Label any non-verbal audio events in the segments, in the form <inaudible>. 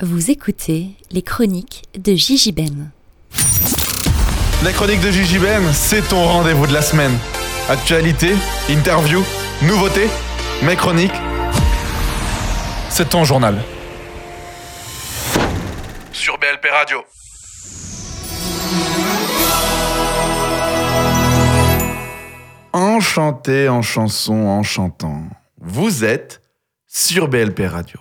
Vous écoutez les chroniques de Gigi Ben. La chronique de Gigi Ben, c'est ton rendez-vous de la semaine. Actualité, interview, nouveauté, mes chroniques. C'est ton journal. Sur BLP Radio. Enchanté en chanson, en chantant. Vous êtes sur BLP Radio.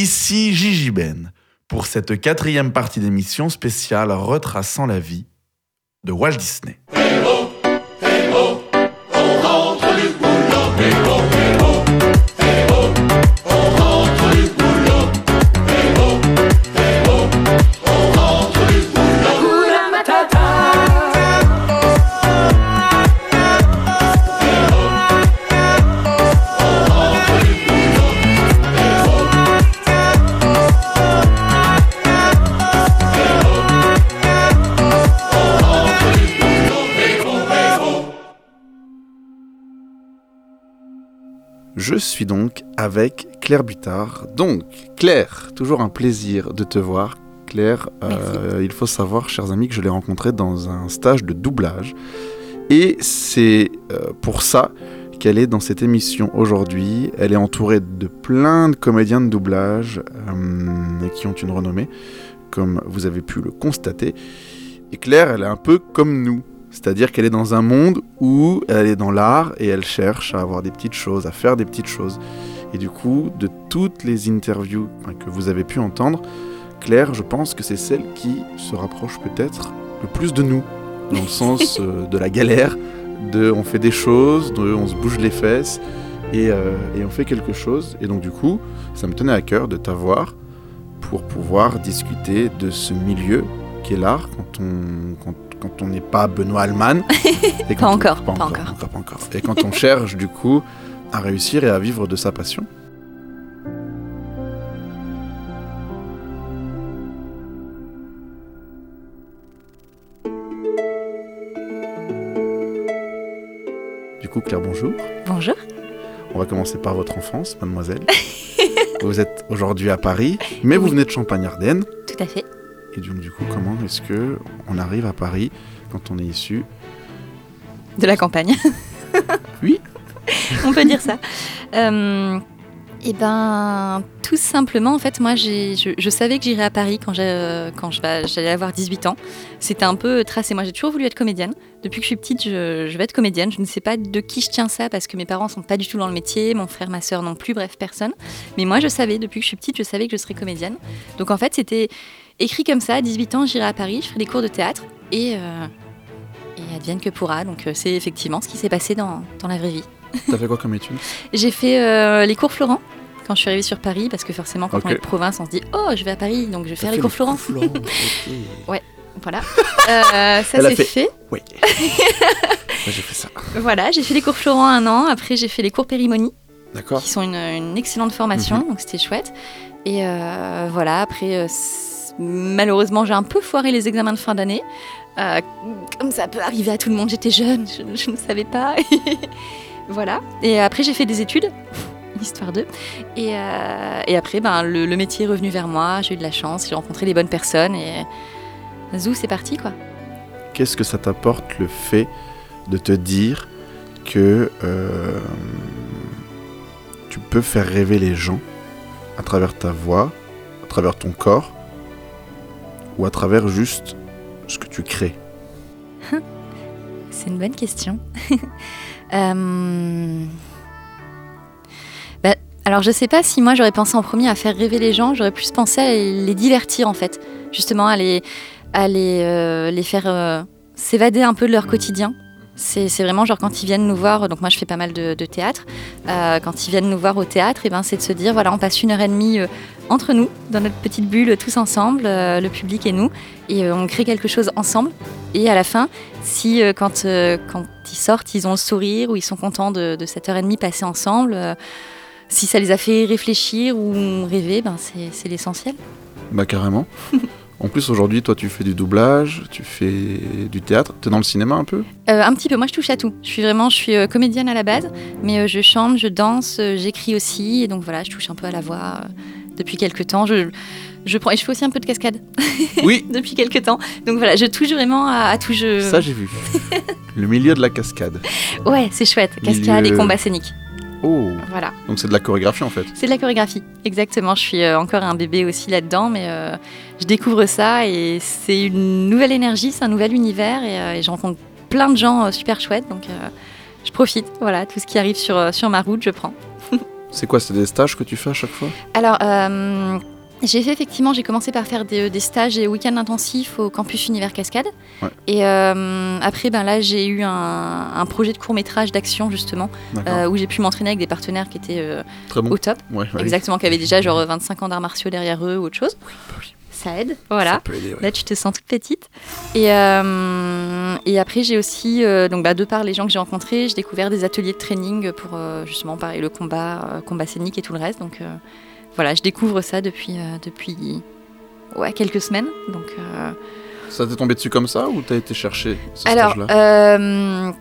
Ici Gigi Ben pour cette quatrième partie d'émission spéciale retraçant la vie de Walt Disney. Je suis donc avec Claire Butard. Donc, Claire, toujours un plaisir de te voir. Claire, euh, il faut savoir, chers amis, que je l'ai rencontrée dans un stage de doublage. Et c'est euh, pour ça qu'elle est dans cette émission aujourd'hui. Elle est entourée de plein de comédiens de doublage euh, qui ont une renommée, comme vous avez pu le constater. Et Claire, elle est un peu comme nous. C'est-à-dire qu'elle est dans un monde où elle est dans l'art et elle cherche à avoir des petites choses, à faire des petites choses. Et du coup, de toutes les interviews que vous avez pu entendre, Claire, je pense que c'est celle qui se rapproche peut-être le plus de nous, dans le <laughs> sens euh, de la galère, de on fait des choses, de on se bouge les fesses et, euh, et on fait quelque chose. Et donc du coup, ça me tenait à cœur de t'avoir pour pouvoir discuter de ce milieu qui est l'art quand on, quand, quand on n'est pas Benoît Alman. Et <laughs> Pas on- encore, pas pas encore, encore. encore, pas encore. Et quand on cherche du coup à réussir et à vivre de sa passion. Du coup, Claire, bonjour. Bonjour. On va commencer par votre enfance, mademoiselle. <laughs> vous êtes aujourd'hui à Paris, mais vous venez de Champagne-Ardenne. Tout à fait. Et donc, du coup, comment est-ce que on arrive à Paris quand on est issu De la campagne. <laughs> Oui. <laughs> On peut dire ça. Euh, eh ben, tout simplement, en fait, moi, je, je savais que j'irais à Paris quand euh, j'allais avoir 18 ans. C'était un peu tracé. Moi, j'ai toujours voulu être comédienne. Depuis que je suis petite, je, je vais être comédienne. Je ne sais pas de qui je tiens ça parce que mes parents sont pas du tout dans le métier, mon frère, ma sœur non plus, bref, personne. Mais moi, je savais, depuis que je suis petite, je savais que je serais comédienne. Donc, en fait, c'était écrit comme ça. À 18 ans, j'irai à Paris, je ferai des cours de théâtre et, euh, et advienne que pourra. Donc, euh, c'est effectivement ce qui s'est passé dans, dans la vraie vie. <laughs> T'as fait quoi comme étude? J'ai fait euh, les cours Florent quand je suis arrivée sur Paris, parce que forcément, quand on est de province, on se dit Oh, je vais à Paris, donc je vais faire les cours Florent. <laughs> Voilà. <laughs> Euh, ça, Elle a c'est fait- fait. Oui. Ouais, j'ai fait ça. Voilà, j'ai fait les cours Florent un an. Après, j'ai fait les cours Périmonie, D'accord. qui sont une, une excellente formation, Mhm. donc c'était chouette. Et euh, voilà, après, malheureusement, j'ai un peu foiré les examens de fin d'année. Euh, comme ça peut arriver à tout le monde, j'étais jeune, je, ne savais pas. <laughs> voilà. Et après, j'ai fait des études, <laughs> histoire d'eux. Et, euh, et après, ben, le, le métier est revenu vers moi, j'ai eu de la chance, j'ai rencontré les bonnes personnes et zou, c'est parti quoi. Qu'est-ce que ça t'apporte le fait de te dire que euh, tu peux faire rêver les gens à travers ta voix, à travers ton corps, ou à travers juste ce que tu crées <laughs> C'est une bonne question. <laughs> Euh, bah, alors, je sais pas si moi j'aurais pensé en premier à faire rêver les gens, j'aurais plus pensé à les divertir en fait. Justement, à les, euh, faire euh, s'évader un peu de leur quotidien. C'est vraiment genre quand ils viennent nous voir, donc moi je fais pas mal de, théâtre, quand ils viennent nous voir au théâtre, et ben, c'est de se dire voilà, on passe une heure et demie entre nous, dans notre petite bulle, tous ensemble, euh, le public et nous, et euh, on crée quelque chose ensemble. Et à la fin, si euh, quand, quand ils sortent, ils ont le sourire ou ils sont contents de, de cette heure et demie passée ensemble, si ça les a fait réfléchir ou rêver, ben c'est l'essentiel. Bah carrément. <laughs> En plus, aujourd'hui, toi, tu fais du doublage, tu fais du théâtre. T'es dans le cinéma un peu? Euh, un petit peu, moi je touche à tout. Je suis vraiment, je suis euh, comédienne à la base, mais euh, je chante, je danse, j'écris aussi, et donc voilà, je touche un peu à la voix depuis quelques temps. Je, Je prends et je fais aussi un peu de cascade. <laughs> Oui. Depuis quelques temps. Donc voilà, je touche vraiment à, à tout jeu. Ça, j'ai vu. <laughs> le milieu de la cascade. Ouais, c'est chouette. Cascade Milieu- et combat scénique. Oh, Voilà. donc c'est de la chorégraphie en fait. C'est de la chorégraphie, exactement. Je suis euh, encore un bébé aussi là-dedans, mais euh, je découvre ça et c'est une nouvelle énergie, c'est un nouvel univers et, euh, et je rencontre plein de gens euh, super chouettes, donc je profite. Voilà, tout ce qui arrive sur, sur ma route, je prends. <laughs> C'est quoi C'est des stages que tu fais à chaque fois? Alors, euh, j'ai fait effectivement, j'ai commencé par faire des, des stages et week-ends intensifs au campus Univers Cascade. Ouais. Et euh, après, ben là, j'ai eu un, un projet de court métrage d'action justement, euh, où j'ai pu m'entraîner avec des partenaires qui étaient euh, Très bon. au top. Ouais, ouais. Exactement, qui avaient déjà genre 25 ans d'arts martiaux derrière eux ou autre chose. Bah oui, Ça aide, Ça voilà. peut aider, ouais. Là, tu te sens toute petite. Et, euh, et après, j'ai aussi, euh, donc, bah, de par les gens que j'ai rencontrés, j'ai découvert des ateliers de training pour euh, justement, pareil, le combat, euh, combat scénique et tout le reste. Donc euh, voilà, je découvre ça depuis, euh, depuis ouais, quelques semaines. Donc, euh, Ça t'est tombé dessus comme ça ou t'as été chercher ce alors, stage-là euh,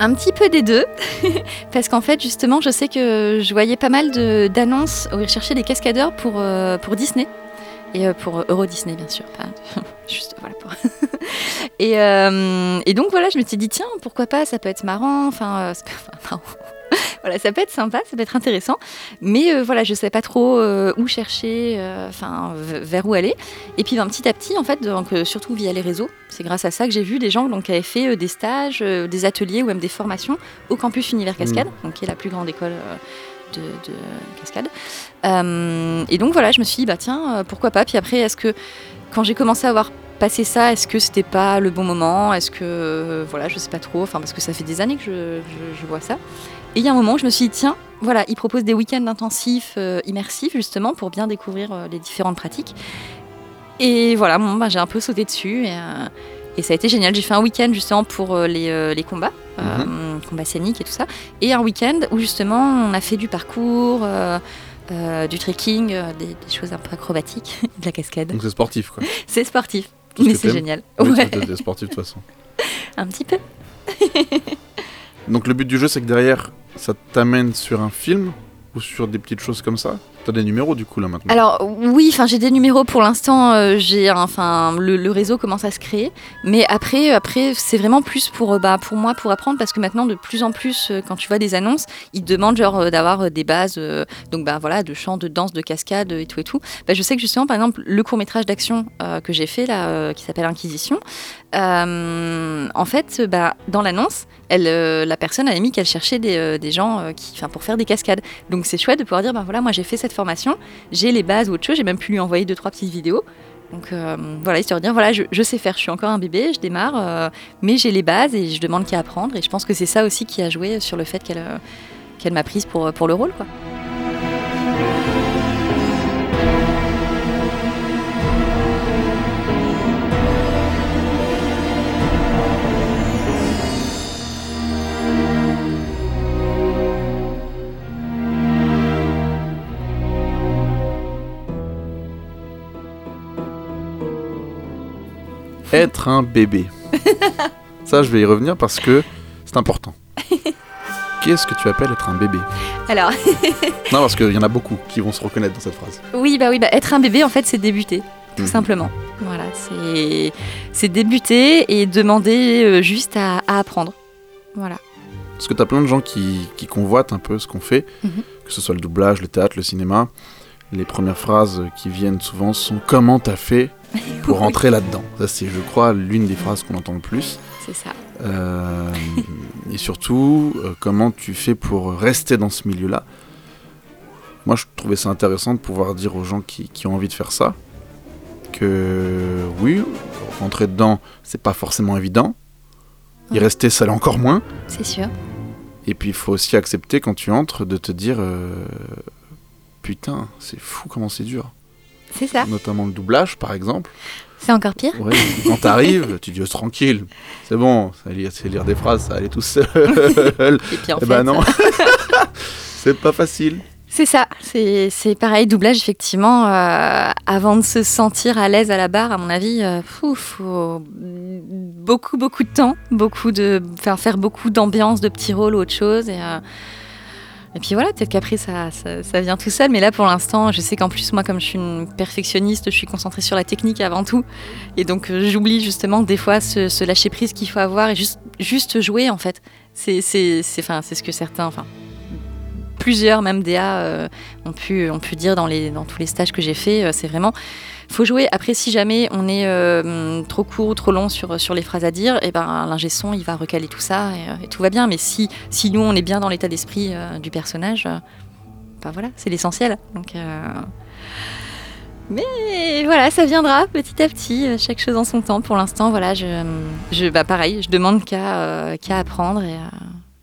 un petit peu des deux, <laughs> parce qu'en fait, justement, je sais que je voyais pas mal de- d'annonces où ils recherchaient des cascadeurs pour, euh, pour Disney. Et euh, pour Euro Disney, bien sûr, pas <laughs> juste voilà pour. <laughs> et, euh, et donc voilà, je me suis dit tiens, pourquoi pas, ça peut être marrant, enfin, euh, <laughs> enfin, marrant. voilà, ça peut être sympa, ça peut être intéressant, mais euh, voilà, je sais pas trop euh, où chercher, euh, enfin, vers où aller. Et puis ben, petit à petit, en fait, donc, euh, surtout via les réseaux, c'est grâce à ça que j'ai vu des gens donc, qui avaient fait euh, des stages, euh, des ateliers ou même des formations au campus Univers Cascade, donc, qui est la plus grande école euh, de, de cascade. Euh, et donc voilà, je me suis dit, bah tiens, euh, pourquoi pas. Puis après, est-ce que quand j'ai commencé à avoir passé ça, est-ce que c'était pas le bon moment? Est-ce que, euh, voilà, je sais pas trop, enfin, parce que ça fait des années que je, vois ça. Et il y a un moment où je me suis dit, tiens, voilà, ils proposent des week-ends intensifs, immersifs, justement, pour bien découvrir les différentes pratiques. Et voilà, bon, bah, j'ai un peu sauté dessus. Et ça a été génial. J'ai fait un week-end justement pour euh, les, euh, les combats, euh, combats scéniques et tout ça. Et un week-end où justement on a fait du parcours, euh, euh, du trekking, des, des choses un peu acrobatiques, <laughs> de la cascade. Donc c'est sportif quoi. <laughs> C'est sportif, Tout mais c'est génial. Oui, ouais, t'es sportif de toute façon. <laughs> un petit peu. Donc le but du jeu c'est que derrière ça t'amène sur un film ou sur des petites choses comme ça? T'as des numéros du coup là maintenant Alors oui, enfin j'ai des numéros pour l'instant. euh, j'ai enfin le, réseau commence à se créer, mais après après c'est vraiment plus pour euh, bah, pour moi pour apprendre parce que maintenant de plus en plus euh, quand tu vois des annonces, ils demandent genre d'avoir des bases donc bah voilà de chant, de danse, de cascade et tout et tout. Bah, je sais que justement par exemple le court métrage d'action que j'ai fait là qui s'appelle Inquisition, en fait bah, dans l'annonce elle, euh, la personne avait mis qu'elle cherchait des, euh, gens euh, qui, pour faire des cascades. Donc c'est chouette de pouvoir dire, ben voilà, moi j'ai fait cette formation, j'ai les bases ou autre chose, j'ai même pu lui envoyer deux trois petites vidéos. Donc voilà, histoire de dire, voilà, je, sais faire, je suis encore un bébé, je démarre, mais j'ai les bases et je demande qu'à apprendre. Et je pense que c'est ça aussi qui a joué sur le fait qu'elle qu'elle m'a prise pour, pour le rôle. Quoi. Être un bébé. <laughs> ça je vais y revenir parce que c'est important. <laughs> Qu'est-ce que tu appelles être un bébé? Alors, <laughs> Non parce qu'il y en a beaucoup qui vont se reconnaître dans cette phrase. oui, bah oui, bah, être un bébé, en fait, c'est débuter. tout Mhm. simplement. Voilà, c'est débuter et demander euh, juste à, à apprendre. Voilà. Parce que t'as plein de gens qui, qui convoitent un peu ce qu'on fait, Mhm. que ce soit le doublage, le théâtre, le cinéma. Les premières phrases qui viennent souvent sont comment t'as fait? Pour rentrer là-dedans. Ça c'est, je crois, l'une des phrases qu'on entend le plus. C'est ça. Euh, et surtout, euh, comment tu fais pour rester dans ce milieu-là? Moi, je trouvais ça intéressant de pouvoir dire aux gens qui, qui ont envie de faire ça que oui, rentrer dedans, c'est pas forcément évident. Y Ouais. rester, ça l'est encore moins. C'est sûr. Et puis il faut aussi accepter quand tu entres de te dire euh, putain, c'est fou comment c'est dur. C'est ça. Notamment le doublage par exemple. C'est encore pire. Ouais, quand t'arrives, tu dis oh, tranquille, c'est bon, c'est lire des phrases, ça allait tout seul. <laughs> Et puis en Eh fait, ben non, <laughs> <laughs> c'est pas facile. c'est ça. C'est c'est pareil, doublage, effectivement. euh, avant de se sentir à l'aise à la barre, à mon avis, il faut beaucoup, beaucoup de temps, beaucoup de faire, faire beaucoup d'ambiance, de petits rôles ou autre chose. Et, euh, et puis voilà, peut-être qu'après ça, ça, vient tout seul. Mais là, pour l'instant, je sais qu'en plus, moi, comme je suis une perfectionniste, je suis concentrée sur la technique avant tout. Et donc, euh, j'oublie justement des fois ce, lâcher prise qu'il faut avoir et juste, jouer, en fait. C'est ce que certains, enfin, plusieurs, même DA, euh, ont, pu, ont pu dire dans, les, dans tous les stages que j'ai fait. Euh, c'est vraiment faut jouer. Après, si jamais on est euh, trop court ou trop long sur, les phrases à dire, et eh ben l'ingé son il va recaler tout ça et, tout va bien. Mais si, si nous on est bien dans l'état d'esprit du personnage, ben voilà, c'est l'essentiel. Mais voilà, ça viendra petit à petit, chaque chose en son temps. Pour l'instant, voilà, je, bah pareil, je demande qu'à qu'à apprendre et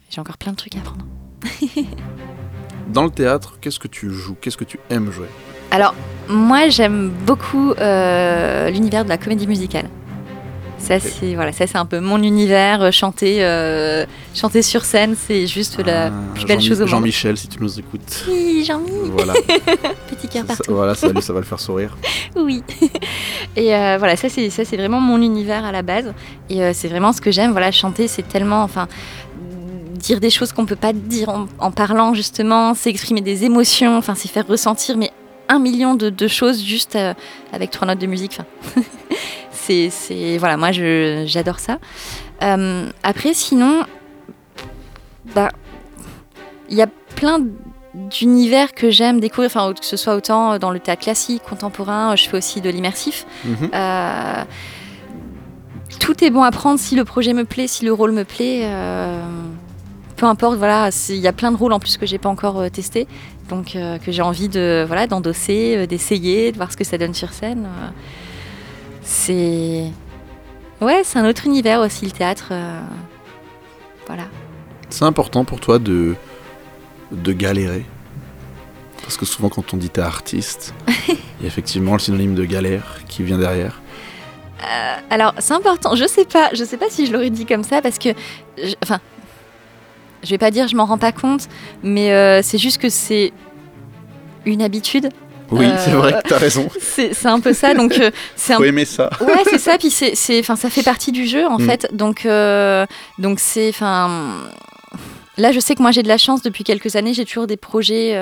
j'ai encore plein de trucs à apprendre. <laughs> Dans le théâtre, qu'est-ce que tu joues? Qu'est-ce que tu aimes jouer? Alors, moi, j'aime beaucoup euh, l'univers de la comédie musicale. Ça, c'est voilà, ça c'est un peu mon univers. Euh, chanter, euh, chanter sur scène, c'est juste la ah, plus belle chose au monde. Jean-Michel, si tu nous écoutes. Oui, Jean-Mi. Voilà. <laughs> Petit cœur partout. voilà, ça, ça va le faire sourire. <laughs> oui. <laughs> Et voilà, ça c'est ça c'est vraiment mon univers à la base. Et c'est vraiment ce que j'aime. Voilà, chanter, c'est tellement, enfin, dire des choses qu'on peut pas dire en, parlant justement, c'est exprimer des émotions, enfin c'est faire ressentir mais un million de, choses juste euh, avec trois notes de musique. <laughs> c'est voilà, moi j'adore ça. Euh, après sinon, bah il y a plein d'univers que j'aime découvrir, enfin que ce soit autant dans le théâtre classique, contemporain, je fais aussi de l'immersif. Mhm. Euh, tout est bon à prendre si le projet me plaît, si le rôle me plaît peu importe, voilà, il y a plein de rôles en plus que j'ai pas encore testé, donc euh, que j'ai envie de voilà d'endosser, euh, d'essayer, de voir ce que ça donne sur scène. c'est ouais, c'est un autre univers aussi le théâtre, voilà. C'est important pour toi de de galérer, parce que souvent quand on dit t'es artiste, <laughs> il y a effectivement le synonyme de galère qui vient derrière. alors c'est important, je sais pas, je sais pas si je l'aurais dit comme ça parce que, enfin, je vais pas dire je m'en rends pas compte, mais euh, c'est juste que c'est une habitude. Oui, c'est vrai que tu as raison. <laughs> C'est un peu ça. Donc, euh, c'est Faut aimer ça. Ouais, c'est ça. Puis c'est, enfin, ça fait partie du jeu en mm. fait. Donc, euh, donc c'est, enfin, là, je sais que moi j'ai de la chance depuis quelques années. J'ai toujours des projets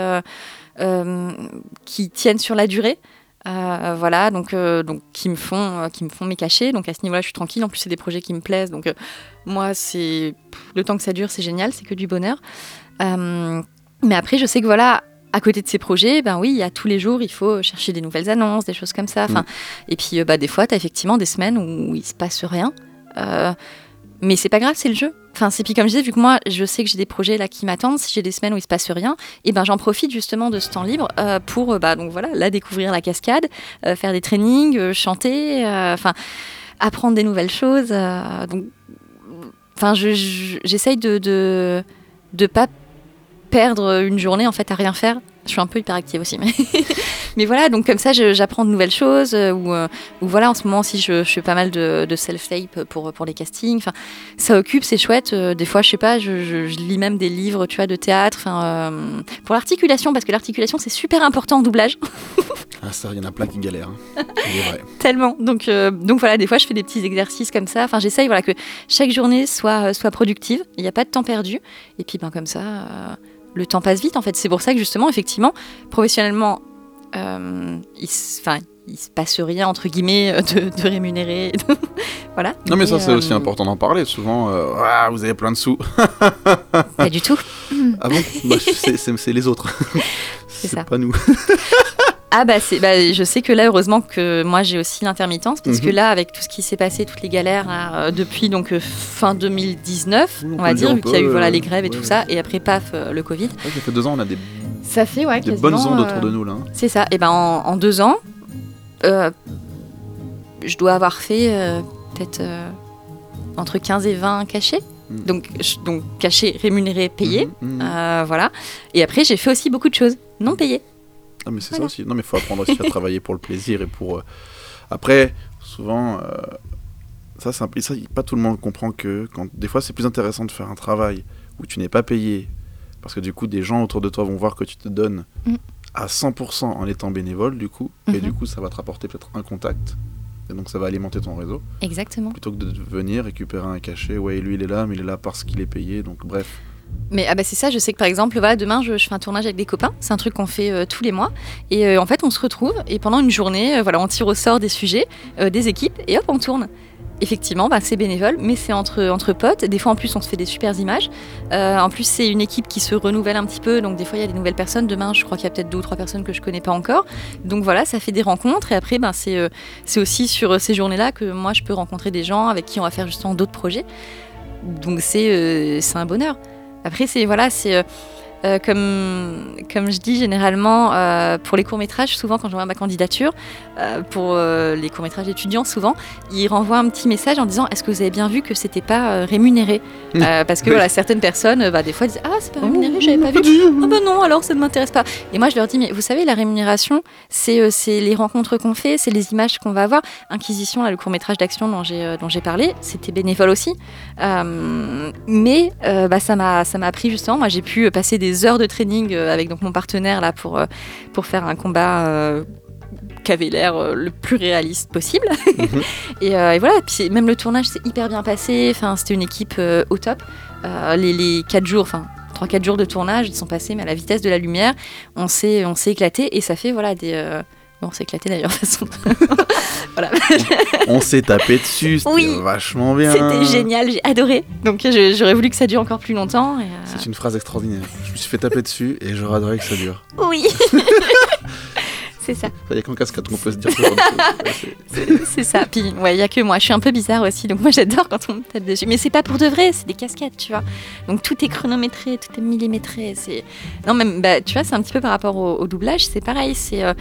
qui tiennent sur la durée. Euh, voilà, donc, euh, donc qui me font, euh, qui me font mes cachets. Donc à ce niveau-là, je suis tranquille. En plus, c'est des projets qui me plaisent. Donc moi, c'est le temps que ça dure, c'est génial, c'est que du bonheur. mais après, je sais que voilà, à côté de ces projets, ben oui, il y a tous les jours, il faut chercher des nouvelles annonces, des choses comme ça. Enfin, et puis, bah, des fois, tu as effectivement des semaines où il se passe rien. Mais c'est pas grave, c'est le jeu. Enfin, c'est puis comme je disais, vu que moi, je sais que j'ai des projets là qui m'attendent, si j'ai des semaines où il se passe rien, et eh ben j'en profite justement de ce temps libre euh, pour, euh, bah donc voilà, là découvrir la cascade, euh, faire des trainings, chanter, enfin apprendre des nouvelles choses. donc, enfin, j'essaye de, de de pas perdre une journée en fait à rien faire. Je suis un peu hyperactive aussi, mais, <laughs> mais voilà, donc comme ça j'apprends de nouvelles choses. Euh, ou, euh, ou, voilà, en ce moment aussi je, fais pas mal de, self-tape pour, pour les castings. Enfin, ça occupe, c'est chouette. Euh, des fois, je sais pas, je, lis même des livres, tu vois, de théâtre. Enfin, pour l'articulation, parce que l'articulation c'est super important en doublage. <laughs> ah ça, il y en a plein qui galèrent. Hein. <laughs> Tellement. Donc, donc voilà, des fois je fais des petits exercices comme ça. Enfin, j'essaye voilà que chaque journée soit soit productive. Il n'y a pas de temps perdu. Et puis ben comme ça le temps passe vite en fait. C'est pour ça que justement, effectivement, professionnellement, euh, il, il se passe rien entre guillemets euh, de, de rémunérer. <laughs> voilà. Non mais, ça c'est aussi euh, important d'en parler. Souvent, ah, vous avez plein de sous. pas du tout. <laughs> Ah bon? <laughs> Bah, C'est les autres. C'est pas nous. Ah bah, bah, je sais que là heureusement que moi j'ai aussi l'intermittence parce que mhm. là avec tout ce qui s'est passé toutes les galères euh, depuis donc euh, fin 2019 on, va dire qu'il y a eu voilà les grèves et tout ça et après paf euh, le Covid. ça fait deux ans on a des ça fait ouais des bonnes ondes autour de nous là. Hein. C'est ça et ben en, deux ans je dois avoir fait peut-être entre 15 et 20 cachets. Mm. Donc, donc cachets rémunérés payés, mm, mm, voilà. Et après, j'ai fait aussi beaucoup de choses non payées. Ah, mais c'est ça aussi. Non, mais il faut <laughs> apprendre aussi à travailler pour le plaisir et pour. Euh, après, souvent, euh, ça, ça, pas tout le monde comprend que quand des fois, c'est plus intéressant de faire un travail où tu n'es pas payé parce que du coup, des gens autour de toi vont voir que tu te donnes mm. à 100% en étant bénévole, du coup, et du coup, ça va te rapporter peut-être un contact. Et donc ça va alimenter ton réseau. Exactement. Plutôt que de venir récupérer un cachet, ouais, lui il est là, mais il est là parce qu'il est payé, donc bref. Mais ah bah c'est ça, je sais que par exemple, voilà, demain je, fais un tournage avec des copains, c'est un truc qu'on fait euh, tous les mois. Et euh, en fait, on se retrouve et pendant une journée, euh, voilà, on tire au sort des sujets, des équipes et hop, on tourne. Effectivement, bah, c'est bénévole, mais c'est entre, entre potes. Des fois, en plus, on se fait des super images. en plus, c'est une équipe qui se renouvelle un petit peu, donc des fois, il y a des nouvelles personnes. Demain, je crois qu'il y a peut-être deux ou trois personnes que je connais pas encore. Donc voilà, ça fait des rencontres. Et après, ben, c'est c'est aussi sur ces journées-là que moi, je peux rencontrer des gens avec qui on va faire justement d'autres projets. Donc c'est c'est un bonheur. Après, c'est voilà, c'est euh, euh, comme, comme je dis généralement, euh, pour les courts-métrages, souvent quand j'envoie ma candidature, pour les courts-métrages étudiants, souvent, ils renvoient un petit message en disant Est-ce que vous avez bien vu que c'était pas rémunéré? Mmh. Parce que voilà, certaines personnes, bah, des fois, disent Ah, c'est pas rémunéré, j'avais pas vu. Ah, bah non, alors ça ne m'intéresse pas. Et moi, je leur dis Mais vous savez, la rémunération, c'est les rencontres qu'on fait, c'est les images qu'on va avoir. Inquisition, là, le court-métrage d'action dont j'ai parlé, c'était bénévole aussi. mais bah, ça m'a appris justement, moi, j'ai pu passer des heures de training euh, avec donc mon partenaire là pour, euh, pour faire un combat euh, qui avait l'air le plus réaliste possible. <laughs> Mhm. <laughs> et, voilà, puis même le tournage s'est hyper bien passé. Enfin, c'était une équipe au top. les, les quatre jours, enfin 3-4 jours de tournage, ils sont passés mais à la vitesse de la lumière. On s'est on s'est éclaté et ça fait voilà des Bon, on s'est éclaté d'ailleurs, de toute façon. <laughs> voilà. on s'est tapé dessus, c'était vachement bien. C'était génial, j'ai adoré. Donc j'aurais voulu que ça dure encore plus longtemps. Euh, C'est une phrase extraordinaire. Je me suis fait taper dessus et j'aurais adoré que ça dure. Oui. C'est ça. Il n'y a qu'en cascade qu'on peut se dire <laughs> C'est ça. Puis, ouais, il n'y a que moi. Je suis un peu bizarre aussi. Donc, moi, j'adore quand on me tape dessus. Mais c'est pas pour de vrai, c'est des casquettes, tu vois. Donc, tout est chronométré, tout est millimétré. Non, même, bah, tu vois, c'est un petit peu par rapport au, doublage. C'est pareil. C'est. Euh,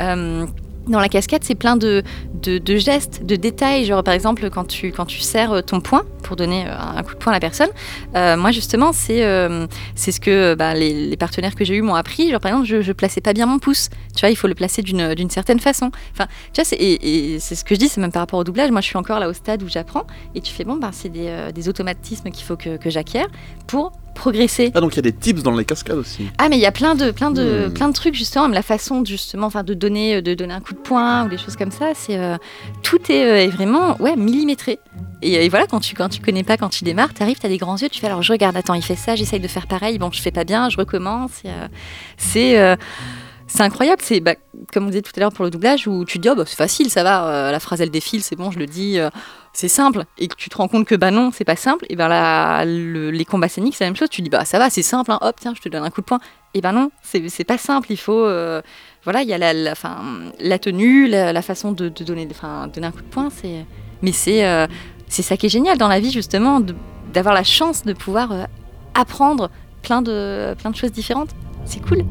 euh, dans la casquette, c'est plein de, de, gestes, de détails. Genre, par exemple, quand tu, quand tu serres euh, ton poing pour donner euh, un coup de poing à la personne, euh, moi, justement, c'est ce que bah, les, partenaires que j'ai eus m'ont appris. Genre, par exemple, je, je plaçais pas bien mon pouce. Tu vois, il faut le placer d'une certaine façon. Enfin, tu vois, et, c'est ce que je dis, c'est même par rapport au doublage. Moi, je suis encore là au stade où j'apprends. Et tu fais, bon, bah, c'est des, des automatismes qu'il faut que, que j'acquière pour progresser. Ah donc il y a des tips dans les cascades aussi. Ah mais il y a plein de plein de hmm. plein de trucs justement, la façon justement enfin de donner de donner un coup de poing ou des choses comme ça, c'est euh, tout euh, est, vraiment ouais millimétré. Et, voilà quand tu quand tu connais pas quand tu démarres, tu arrives, tu as des grands yeux, tu fais alors je regarde attends, il fait ça, j'essaye de faire pareil, bon, je fais pas bien, je recommence euh, c'est c'est incroyable, c'est bah, comme on disait tout à l'heure pour le doublage où tu te dis oh, bah, c'est facile, ça va, la phrase elle défile, c'est bon, je le dis c'est simple. Et que tu te rends compte que bah non c'est pas simple et ben là les combats scéniques c'est la même chose. Tu dis bah ça va c'est simple hein, hop tiens je te donne un coup de poing. Et ben non c'est pas simple. Il faut euh, voilà il y a la, la, la tenue la, façon de, donner donner un coup de poing c'est mais c'est euh, c'est ça qui est génial dans la vie justement d'avoir la chance de pouvoir euh, apprendre plein de plein de choses différentes. C'est cool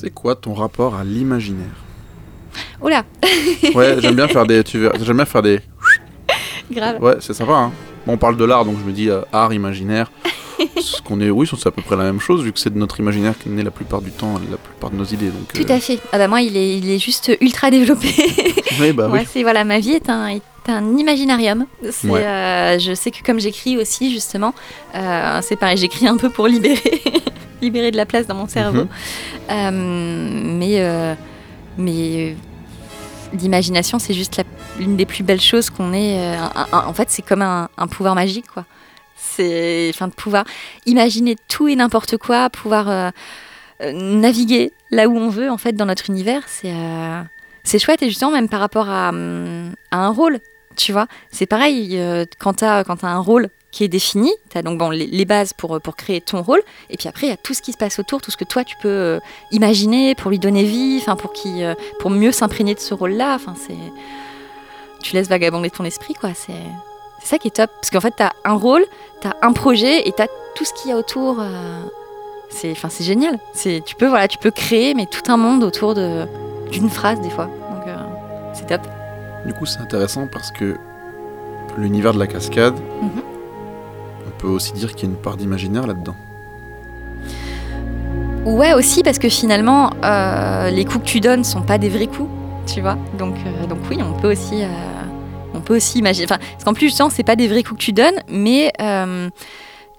C'est quoi ton rapport à l'imaginaire Oula Ouais, j'aime bien faire des. Tu j'aime bien faire des. <laughs> Grave. Ouais, c'est sympa. Hein. on parle de l'art, donc je me dis euh, art, imaginaire. <laughs> Ce qu'on est, oui, c'est à peu près la même chose, vu que c'est de notre imaginaire qui naît la plupart du temps, la plupart de nos idées. Donc, Tout à euh, fait. Ah bah moi, il est, il est juste ultra développé. <laughs> oui, bah oui. c'est voilà, ma vie est un, est un imaginarium. Euh, je sais que comme j'écris aussi, justement, c'est pareil, j'écris un peu pour libérer <laughs> libérer de la place dans mon cerveau. Mhm. Euh, mais euh, mais l'imagination, c'est juste l'une des plus belles choses qu'on ait. Euh, en fait, c'est comme un, pouvoir magique, quoi. C'est, enfin, de pouvoir imaginer tout et n'importe quoi, pouvoir naviguer là où on veut, en fait, dans notre univers. C'est c'est chouette et justement même par rapport à, à un rôle, tu vois. C'est pareil quand tu as, un rôle qui est défini. Tu as donc bon, les, bases pour, pour créer ton rôle. Et puis après, il y a tout ce qui se passe autour, tout ce que toi, tu peux euh, imaginer pour lui donner vie, pour, qui, euh, pour mieux s'imprégner de ce rôle-là. c'est... Tu laisses vagabonder ton esprit, quoi. C'est, ça qui est top. Parce qu'en fait, tu as un rôle, tu as un projet et tu as tout ce qu'il y a autour. Euh, C'est, c'est génial. C'est, tu peux, voilà, tu peux créer, mais tout un monde autour de, d'une phrase des fois. Donc, euh, c'est top. Du coup, c'est intéressant parce que l'univers de la cascade, Mhm. on peut aussi dire qu'il y a une part d'imaginaire là-dedans. Ouais, aussi parce que finalement, euh, les coups que tu donnes sont pas des vrais coups, tu vois. Donc, euh, donc oui, on peut aussi, euh, on peut aussi imaginer. Enfin, parce qu'en plus, justement, c'est pas des vrais coups que tu donnes, mais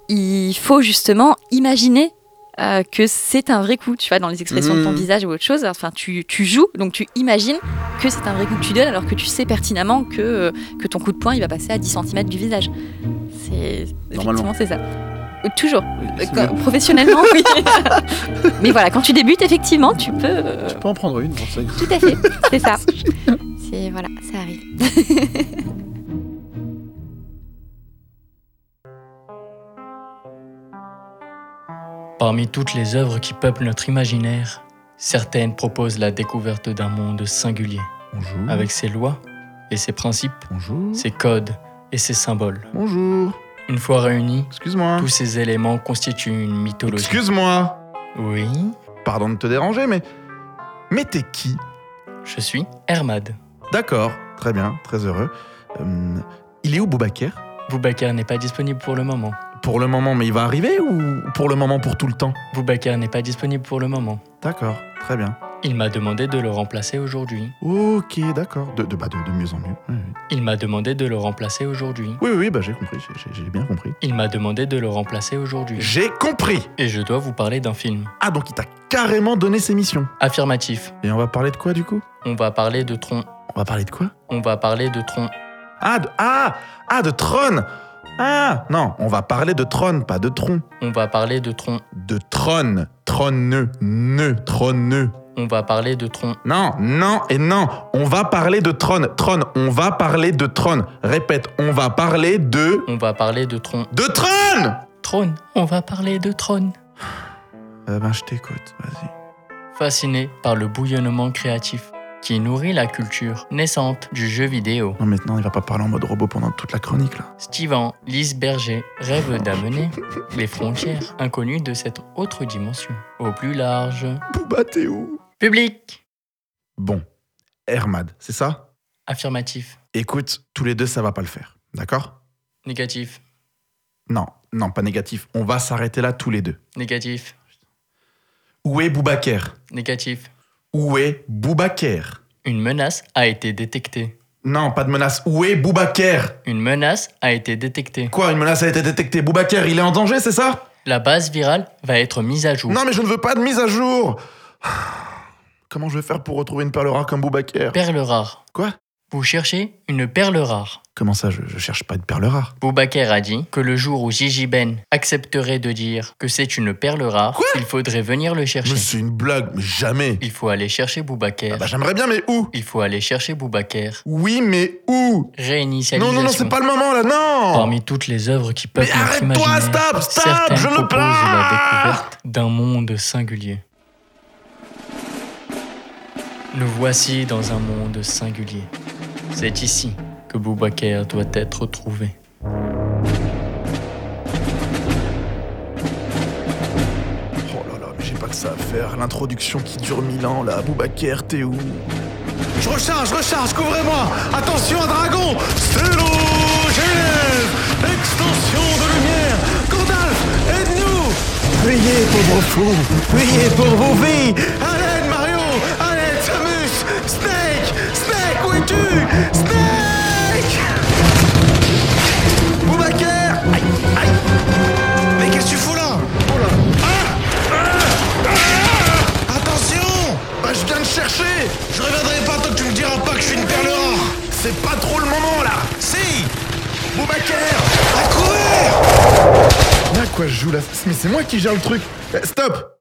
il faut justement imaginer. Euh, que c'est un vrai coup, tu vois, dans les expressions de ton Mhm. visage ou autre chose. Enfin, tu, tu joues, donc tu imagines que c'est un vrai coup que tu donnes, alors que tu sais pertinemment que, euh, que ton coup de poing, il va passer à 10 cm du visage. C'est Normalement. effectivement c'est ça. Euh, Toujours. Quand- professionnellement, <laughs> oui. <laughs> Mais voilà, quand tu débutes, effectivement, tu peux. euh, Tu peux en prendre une, j'en sais. tout à fait, c'est ça. <laughs> C'est voilà, ça arrive. Parmi toutes les œuvres qui peuplent notre imaginaire, certaines proposent la découverte d'un monde singulier, Bonjour. avec ses lois et ses principes, Bonjour. ses codes et ses symboles. Bonjour. Une fois réunis, Excuse-moi. tous ces éléments constituent une mythologie. Excuse-moi. Oui, Pardon de te déranger, mais. Mais t'es qui? Je suis Hermad. D'accord, très bien, très heureux. Euh, il est où Boubaker Boubacar n'est pas disponible pour le moment. Pour le moment, mais il va arriver ou pour le moment pour tout le temps? Boubacar n'est pas disponible pour le moment. D'accord, très bien. Il m'a demandé de le remplacer aujourd'hui. Ok, d'accord. De, de, bah, de, de mieux en mieux. Oui, oui. Il m'a demandé de le remplacer aujourd'hui. Oui, oui, oui, bah, j'ai compris, j'ai- j'ai j'ai bien compris. Il m'a demandé de le remplacer aujourd'hui. J'ai compris Et je dois vous parler d'un film. Ah, donc il t'a carrément donné ses missions. Affirmatif. Et on va parler de quoi du coup? On va parler de Tron. On va parler de quoi? On va parler de Tron. ah de, ah, ah, de Tron Ah, non, on va parler de Tron, pas de Tron. On va parler de Tron. De Tron, Tronneux, nœud, Tronneux. On va parler de Tron. Non, non et non. On va parler de Tron. Tron, on va parler de Tron. Répète, on va parler de... On va parler de Tron. De Tron Trône. On va parler de Trône. Euh, ben, je t'écoute, vas-y. Fasciné par le bouillonnement créatif qui nourrit la culture naissante du jeu vidéo. Non, maintenant, il va pas parler en mode robot pendant toute la chronique, là. Steven Lisberger rêve d'amener les frontières inconnues de cette autre dimension au plus large Bouba, t'es où? Public. Bon, Hermad, c'est ça? Affirmatif. Écoute, tous les deux, ça va pas le faire. D'accord? Négatif. Non, non, pas négatif. On va s'arrêter là tous les deux. Négatif. Où est Boubaker Négatif. Où est Boubaker Une menace a été détectée. Non, pas de menace. Où est Boubaker Une menace a été détectée. Quoi, une menace a été détectée? Boubaker, il est en danger, c'est ça? La base virale va être mise à jour. Non, mais je ne veux pas de mise à jour <sighs> Comment je vais faire pour retrouver une perle rare comme Boubaker Perle rare. Quoi? Vous cherchez une perle rare. Comment ça, je, je cherche pas de perle rare? Boubaker a dit que le jour où Gigi Ben accepterait de dire que c'est une perle rare, Quoi? il faudrait venir le chercher. Mais c'est une blague, mais jamais Il faut aller chercher Boubaker. Ah bah j'aimerais bien, mais où? Il faut aller chercher Boubaker. Oui, mais où? Réinitialisation. Non, non, non, c'est pas le moment là, non Parmi toutes les œuvres qui peuplent Mais arrête-toi, stop, stop, je ne la découverte d'un monde singulier. Nous voici dans un monde singulier. C'est ici que Boubaker doit être trouvé. Oh là là, mais j'ai pas que ça à faire. L'introduction qui dure mille ans, là. Boubaker, t'es où? Je recharge, recharge, couvrez-moi. Attention, un dragon. C'est l'eau Genève Extension de lumière. Gandalf, aide-nous. Priez, pauvre fou. Priez pour vos vies À l'aide, Mario. À l'aide, Samus où es-tu Snake Boubaker Aïe, aïe. Mais qu'est-ce que tu fous là? Oh là. Attention. Bah je viens de chercher. Je reviendrai pas tant que tu me diras pas que je suis une perle rare. C'est pas trop le moment là. Si. Boubaker À courir. Là quoi je joue là Mais c'est moi qui gère le truc. Eh, Stop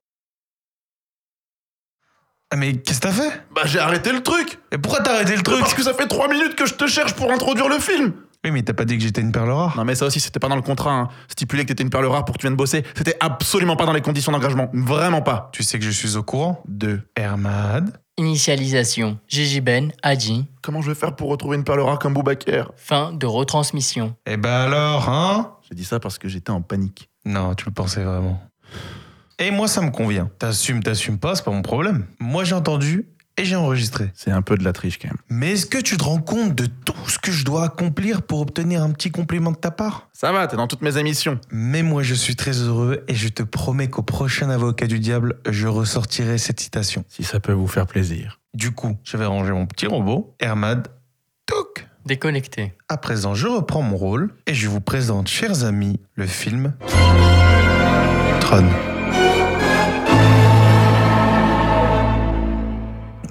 Ah mais qu'est-ce que t'as fait? Bah j'ai arrêté le truc. Et pourquoi t'as arrêté le truc? Parce que ça fait 3 minutes que je te cherche pour introduire le film. Oui mais t'as pas dit que j'étais une perle rare. Non mais ça aussi c'était pas dans le contrat hein. Stipulé que t'étais une perle rare pour que tu viennes bosser C'était absolument pas dans les conditions d'engagement. Vraiment pas. Tu sais que je suis au courant Deux Hermad. Initialisation. Gigi Ben a dit Comment je vais faire pour retrouver une perle rare comme Boubaker fin de retransmission. Eh ben alors, hein? J'ai dit ça parce que j'étais en panique. Non, tu le pensais vraiment. Et moi, ça me convient. T'assumes, t'assumes pas, c'est pas mon problème. Moi, j'ai entendu et j'ai enregistré. C'est un peu de la triche quand même. Mais est-ce que tu te rends compte de tout ce que je dois accomplir pour obtenir un petit compliment de ta part? Ça va, t'es dans toutes mes émissions. Mais moi, je suis très heureux et je te promets qu'au prochain avocat du diable, je ressortirai cette citation. Si ça peut vous faire plaisir. Du coup, je vais ranger mon petit robot. Hermad, toc Déconnecté. À présent, je reprends mon rôle et je vous présente, chers amis, le film Tron.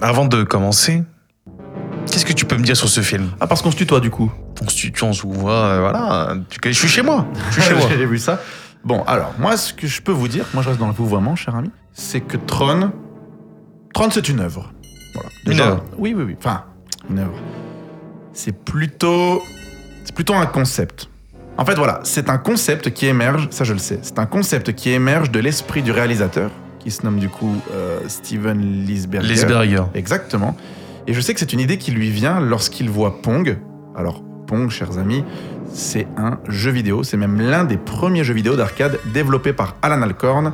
Avant de commencer, qu'est-ce que tu peux me dire sur ce film? Ah, parce qu'on se tutoie du coup. On se tutoie, on se voit, euh, voilà. Je suis chez moi. Je suis chez <laughs> moi. J'ai vu ça. Bon, alors, moi, ce que je peux vous dire, moi je reste dans le vouvoiement, cher ami, c'est que Tron. Tron, c'est une œuvre. Voilà. Une œuvre. Oui, oui, oui. Enfin, une œuvre. C'est plutôt. C'est plutôt un concept. En fait, voilà, c'est un concept qui émerge, ça je le sais, c'est un concept qui émerge de l'esprit du réalisateur, qui se nomme du coup euh, Steven Lisberger. Lisberger. Exactement. Et je sais que c'est une idée qui lui vient lorsqu'il voit Pong. Alors, Pong, chers amis, c'est un jeu vidéo. C'est même l'un des premiers jeux vidéo d'arcade développés par Alan Alcorn.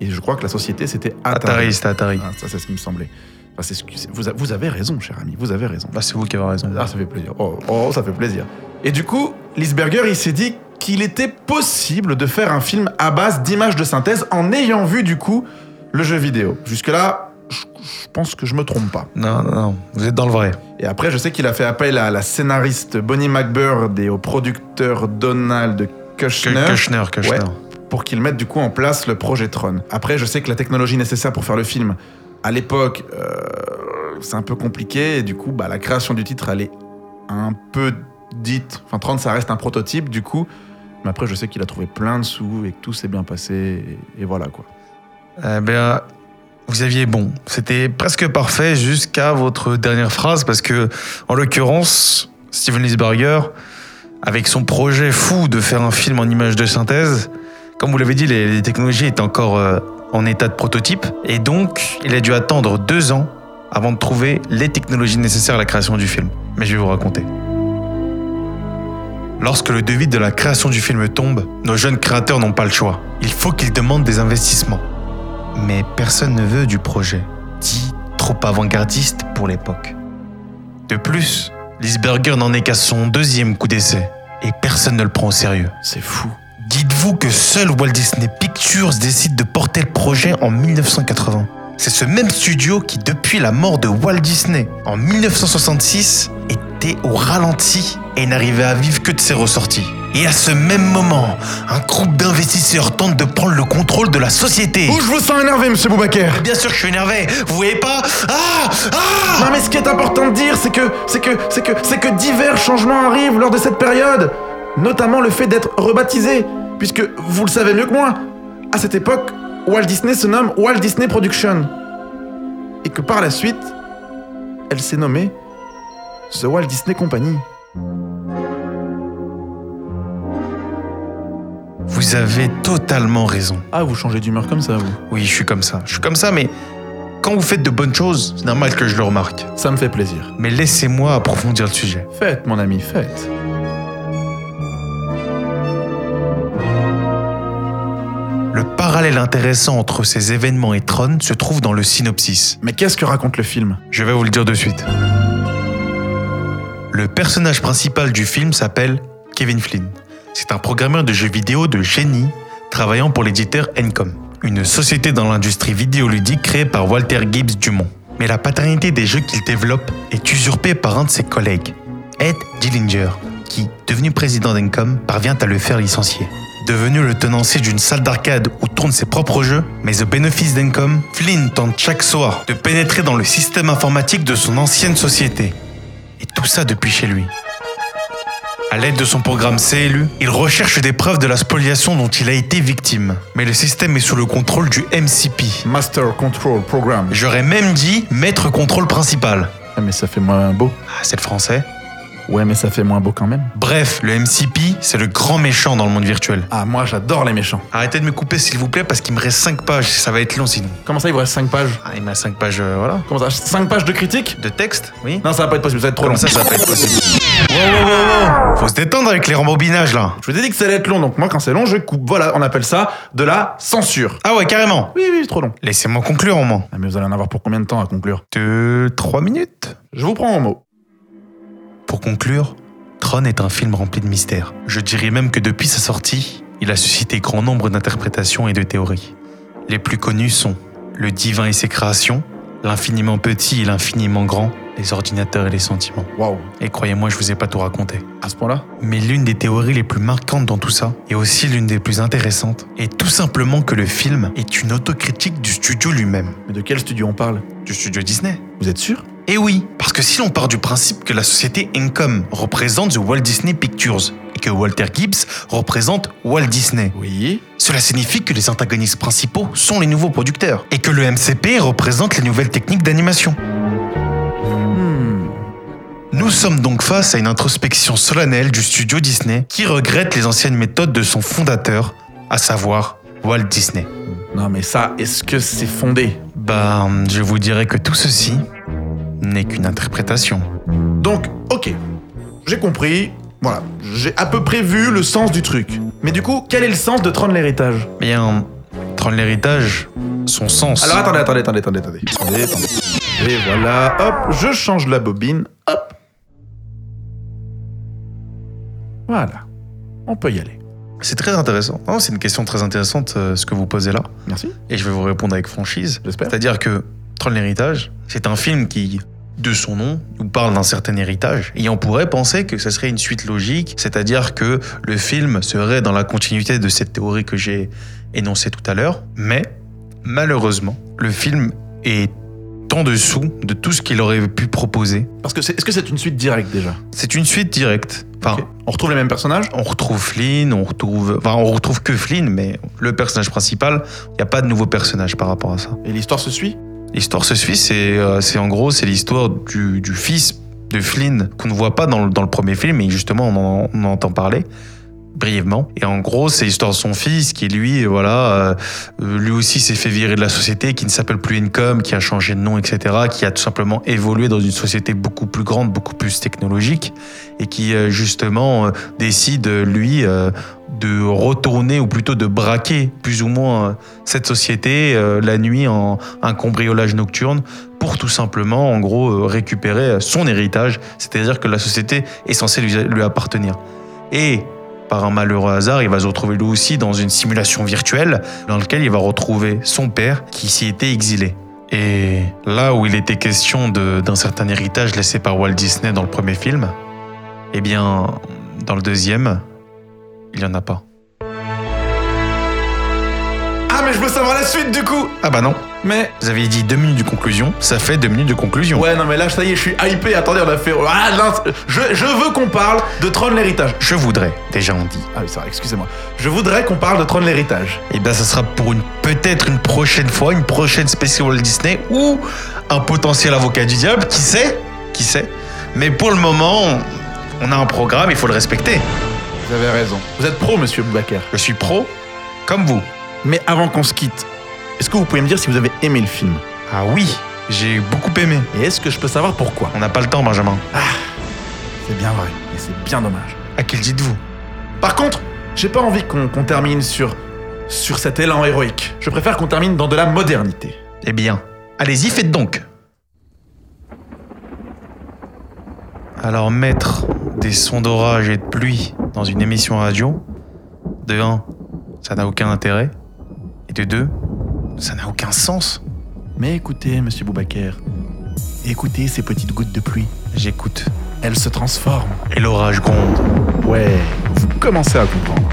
Et je crois que la société, c'était Atari. Atari, c'était Atari. Ah, ça, c'est ce qui me semblait. Enfin, c'est ce que- vous, a- vous avez raison, cher ami, vous avez raison. C'est vous qui avez raison. Ah, ça fait plaisir. Oh, oh, ça fait plaisir. Et du coup, Lisberger, il s'est dit qu'il était possible de faire un film à base d'images de synthèse en ayant vu, du coup, le jeu vidéo. Jusque-là, je, pense que je me trompe pas. Non, non, non, vous êtes dans le vrai. Et après, je sais qu'il a fait appel à la scénariste Bonnie McBurd et au producteur Donald Kushner Kushner, Kushner. Ouais. pour qu'ils mettent du coup en place le projet Tron. Après, je sais que la technologie nécessaire pour faire le film, à l'époque, euh, c'est un peu compliqué. Et du coup, bah, la création du titre, elle est un peu dite. Enfin, Tron, ça reste un prototype, du coup. Mais après, je sais qu'il a trouvé plein de sous et que tout s'est bien passé. Et, voilà quoi. Eh bien, vous aviez bon. C'était presque parfait jusqu'à votre dernière phrase parce que, en l'occurrence, Steven Lisberger, avec son projet fou de faire un film en images de synthèse, comme vous l'avez dit, les, les technologies étaient encore euh, en état de prototype et donc il a dû attendre deux ans avant de trouver les technologies nécessaires à la création du film. Mais je vais vous raconter. Lorsque le devis de la création du film tombe, nos jeunes créateurs n'ont pas le choix. Il faut qu'ils demandent des investissements. Mais personne ne veut du projet, dit trop avant-gardiste pour l'époque. De plus, Lisberger n'en est qu'à son deuxième coup d'essai, et personne ne le prend au sérieux. C'est fou. Dites-vous que seul Walt Disney Pictures décide de porter le projet en 1980. C'est ce même studio qui, depuis la mort de Walt Disney en 1966, était au ralenti et n'arrivait à vivre que de ses ressorties. Et à ce même moment, un groupe d'investisseurs tente de prendre le contrôle de la société. Ouh, je vous sens énervé, monsieur Boubaker Bien sûr que je suis énervé, vous voyez pas? Ah Ah Non mais ce qui est important de dire, c'est que, c'est que, c'est que, c'est que divers changements arrivent lors de cette période. Notamment le fait d'être rebaptisé. Puisque, vous le savez mieux que moi, à cette époque, Walt Disney se nomme Walt Disney Production. Et que par la suite, elle s'est nommée The Walt Disney Company. Vous avez totalement raison. Ah, vous changez d'humeur comme ça, vous Oui, je suis comme ça. Je suis comme ça, mais quand vous faites de bonnes choses, c'est normal que je le remarque. Ça me fait plaisir. Mais laissez-moi approfondir le sujet. Faites, mon ami, faites. Parallèle intéressant entre ces événements et Tron se trouve dans le synopsis. Mais qu'est-ce que raconte le film? Je vais vous le dire de suite. Le personnage principal du film s'appelle Kevin Flynn. C'est un programmeur de jeux vidéo de génie travaillant pour l'éditeur Encom, une société dans l'industrie vidéoludique créée par Walter Gibbs Dumont. Mais la paternité des jeux qu'il développe est usurpée par un de ses collègues, Ed Dillinger, qui, devenu président d'Encom, parvient à le faire licencier. Devenu le tenancier d'une salle d'arcade où tournent ses propres jeux, mais au bénéfice d'Encom, Flynn tente chaque soir de pénétrer dans le système informatique de son ancienne société. Et tout ça depuis chez lui. À l'aide de son programme CLU, il recherche des preuves de la spoliation dont il a été victime. Mais le système est sous le contrôle du MCP. Master Control Program. J'aurais même dit maître contrôle principal. Ah, mais ça fait moins beau. Ah, c'est le français. Ouais, mais ça fait moins beau quand même. Bref, le MCP, c'est le grand méchant dans le monde virtuel. Ah, moi j'adore les méchants. Arrêtez de me couper s'il vous plaît parce qu'il me reste 5 pages, ça va être long sinon. Comment ça, il vous reste 5 pages? Ah, il me reste 5 pages, euh, voilà. Comment ça 5 pages de critique? De texte Oui Non, ça va pas être possible, ça va être trop long. ça, ça va pas être possible. Wow, wow, wow, wow. Faut se détendre avec les rembobinages là. Je vous ai dit que ça allait être long, donc moi quand c'est long, je coupe. Voilà, on appelle ça de la censure. Ah ouais, carrément. Oui, oui, trop long. Laissez-moi conclure au moins. Ah, mais vous allez en avoir pour combien de temps à conclure? Deux, trois minutes. Je vous prends en mot. Pour conclure, Tron est un film rempli de mystères. Je dirais même que depuis sa sortie, il a suscité grand nombre d'interprétations et de théories. Les plus connues sont le divin et ses créations, l'infiniment petit et l'infiniment grand, les ordinateurs et les sentiments. Waouh. Et croyez-moi, je vous ai pas tout raconté. À ce point-là? Mais l'une des théories les plus marquantes dans tout ça, et aussi l'une des plus intéressantes, est tout simplement que le film est une autocritique du studio lui-même, Mais de quel studio on parle? Du studio Disney. Vous êtes sûr? Et oui, parce que si l'on part du principe que la société Encom représente The Walt Disney Pictures et que Walter Gibbs représente Walt Disney, Oui. cela signifie que les antagonistes principaux sont les nouveaux producteurs et que le MCP représente les nouvelles techniques d'animation. Hmm. Nous sommes donc face à une introspection solennelle du studio Disney qui regrette les anciennes méthodes de son fondateur, à savoir Walt Disney. Non, mais ça, est-ce que c'est fondé? Bah, je vous dirais que tout ceci n'est qu'une interprétation. Donc, ok. J'ai compris. Voilà. J'ai à peu près vu le sens du truc. Mais du coup, quel est le sens de Tron l'héritage? Bien, Tron l'héritage, son sens. Alors attendez, attendez, attendez, attendez, attendez. Attendez, attendez. Et voilà, hop, je change la bobine, hop. Voilà. On peut y aller. C'est très intéressant. Non, c'est une question très intéressante euh, ce que vous posez là. Merci, Et je vais vous répondre avec franchise. j'espère. C'est-à-dire que Tron l'héritage, c'est un film qui, de son nom, nous parle d'un certain héritage. Et on pourrait penser que ce serait une suite logique, c'est-à-dire que le film serait dans la continuité de cette théorie que j'ai énoncée tout à l'heure. Mais, malheureusement, le film est en dessous de tout ce qu'il aurait pu proposer. Parce que c'est, est-ce que c'est une suite directe déjà? C'est une suite directe. Enfin. On retrouve les mêmes personnages? on retrouve Flynn, on retrouve, enfin, on retrouve que Flynn, mais le personnage principal, il n'y a pas de nouveau personnage par rapport à ça. et l'histoire se suit? L'histoire se suit, c'est euh, c'est en gros, c'est l'histoire du, fils de Flynn qu'on ne voit pas dans le, premier film, mais justement, on on en entend parler brièvement. Et en gros, c'est l'histoire de son fils qui, lui, voilà, euh, lui aussi s'est fait virer de la société, qui ne s'appelle plus Income, qui a changé de nom, etc., qui a tout simplement évolué dans une société beaucoup plus grande, beaucoup plus technologique, et qui, euh, justement, euh, décide, lui, de retourner, ou plutôt de braquer, plus ou moins, cette société la nuit en un cambriolage nocturne pour tout simplement, en gros, récupérer son héritage, c'est-à-dire que la société est censée lui, lui appartenir. Et par un malheureux hasard, il va se retrouver lui aussi dans une simulation virtuelle dans laquelle il va retrouver son père qui s'y était exilé. Et là où il était question d'un certain héritage laissé par Walt Disney dans le premier film, eh bien, dans le deuxième, il n'y en a pas. Mais je veux savoir la suite du coup Ah bah non, Mais. vous aviez dit deux minutes de conclusion, ça fait deux minutes de conclusion. Ouais, non, mais là, ça y est, je suis hypé. Attendez, on a fait. Ah, non, je, je veux qu'on parle de Tron l'héritage. Je voudrais, déjà on dit. Ah oui, c'est vrai, excusez-moi. Je voudrais qu'on parle de Tron l'héritage. Et bien, ça sera pour une peut-être une prochaine fois, une prochaine spéciale Walt Disney ou un potentiel avocat du diable, qui sait Qui sait Mais pour le moment, on a un programme, il faut le respecter. Vous avez raison. Vous êtes pro, monsieur Boubacar. Je suis pro, comme vous. Mais avant qu'on se quitte, est-ce que vous pouvez me dire si vous avez aimé le film Ah oui, j'ai beaucoup aimé. Et est-ce que je peux savoir pourquoi On n'a pas le temps, Benjamin. C'est bien vrai, et c'est bien dommage. À qui le dites-vous? Par contre, j'ai pas envie qu'on qu'on termine sur, sur cet élan héroïque. Je préfère qu'on termine dans de la modernité. Eh bien, allez-y, faites donc. Alors, mettre des sons d'orage et de pluie dans une émission radio, de 1, ça n'a aucun intérêt. Et de 2, ça n'a aucun sens. Mais écoutez, monsieur Boubacar, écoutez ces petites gouttes de pluie. J'écoute. Elles se transforment. Et l'orage gronde. Ouais, vous commencez à comprendre.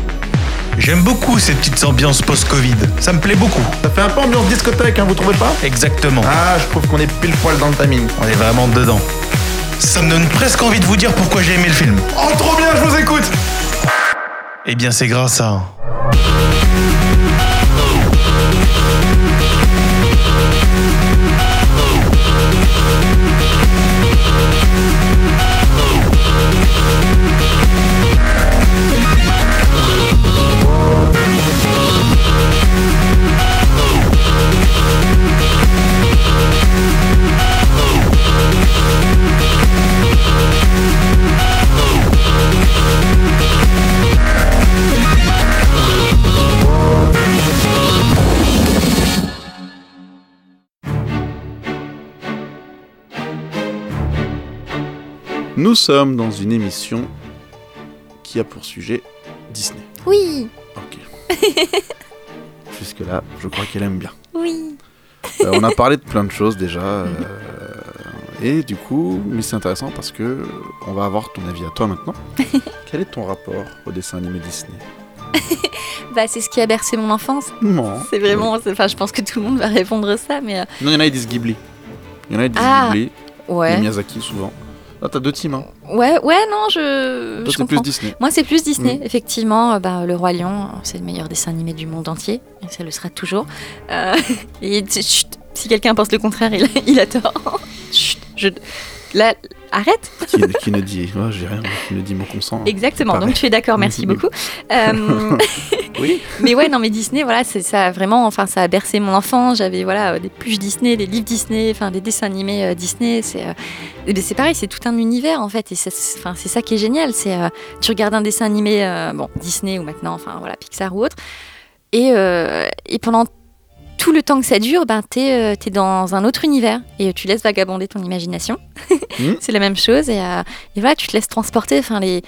J'aime beaucoup ces petites ambiances post-Covid. Ça me plaît beaucoup. Ça fait un peu ambiance discothèque, hein, vous trouvez pas? Exactement. Ah, je trouve qu'on est pile poil dans le timing. On est vraiment dedans. Ça me donne presque envie de vous dire pourquoi j'ai aimé le film. Oh, trop bien, je vous écoute Eh bien, c'est grâce à... Nous sommes dans une émission qui a pour sujet Disney. Oui, Ok. <laughs> Jusque-là, je crois qu'elle aime bien. oui. Euh, on a parlé de plein de choses déjà. euh, et du coup, mais c'est intéressant parce que on va avoir ton avis à toi maintenant. <laughs> Quel est ton rapport au dessin animé Disney? <laughs> Bah, c'est ce qui a bercé mon enfance. Non. C'est vraiment. Enfin, je pense que tout le monde va répondre ça, mais. euh, Non, il y en a qui disent Ghibli. Il y en a qui disent Ah, Ghibli. Et ouais. Miyazaki souvent. Ah, t'as deux teams, hein. Ouais, ouais, non, je. Toi, je plus. Disney. Moi, c'est plus Disney, Mm. effectivement. euh, bah, le Roi Lion, c'est le meilleur dessin animé du monde entier, et ça le sera toujours. Euh, <laughs> et chut, si quelqu'un pense le contraire, il, <laughs> il a tort. <laughs> Chut, je... Là, arrête. qui, qui ne dit. Oh, J'ai rien, qui ne dit mon consent. Exactement. pareil. Donc tu es d'accord, merci beaucoup. <laughs> Euh, Oui. <laughs> mais ouais, non, mais Disney, voilà, c'est ça a vraiment, enfin, ça a bercé mon enfance. J'avais voilà euh, des pluches Disney, des livres Disney, enfin des dessins animés euh, Disney. C'est, euh, et ben, c'est pareil, c'est tout un univers en fait. Et c'est- ça qui est génial. C'est euh, tu regardes un dessin animé, euh, bon Disney ou maintenant, enfin voilà Pixar ou autre, et euh, et pendant tout le temps que ça dure, ben t'es es dans un autre univers et tu laisses vagabonder ton imagination. Mhm. <laughs> c'est la même chose et, euh, et voilà, tu te laisses transporter. Enfin les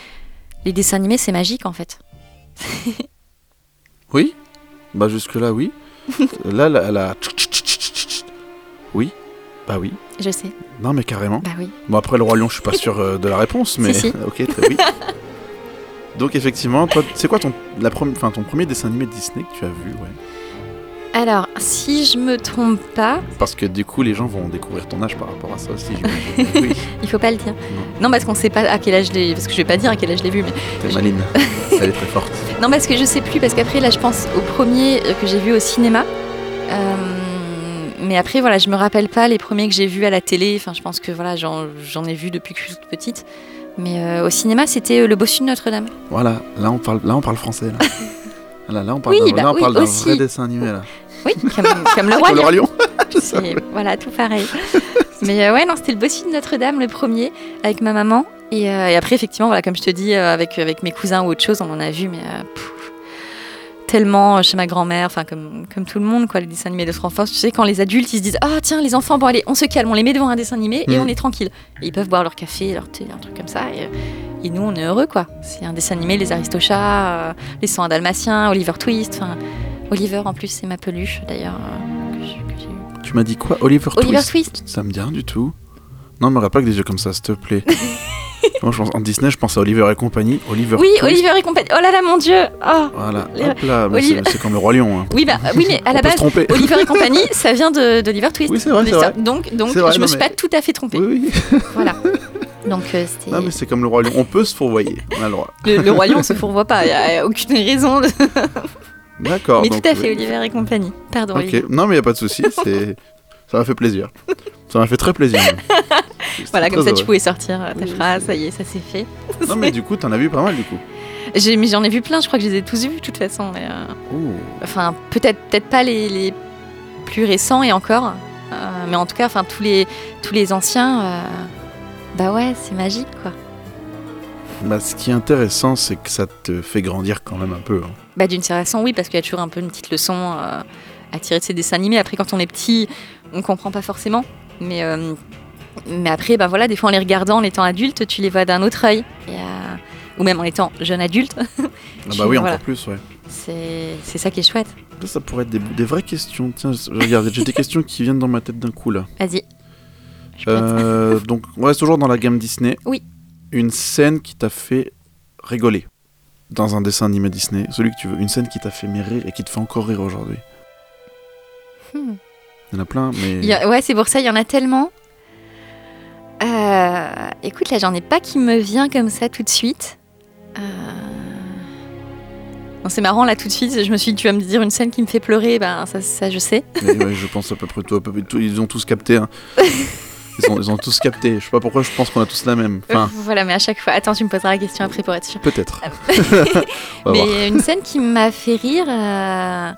les dessins animés, c'est magique en fait. <laughs> Oui Bah jusque-là, oui. <laughs> Là, la, la- Oui Bah oui. Je sais. Non, mais carrément. Bah oui. Bon, après, le Roi Lion, je suis pas sûr euh, de la réponse, mais... Si, si. ok, très oui. Donc, effectivement, toi, c'est quoi ton, la prom- enfin, ton premier dessin animé Disney que tu as vu ouais? Alors, si je me trompe pas, Parce que du coup, les gens vont découvrir ton âge par rapport à ça aussi, <laughs> oui, il faut pas le dire. Non, parce qu'on sait pas à quel âge je l'ai. Parce que je vais pas dire à quel âge je l'ai vu, mais. t'es Je- maline. <laughs> Elle est très forte. Non, parce que je sais plus, parce qu'après, là, je pense au premier que j'ai vu au cinéma. Euh, Mais après, voilà, je me rappelle pas les premiers que j'ai vus à la télé. Enfin, je pense que voilà, j'en j'en ai vu depuis que je suis toute petite. Mais euh, au cinéma, c'était euh, Le Bossu de Notre-Dame. Voilà, là, on parle, là, on parle français, là. <laughs> Là, là on parle Oui, d'un bah là, on oui, parle d'un vrai dessin animé, là. Oui, comme, comme le roi. Comme le. Roi Lion. <laughs> Voilà, tout pareil. Mais euh, ouais, non, c'était le Bossu de Notre-Dame, le premier, avec ma maman. Et, euh, et après, effectivement, voilà, comme je te dis, euh, avec, avec mes cousins ou autre chose, on en a vu, mais pff, tellement chez ma grand-mère, enfin, comme, comme tout le monde, quoi, les dessins animés de enfance. Tu sais, quand les adultes, ils se disent Ah, tiens, les enfants, bon, allez, on se calme, on les met devant un dessin animé et Mm. on est tranquille. Et ils peuvent boire leur café, leur thé, un truc comme ça. Et, et nous, on est heureux, quoi. C'est un dessin animé, les Aristochats, les 101 Dalmatiens, Oliver Twist, enfin. Oliver, en plus, c'est ma peluche, d'ailleurs, euh, que que. Tu m'as dit quoi Oliver, Oliver Twist Twist Ça me dit rien du tout. Non, me regarde pas avec des yeux comme ça, s'il te plaît. <laughs> Moi, je pense, en Disney, je pense à Oliver et compagnie. Oliver Oui, Twist. Oliver et compagnie. Oh là là, mon Dieu oh. Voilà, Les- hop là, mais Oliver- c'est- comme le Roi Lion. hein. Oui, bah, oui, mais à On la base. Oliver et <laughs> compagnie, ça vient de- d'Oliver Twist. Oui, c'est vrai, vrai. Donc, donc vrai, je me suis mais- pas tout à fait trompée. Oui, oui. <laughs> Voilà. Donc, euh. Non, mais c'est comme le Roi Lion. On peut se fourvoyer. On a le droit. Le, le Roi Lion se fourvoie pas, il n'y a, aucune raison. de- D'accord. mais donc, tout à fait, oui. Oliver et compagnie. Pardon, Olivier. Non, mais il a pas de souci. <laughs> Ça m'a fait plaisir. Ça m'a fait très plaisir. <laughs> Voilà, comme ça, tu pouvais sortir euh, ta Oui, phrase, ça y est, ça s'est fait. Non, mais du coup, t'en as vu pas mal, du coup. <laughs> J'ai- Mais j'en ai vu plein, je crois que je les ai tous vus, de toute façon. mais, euh. Enfin, peut-être peut-être pas les, les plus récents et encore. euh, mais en tout cas, enfin, tous les, tous les anciens, euh, bah ouais, c'est magique, quoi. Bah, ce qui est intéressant, c'est que ça te fait grandir quand même un peu. hein. Bah, d'une certaine façon, oui, parce qu'il y a toujours un peu une petite leçon euh, à tirer de ces dessins animés. Après, quand on est petit, on comprend pas forcément. Mais, euh, mais après, bah voilà, des fois, en les regardant, en étant adulte, tu les vois d'un autre œil. Et, euh, ou même en étant jeune adulte. Ah <laughs> Tu- bah oui, voilà. encore plus, ouais. C'est c'est ça qui est chouette. Ça, ça pourrait être des, des vraies questions. Tiens, regarde, j'ai des questions qui viennent dans ma tête d'un coup là. Vas-y. Euh, donc, on reste toujours dans la gamme Disney. Oui. Une scène qui t'a fait rigoler dans un dessin animé Disney, celui que tu veux. Une scène qui t'a fait mais rire et qui te fait encore rire aujourd'hui. Hmm. Il y en a plein, mais. A- ouais, c'est pour ça, il y en a tellement. Euh, écoute, là, j'en ai pas qui me vient comme ça tout de suite. Euh... C'est marrant, là, tout de suite, je me suis dit, tu vas me dire une scène qui me fait pleurer, ben ça, ça je sais. Mais ouais, je pense à peu près tout, à peu près tout. Ils ont tous capté. hein. <laughs> Ils, ont, ils ont tous capté. Je sais pas pourquoi je pense qu'on a tous la même. Enfin, Voilà, mais à chaque fois, attends, tu me poseras la question après pour être sûr. peut-être. <laughs> On va <laughs> voir. mais une scène qui m'a fait rire. euh,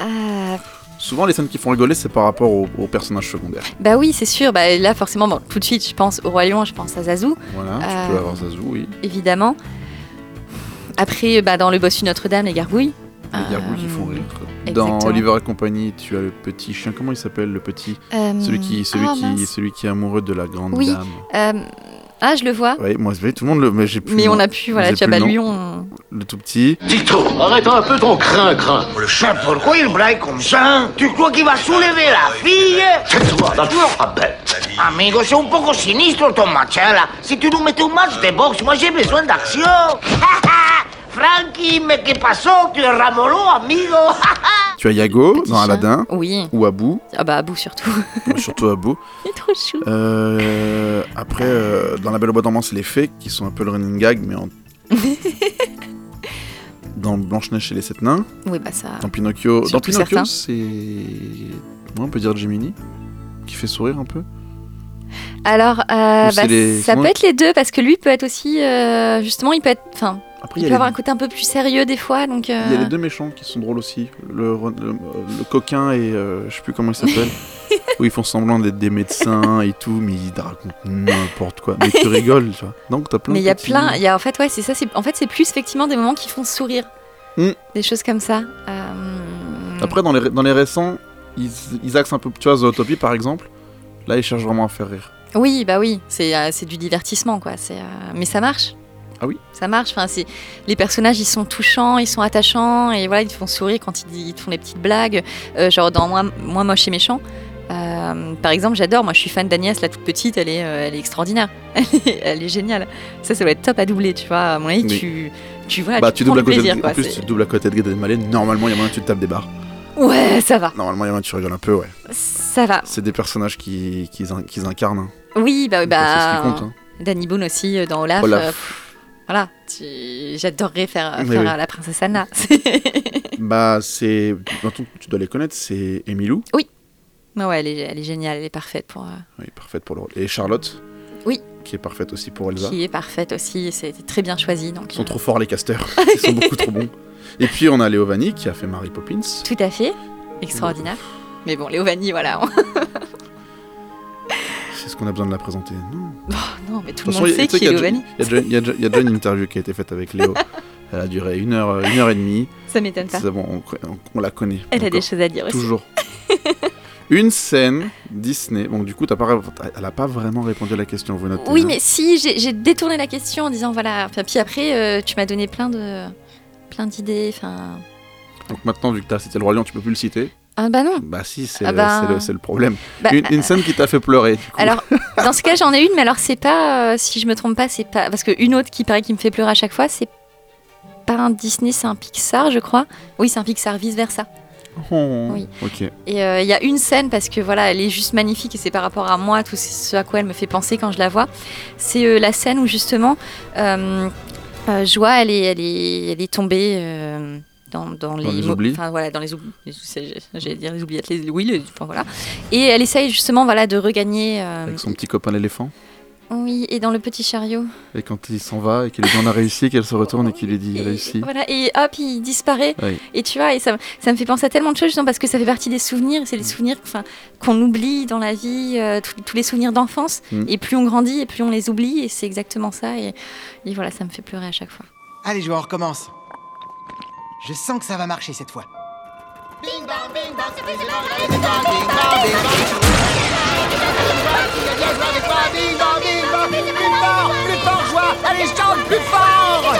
euh, Souvent, les scènes qui font rigoler, c'est par rapport aux, aux personnages secondaires. Bah oui, c'est sûr. Bah, là, forcément, bon, tout de suite, je pense au Roi Lion, je pense à Zazu. Voilà, tu Euh, peux avoir Zazu, oui. évidemment. Après, bah, dans le bossu Notre-Dame, les gargouilles. Les gargouilles qui font rire. Dans. Oliver et compagnie, tu as le petit chien. Comment il s'appelle le petit? Euh, Celui qui, celui ah, qui, mince. celui qui est amoureux de la grande Oui. dame. Euh, Ah, je le vois. Oui, moi, tout le monde le. Mais j'ai plus. Mais on a pu, voilà, tu as plus pas le on... Tout petit. Tito, arrête un peu ton crin-crin. Le chat, pourquoi il braille comme ça Tu crois qu'il va soulever la fille? C'est toi, la pas bête. Amigo, c'est un poco sinistro ton match là. Si tu nous mettais un match de boxe, moi j'ai besoin d'action. <laughs> Frankie, mais que pasó? <laughs> Tu es ramolo, amigo. Tu as Yago Petit dans chat. Aladdin Oui. ou Abou, Ah bah, à bout surtout. <laughs> surtout Abou. <laughs> Il est trop chou. Euh, après, euh, dans La Belle au Bois dormant, c'est les fées qui sont un peu le running gag, mais en. dans Blanche-Neige, c'est les sept nains. Oui, bah ça... Dans Pinocchio, dans Surtout Pinocchio, certains. c'est. Ouais, on peut dire Gemini, qui fait sourire un peu. Alors, euh, bah, les- ça peut être les deux, parce que lui peut être aussi... euh, justement, il peut être... Enfin, Après, il peut avoir les... un côté un peu plus sérieux des fois, donc... euh, il y a les deux méchants qui sont drôles aussi. Le, le, le coquin et euh, je sais plus comment il s'appelle. <laughs> où ils font semblant d'être des médecins et tout, mais ils te racontent n'importe quoi. Mais tu rigoles, tu vois. Donc t'as plein Mais il y a petits- plein, il y a en fait ouais c'est ça, c'est en fait c'est plus effectivement des moments qui font sourire, Mm. des choses comme ça. Euh, Après, dans les, dans les récents, ils, ils axent un peu. Tu vois, Zootopie par exemple, là ils cherchent vraiment à faire rire. Oui bah oui, c'est euh, c'est du divertissement quoi, c'est euh, mais ça marche. Ah oui Ça marche. Enfin c'est les personnages ils sont touchants, ils sont attachants et voilà ils te font sourire quand ils, ils te font des petites blagues, Euh, genre dans moi moi moche et méchant. euh, par exemple, j'adore. Moi, je suis fan d'Agnès, la toute petite. Elle est, euh, elle est extraordinaire. <laughs> Elle est, elle est géniale. Ça, ça doit être top à doubler, tu vois. À mon avis, Oui. tu, tu vois, bah, tu, doubles à côté plaisir, de, quoi. En plus, tu doubles à côté de Gad Elmaleh. Normalement, il y a moyen que tu te tapes des barres. Ouais, ça va, Normalement, il y a moyen que tu rigoles un peu, ouais. ça va. C'est des personnages qui, qui, incarnent. hein. Oui, bah, c'est ce qui bah, compte. hein. Danny Boone aussi dans Olaf. Olaf. Voilà, tu- j'adorerais faire, Oui, faire oui. la princesse Anna. <laughs> <laughs> Bah, c'est. Tu dois les connaître, c'est Emilou. Mais ouais, elle est, elle est géniale, elle est parfaite pour. euh, Oui, parfaite pour le rôle. Et Charlotte. Oui. Qui est parfaite aussi pour Elsa. qui est parfaite aussi, c'était très bien choisi. Donc, Ils sont euh, trop forts, les casteurs. <laughs> Ils sont beaucoup trop bons. Et puis, on a Léo Vanni qui a fait Mary Poppins. Tout à fait, extraordinaire. Mais bon, Léo Vanni, voilà. On- C'est ce qu'on a besoin de la présenter. Non. <laughs> Oh, non, mais tout le monde sait tu qui est qu'il y a Léo déjà- Vanni. Il y, a déjà- une interview qui a été faite avec Léo. <laughs> Elle a duré une heure, une heure et demie. Ça m'étonne pas. Bon, on, on- on la connaît. Elle a des choses à dire aussi. Toujours. <laughs> une scène Disney. Bon, du coup, t'as pas, elle a pas vraiment répondu à la question. Vous notez. Oui, hein. mais si, j'ai détourné la question en disant voilà. Enfin, puis après, euh, tu m'as donné plein de plein d'idées. Enfin, Donc maintenant, vu que t'as cité le Roi Lion, tu peux plus le citer. Ah bah non. Bah si, c'est Ah bah. le, problème. Bah, une, une scène qui t'a fait pleurer. du coup. Alors, <laughs> dans ce cas, j'en ai une, mais alors c'est pas, euh, si je me trompe pas, c'est pas parce que une autre qui paraît qui me fait pleurer à chaque fois, c'est pas un Disney, c'est un Pixar, je crois. Oui, c'est un Pixar, vice versa. Oh, oui. Ok. Et euh, il y a une scène parce que voilà, elle est juste magnifique et c'est par rapport à moi, tout ce à quoi elle me fait penser quand je la vois. C'est euh, la scène où justement, Joie, elle est, elle est, elle est tombée. Euh, dans, dans les, les oublis. enfin voilà dans les oublis j'allais dire les oubliettes les oui les- enfin, voilà et elle essaye justement voilà de regagner euh, Avec son petit copain l'éléphant. oui et dans le petit chariot Et quand il s'en va et qu'il lui dit on a réussi, qu'elle se retourne et qu'il lui dit Et- réussi. Voilà, et hop, il disparaît. Oui. Et tu vois, et ça, ça me fait penser à tellement de choses, justement, parce que ça fait partie des souvenirs. C'est les souvenirs enfin, qu'on oublie dans la vie, euh, tous- tous les souvenirs d'enfance. Mm. Et plus on grandit, et plus on les oublie. Et c'est exactement ça. Et, et voilà, ça me fait pleurer à chaque fois. Allez, joueurs, on recommence. Je sens que ça va marcher cette fois. Plus fort, joie Allez, chante plus fort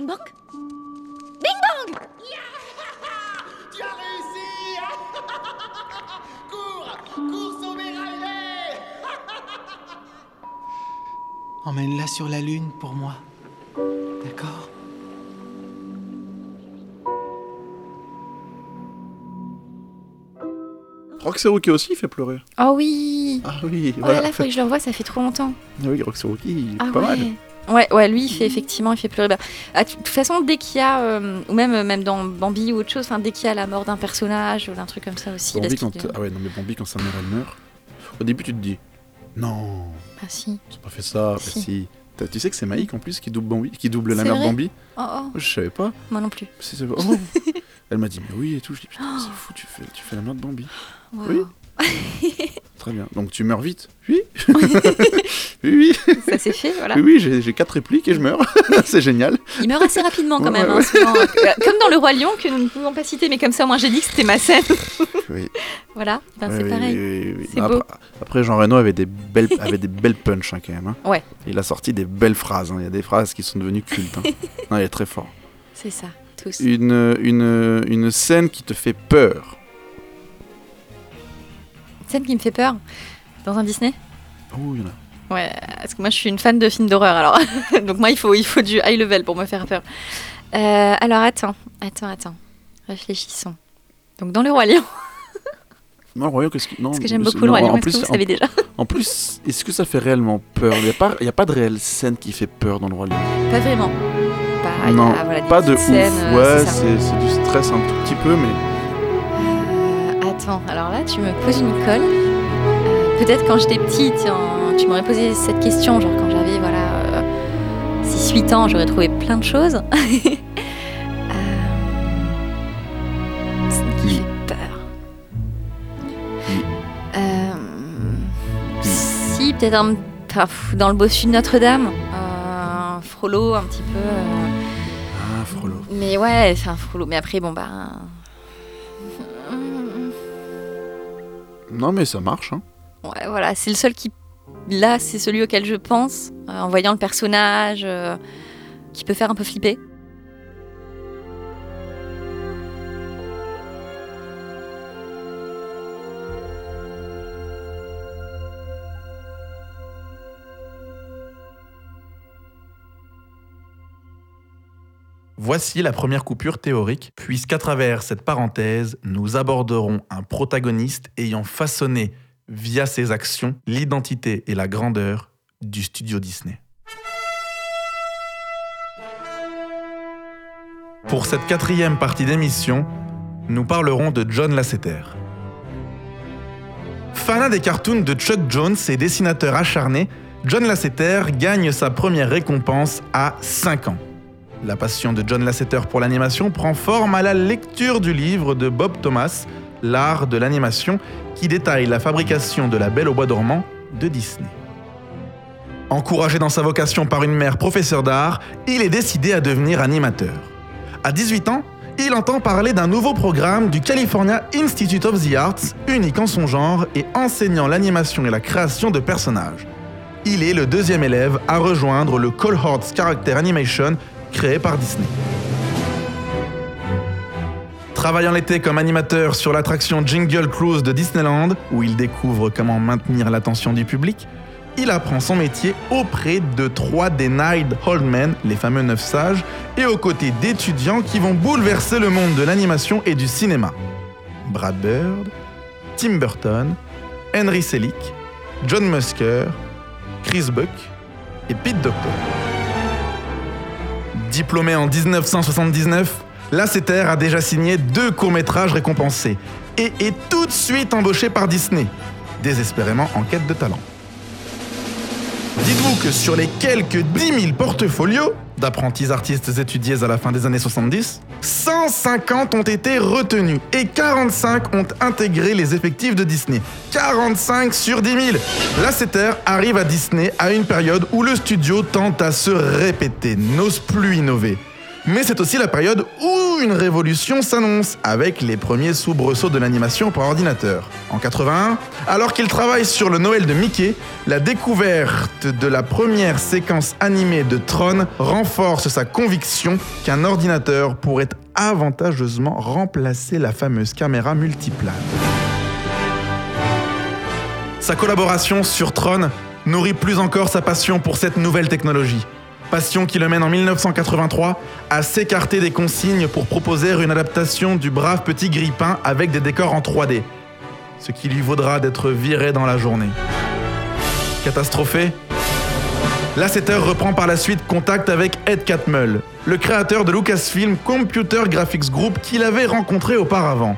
Bing bong? Bing bong <laughs> Tu as réussi <laughs> Cours Cours sauver Riley <laughs> Emmène-la sur la lune pour moi. D'accord? Roxy Rookie aussi il fait pleurer. Oh oui Ah oui, Oh voilà. là là, faut que je le revoie, ça fait trop longtemps. Ah oui, Roxy Rookie, Ah pas ouais. mal. Ouais, ouais, lui, il fait effectivement, il fait pleurer. Bah, ah, de toute façon, dès qu'il y a, euh, ou même, même dans Bambi ou autre chose, dès qu'il y a la mort d'un personnage ou d'un truc comme ça aussi. Bambi quand... Ah ouais, non mais Bambi quand sa mère elle meurt, au début tu te dis non, Ah si. ont pas fait ça, bah Si. si. T'as- Tu sais que c'est Maïk en plus qui double Bambi, qui double la mère vrai Bambi Oh, oh, Je savais pas. moi non plus. Oh. <laughs> Elle m'a dit, mais oui et tout. Je dis, putain, c'est fou, tu fais, tu fais la mère de Bambi. Wow. Oui. Très bien. Donc tu meurs vite Oui. <laughs> oui, oui. Ça s'est fait, voilà. Oui, oui, j'ai quatre répliques et je meurs. <laughs> c'est génial. Il meurt assez rapidement quand Ouais, même. hein, souvent. Euh, Comme dans Le Roi Lion, que nous ne pouvons pas citer, mais comme ça, moi j'ai dit que c'était ma scène. <laughs> Oui. voilà, ben, c'est oui, pareil. oui. C'est beau. Après, après, Jean Reno avait des belles, avait des belles punchs hein, quand même. hein. Ouais. Il a sorti des belles phrases. Il y a des phrases qui sont devenues cultes. non, il est très fort. C'est ça, tous. Une, une, une scène qui te fait peur. Scène qui me fait peur dans un Disney Oh, il y en a. Ouais, parce que moi je suis une fan de films d'horreur alors. <laughs> Donc moi il faut, il faut du high level pour me faire peur. Euh, alors attends, attends, attends. Réfléchissons. Donc dans Le Roi Lion, <laughs> Non, le royaume, qu'est-ce que. Non, parce que j'aime beaucoup Le Roi Lion, en est-ce que plus, vous savez déjà <laughs> En plus, est-ce que ça fait réellement peur? Il n'y a, pas- y a pas de réelle scène qui fait peur dans le Roi Lion. Pas vraiment. A, non, voilà, pas de ouf. euh, ouais, c'est du stress un tout petit peu, mais Euh, alors là, tu me poses une colle. Euh, Peut-être quand j'étais petite, hein, tu m'aurais posé cette question, genre quand j'avais voilà, 6-8 ans, j'aurais trouvé plein de choses. <laughs> Euh, ce qui fait peur. Euh, si, peut-être un- enfin, dans le bossu de Notre-Dame. euh, Frollo, un petit peu. euh, ah, Frollo. mais ouais, enfin Frollo. Mais après, bon bah. Non, mais ça marche. Hein. Ouais, voilà, c'est le seul qui. Là, c'est celui auquel je pense, euh, en voyant le personnage, euh, qui peut faire un peu flipper. Voici la première coupure théorique, puisqu'à travers cette parenthèse, nous aborderons un protagoniste ayant façonné, via ses actions, l'identité et la grandeur du studio Disney. Pour cette quatrième partie d'émission, nous parlerons de John Lasseter. Fanat des cartoons de Chuck Jones et dessinateur acharné, John Lasseter gagne sa première récompense à 5 ans. La passion de John Lasseter pour l'animation prend forme à la lecture du livre de Bob Thomas, L'art de l'animation, qui détaille la fabrication de la Belle au bois dormant de Disney. Encouragé dans sa vocation par une mère professeure d'art, il est décidé à devenir animateur. À 18 ans, il entend parler d'un nouveau programme du California Institute of the Arts, unique en son genre et enseignant l'animation et la création de personnages. Il est le deuxième élève à rejoindre le Cohorts Character Animation créé par Disney. Travaillant l'été comme animateur sur l'attraction Jingle Cruise de Disneyland, où il découvre comment maintenir l'attention du public, il apprend son métier auprès de trois des Nine Old Men, les fameux neuf sages, et aux côtés d'étudiants qui vont bouleverser le monde de l'animation et du cinéma. Brad Bird, Tim Burton, Henry Selick, John Musker, Chris Buck et Pete Docter. Diplômé en 1979, Lasseter a déjà signé deux courts-métrages récompensés et est tout de suite embauché par Disney, désespérément en quête de talent. Dites-vous que sur les quelques 10 000 portfolios d'apprentis artistes étudiés à la fin des années 70, 150 ont été retenus et 45 ont intégré les effectifs de Disney. 45 sur 10 000 Lasseter arrive à Disney à une période où le studio tente à se répéter, n'ose plus innover. Mais c'est aussi la période où une révolution s'annonce, avec les premiers soubresauts de l'animation par ordinateur. En 81, alors qu'il travaille sur le Noël de Mickey, la découverte de la première séquence animée de Tron renforce sa conviction qu'un ordinateur pourrait avantageusement remplacer la fameuse caméra multiplane. Sa collaboration sur Tron nourrit plus encore sa passion pour cette nouvelle technologie. Passion qui le mène en 1983 à s'écarter des consignes pour proposer une adaptation du brave petit grippin avec des décors en 3D. Ce qui lui vaudra d'être viré dans la journée. Catastrophé Lasseter reprend par la suite contact avec Ed Catmull, le créateur de Lucasfilm Computer Graphics Group qu'il avait rencontré auparavant.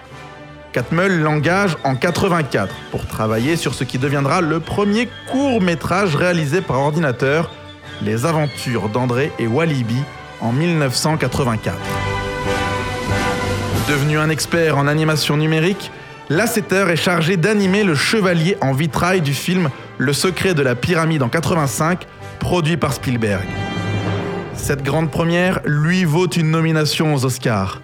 Catmull l'engage en 84 pour travailler sur ce qui deviendra le premier court métrage réalisé par ordinateur, Les aventures d'André et Walibi en 1984. Devenu un expert en animation numérique, Lasseter est chargé d'animer le chevalier en vitrail du film Le secret de la pyramide en 85, produit par Spielberg. Cette grande première lui vaut une nomination aux Oscars.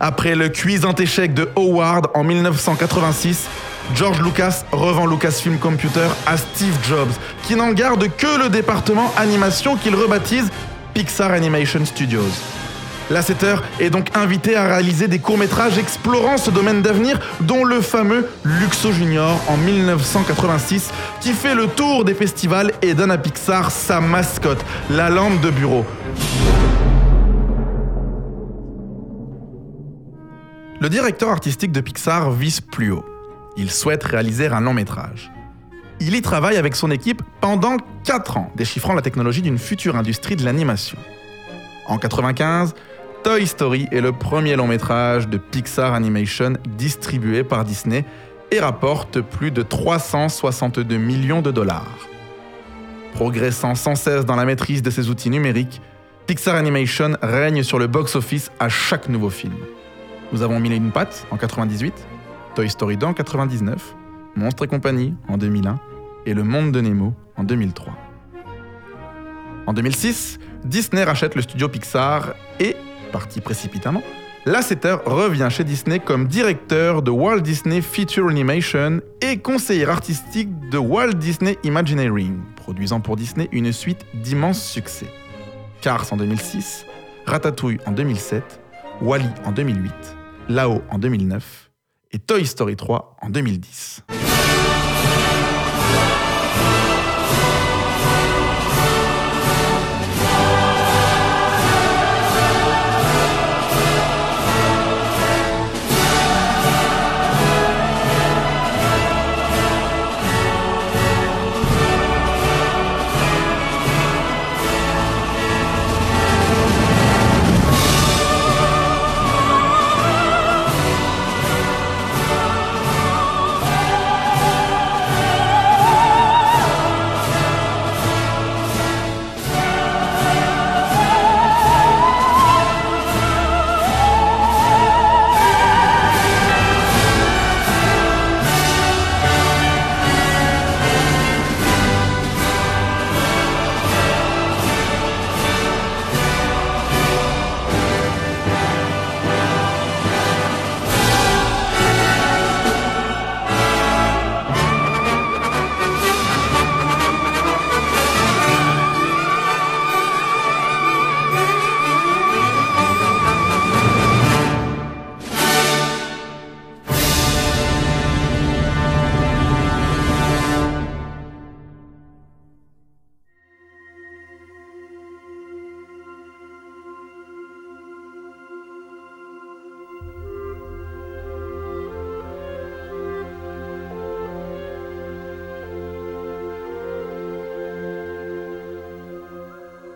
Après le cuisant échec de Howard en 1986, George Lucas revend Lucasfilm Computer à Steve Jobs, qui n'en garde que le département animation qu'il rebaptise Pixar Animation Studios. Lasseter est donc invité à réaliser des courts-métrages explorant ce domaine d'avenir, dont le fameux Luxo Junior en 1986, qui fait le tour des festivals et donne à Pixar sa mascotte, la lampe de bureau. Le directeur artistique de Pixar vise plus haut. Il souhaite réaliser un long métrage. Il y travaille avec son équipe pendant 4 ans, déchiffrant la technologie d'une future industrie de l'animation. En 95, Toy Story est le premier long métrage de Pixar Animation distribué par Disney et rapporte plus de 362 millions de dollars. Progressant sans cesse dans la maîtrise de ses outils numériques, Pixar Animation règne sur le box-office à chaque nouveau film. Nous avons et une pattes en 98, Toy Story 2 en 99, Monstres et compagnie en 2001 et Le Monde de Nemo en 2003. En 2006, Disney rachète le studio Pixar et, parti précipitamment, Lasseter revient chez Disney comme directeur de Walt Disney Feature Animation et conseiller artistique de Walt Disney Imagineering, produisant pour Disney une suite d'immenses succès. Cars en 2006, Ratatouille en 2007, Wally en 2008, Lao en 2009 et Toy Story 3 en 2010.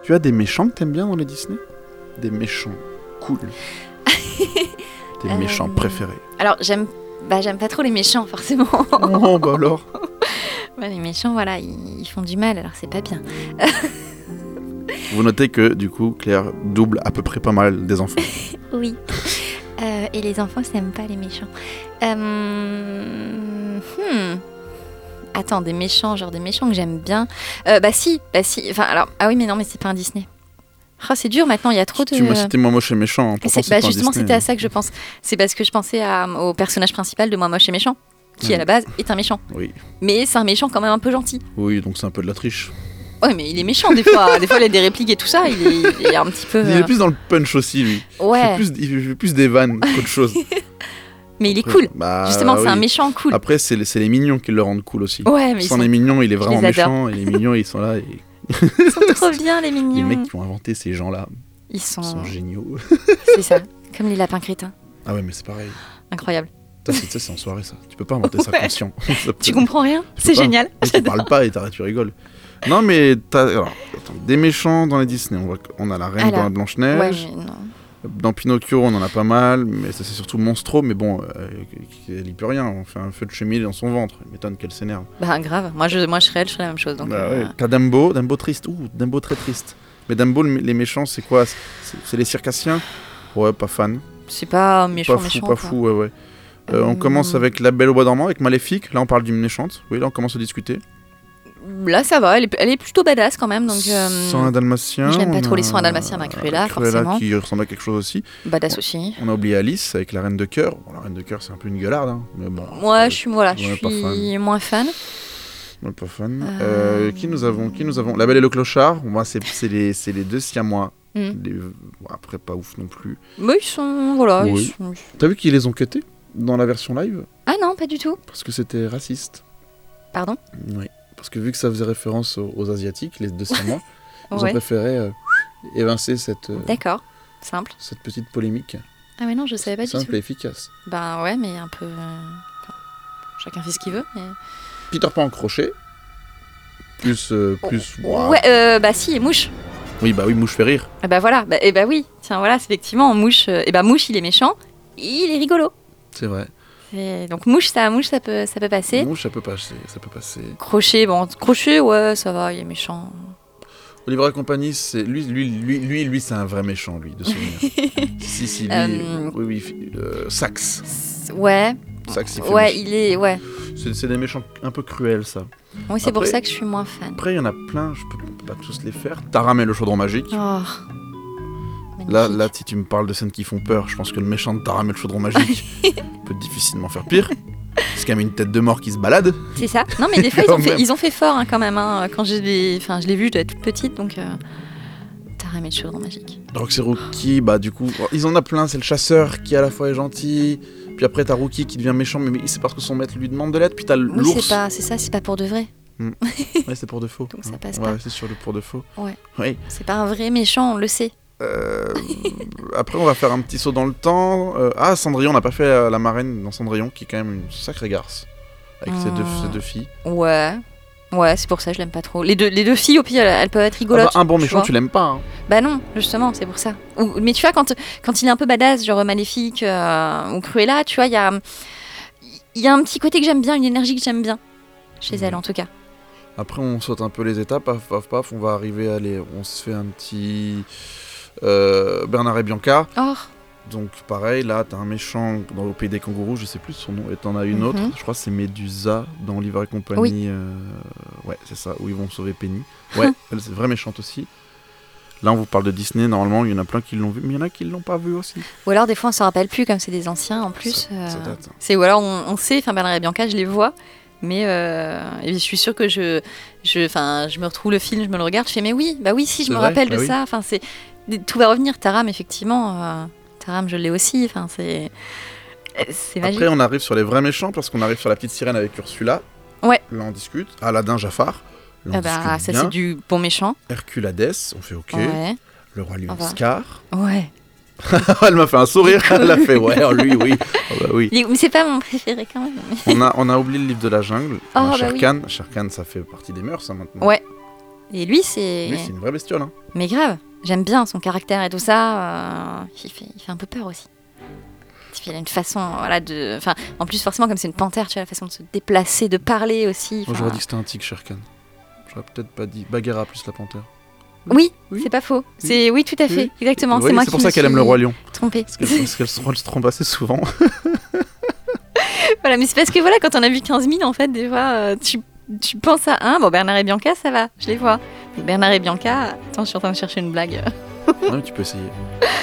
Tu as des méchants que t'aimes bien dans les Disney? Des méchants cool. <laughs> Tes Euh, méchants préférés. Alors, j'aime bah, j'aime pas trop les méchants, forcément. <laughs> Oh bah alors Ouais, <laughs> les méchants, voilà, ils, ils font du mal, alors c'est pas bien. Vous notez que du coup Claire double à peu près pas mal des enfants. Oui. Euh, et les enfants, n'aiment pas les méchants. Euh, hmm. Attends, des méchants, genre des méchants que j'aime bien. Euh, bah si, bah si. Enfin, alors, ah oui, mais non, mais c'est pas un Disney. Oh, c'est dur maintenant, il y a trop de. Tu m'as cité moi moche et méchant. hein, pourtant, bah justement, c'était à ça que je pense. C'est parce que je pensais à- au personnage principal de Moi Moche et Méchant, qui à Mm. la base est un méchant. Oui. Mais c'est un méchant quand même un peu gentil. Oui, donc c'est un peu de la triche. Ouais, mais il est méchant des fois. des fois, il a des répliques et tout ça. Il est, il est un petit peu. Il est plus dans le punch aussi lui. Il Ouais. fait plus, il fait plus des vannes qu'autre chose. <laughs> Mais il est cool. Bah, Justement, c'est un méchant cool. Après, c'est les, les mignons qui le rendent cool aussi. Ouais, mais Sans sont- les mignons, il est vraiment les méchant. Et les mignons, ils sont là. Et... Ils sont trop bien, les <laughs> Les mignons. mecs qui ont inventé ces gens-là Ils sont. sont géniaux. <laughs> C'est ça. Comme les lapins crétins. Ah ouais, mais c'est pareil. Incroyable. Ça, c'est- en soirée, ça. Tu peux pas inventer ça conscient. <laughs> Ça peut- Tu comprends rien C'est génial. Tu parles pas et tu rigoles. Non, mais t'as, alors, attends, des méchants dans les Disney. On, a la reine Alors, dans la Blanche-Neige. Ouais, mais non. Dans Pinocchio, on en a pas mal, mais ça c'est surtout Monstro. Mais bon, euh, elle y peut rien. On fait un feu de cheminée dans son ventre. Il m'étonne qu'elle s'énerve. Bah, grave. Moi, je, moi, je serais elle, je ferais la même chose. Donc, Bah euh, ouais. T'as Dumbo, Dumbo triste. Ouh, Dumbo très triste. Mais Dumbo, le- les méchants, c'est quoi? C'est, les circassiens? Ouais, pas fan. C'est pas méchant, pas fou, méchant. pas quoi. fou, ouais, ouais. Euh, On Euh, commence avec La Belle au Bois dormant, avec Maléfique. Là, on parle d'une méchante. Oui, là, on commence à discuter. Là, ça va, elle est, elle est plutôt badass quand même. Donc, euh, Sans un dalmatien. je l'aime pas trop les soins dalmatiens, mais Cruella, Cruella forcément. qui ressemble à quelque chose aussi. badass aussi. On a oublié Alice avec la Reine de Cœur. Bon, la Reine de Cœur, c'est un peu une gueularde, hein, mais bon. Moi, je suis, voilà, on je suis moins fan. Est pas fan. Euh, Euh, qui nous avons Qui nous avons? La Belle et le Clochard. Moi, c'est les, deux siamois. Mm. Les- bon, après, pas ouf non plus. Mais ils sont. Voilà. Oui. sont- T'as vu qu'ils les ont cutés dans la version live? Ah non, pas du tout. Parce que c'était raciste. Pardon? Oui. Parce que vu que ça faisait référence aux, aux Asiatiques, les deux siamois, <laughs> ils ont Ouais. préféré euh, évincer cette, euh, D'accord. Simple. cette petite polémique. Ah, mais non, je savais pas du Simple tout. et efficace. Ben ouais, mais un peu. euh, enfin, chacun fait ce qu'il veut. mais- Peter Pan crochet. Plus. euh, plus ouah. Ouais, euh, bah si, et mouche. Oui, bah oui, mouche fait rire. Ah bah voilà, bah, et bah oui. Tiens, voilà, c'est effectivement, mouche. et bah mouche, il est méchant. Il est rigolo. C'est vrai. Donc mouche, ça, mouche, ça peut, ça peut passer. Mouche, ça peut passer. Ça peut passer. Crochet, bon, crochet, ouais, ça va, il est méchant. Oliver et compagnie, c'est lui, lui, lui, lui, lui, c'est un vrai méchant, lui, de souvenir. <laughs> si, si, lui, Euh, oui, oui, euh, Sax, Ouais, Sax, il fait ouais, il est, ouais. C'est, des méchants un peu cruels, ça. Oui, c'est pour ça que je suis moins fan. Après, il y en a plein, je peux pas tous les faire. Taram et le chaudron magique. Oh. Là, là, si tu me parles de scènes qui font peur, je pense que le méchant de Taram et le chaudron magique <laughs> peut difficilement faire pire. C'est quand même une tête de mort qui se balade. C'est ça. Non, mais des fois, <laughs> ils ont fait, même. ils ont fait fort hein, quand même. hein. Quand je l'ai, enfin, je l'ai vu, être toute petite, donc. Euh... Taram et le chaudron magique. Roxy Rookie, bah du coup, ils en ont plein. C'est le chasseur qui à la fois est gentil. Puis après, t'as Rookie qui devient méchant, mais c'est parce que son maître lui demande de l'aide. Puis t'as Oui, l'ours. c'est pas, c'est ça, c'est pas pour de vrai. <laughs> Ouais, c'est pour de faux. Donc ça passe ouais, pas. c'est sur le pour de faux. Ouais. Oui. C'est pas un vrai méchant, on le sait. Euh, après, on va faire un petit saut dans le temps. Euh, ah, Cendrillon, on n'a pas fait euh, la marraine dans Cendrillon, qui est quand même une sacrée garce. Avec ses, deux, ses deux filles. Ouais. Ouais, c'est pour ça que je l'aime pas trop. Les deux, les deux filles, au pire, elles, elles peuvent être Ah rigolotes. bah, un bon méchant, tu l'aimes pas. Hein. Bah non, justement, c'est pour ça. Ou- mais tu vois, quand, quand il est un peu badass, genre maléfique ou Cruella, tu vois, il y a, il y a un petit côté que j'aime bien, une énergie que j'aime bien. Chez elle, en tout cas. Après, on saute un peu les étapes, paf, paf, paf. On va arriver à les. On se fait un petit. Euh, Bernard et Bianca. Oh, Donc, pareil, là, t'as un méchant dans le pays des kangourous, je sais plus son nom, et t'en as une Mhm. autre. Je crois que c'est Médusa dans Oliver et compagnie. euh, Ouais, c'est ça, où ils vont sauver Penny. Ouais, <laughs> elle, c'est vraie méchante aussi. Là, on vous parle de Disney, normalement, il y en a plein qui l'ont vu, mais il y en a qui l'ont pas vu aussi. Ou alors, des fois, on se rappelle plus, comme c'est des anciens en plus. Ça- euh, date. c'est ou alors, on, on sait, enfin, Bernard et Bianca, je les vois. Mais euh, et je suis sûre que je, je, je me retrouve le film, je me le regarde, je fais mais oui, bah oui, si, je me vrai, rappelle bah de oui. ça. Enfin, c'est tout va revenir. Taram, effectivement, euh, Taram, je l'ai aussi. Enfin, c'est, c'est magique. Après, on arrive sur les vrais méchants, parce qu'on arrive sur la petite sirène avec Ursula. Ouais. Là, on discute. Aladdin Jafar. Là, on Ah bah, ça c'est du bon méchant. Hercule Hadès, on fait OK. Ouais. Le roi lion. Scar. Ouais. <laughs> Elle m'a fait un sourire, elle a fait ouais, lui, oui. <laughs> Oh, bah oui. Mais c'est pas mon préféré quand même. On a, on a oublié le livre de la jungle. Oh, bah oui. Khan, ça fait partie des mœurs, ça, maintenant. Ouais. Et lui, c'est. Lui, c'est une vraie bestiole. Hein. Mais grave. J'aime bien son caractère et tout ça. euh, Il, fait, il fait un peu peur aussi. Il a une façon, voilà, de. Enfin, en plus, forcément, comme c'est une panthère, tu as la façon de se déplacer, de parler aussi. Moi, j'aurais dit que c'était un tigre, Shere Khan. J'aurais peut-être pas dit Bagheera plus la panthère. Oui, Oui. c'est pas faux. C'est oui, tout à fait, Oui. exactement. C'est moi c'est pour ça qu'elle aime le roi lion. Trompée. Parce qu'elle se, trompe assez souvent. <laughs> voilà, mais c'est parce que voilà, quand on a vu 15 000, en fait, des fois, euh, tu, tu penses à un? Bon, Bernard et Bianca, ça va, je les vois. Bernard et Bianca, attends, je suis en train de chercher une blague. ouais, tu peux essayer.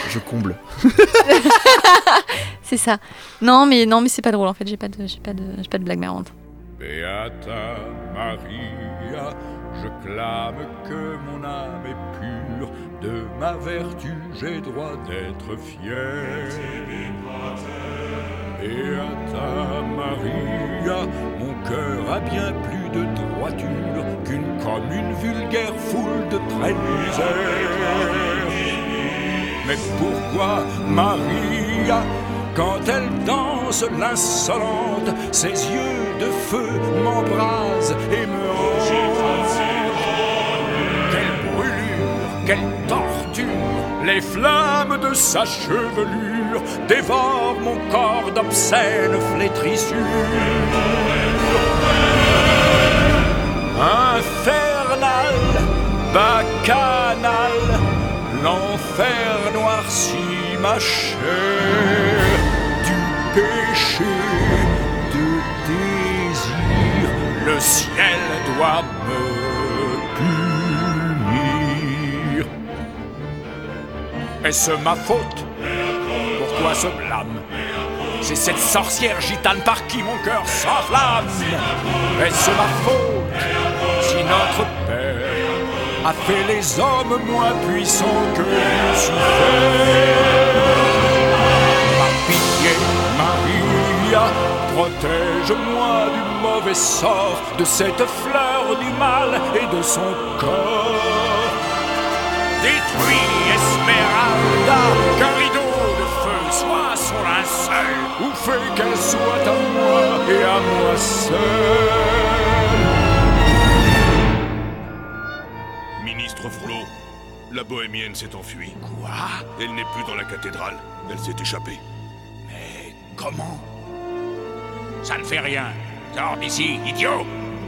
Je comble. <laughs> c'est ça. Non, mais non, mais c'est pas drôle en fait. J'ai pas de, j'ai pas de, j'ai pas de blague marrante. Beata Maria, je clame que mon âme est pure, de ma vertu j'ai droit d'être fier. Beata Maria, mon cœur a bien plus de droiture qu'une commune vulgaire foule de misère. Mais pourquoi Maria, quand elle danse l'insolente, ses yeux de feu m'embrasent et me hantent Quelle brûlure, quelle torture, les flammes de sa chevelure dévorent mon corps d'obscènes flétrissures. Infernal, bacchanal, l'enfer noircit ma chair du péché de désir. Le ciel doit me punir. Est-ce ma faute? Pourquoi ce blâme C'est cette sorcière gitane par qui mon cœur s'enflamme. Est-ce ma faute si notre Père a fait les hommes moins puissants que Lucifer? Par pitié, Maria, protège-moi du mauvais sort de cette fleur du mal et de son corps. Détruis Esmeralda, son linceul, ou fais qu'elle soit à moi et à moi seul? Ministre Frollo, la bohémienne s'est enfuie. Quoi? Elle n'est plus dans la cathédrale. Elle s'est échappée. Mais comment? Ça ne fait rien. Sors d'ici, idiot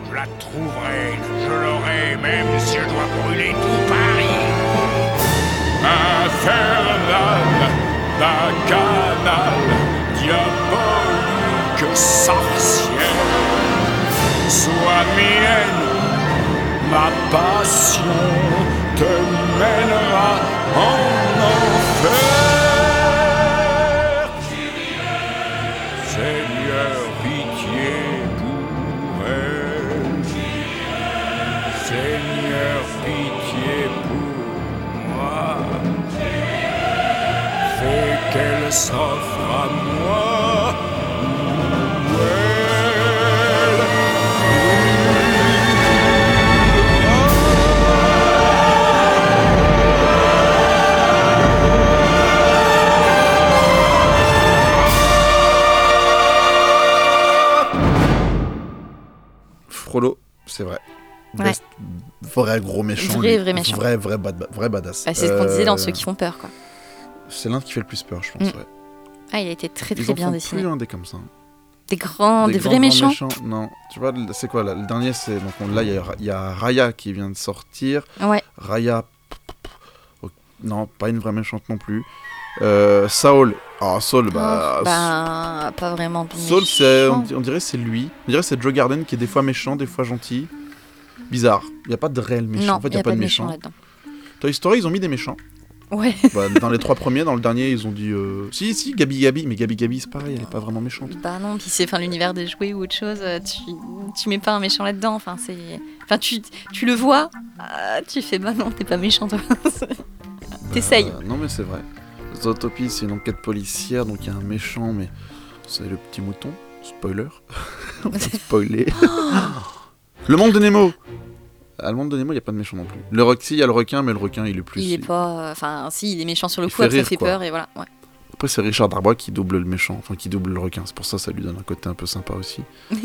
Je la trouverai, je l'aurai, même si je dois brûler tout Paris Infernal, bacchanal, diabolique, sorcière Sois mienne ma passion te mènera en enfer. S'offre à moi. Où elle Frollo, c'est vrai. Ouais. Vrai gros méchant. Vrai, vrai méchant. Vrai, vrai, bad- vrai badass. Bah, c'est ce qu'on disait dans Euh, ceux qui font peur, quoi. C'est l'un qui fait le plus peur, je pense. Mm. ouais. Ah, il a été très Ils très en bien font dessiné. plus un des comme ça. Des grands, des, Des vrais grands, méchants. Non, tu vois, c'est quoi là Le dernier, c'est. Donc on- là, il y, y a Raya qui vient de sortir. Ouais. Raya. oh, Non, pas une vraie méchante non plus. Euh, Saul. Ah, Saul, bah. Oh, bah, pas vraiment. Saul, on, dirait c'est lui. On dirait c'est Joe Garden qui est des fois méchant, des fois gentil. Bizarre. Il n'y a pas de réel méchant. Non, en fait, il y n'y a pas de méchant méchant. Toy Story, ils ont mis des méchants. Ouais. <laughs> Bah, dans les trois premiers, dans le dernier, ils ont dit. euh, Si, si, Gabi Gabi. Mais Gabi Gabi, c'est pareil, elle n'est pas vraiment méchante. Bah non, puis c'est l'univers des jouets ou autre chose, euh, tu, tu mets pas un méchant là-dedans, enfin c'est enfin tu, tu le vois, ah, tu fais bah non, t'es pas méchant <laughs> toi. T'essayes. Euh, non, mais c'est vrai. Zootopie, c'est une enquête policière, donc il y a un méchant, mais c'est le petit mouton. Spoiler. <laughs> On va spoiler. le monde de Nemo Le monde de Nemo, il n'y a pas de méchant non plus. Le requin, il y a le requin, mais le requin, il est plus. il est pas enfin si, il est méchant sur le Il coup, fait après rire, ça fait quoi. peur et voilà. Ouais. Après, c'est Richard Darbois qui double le méchant, enfin qui double le requin. C'est pour ça ça lui donne un côté un peu sympa aussi. <laughs>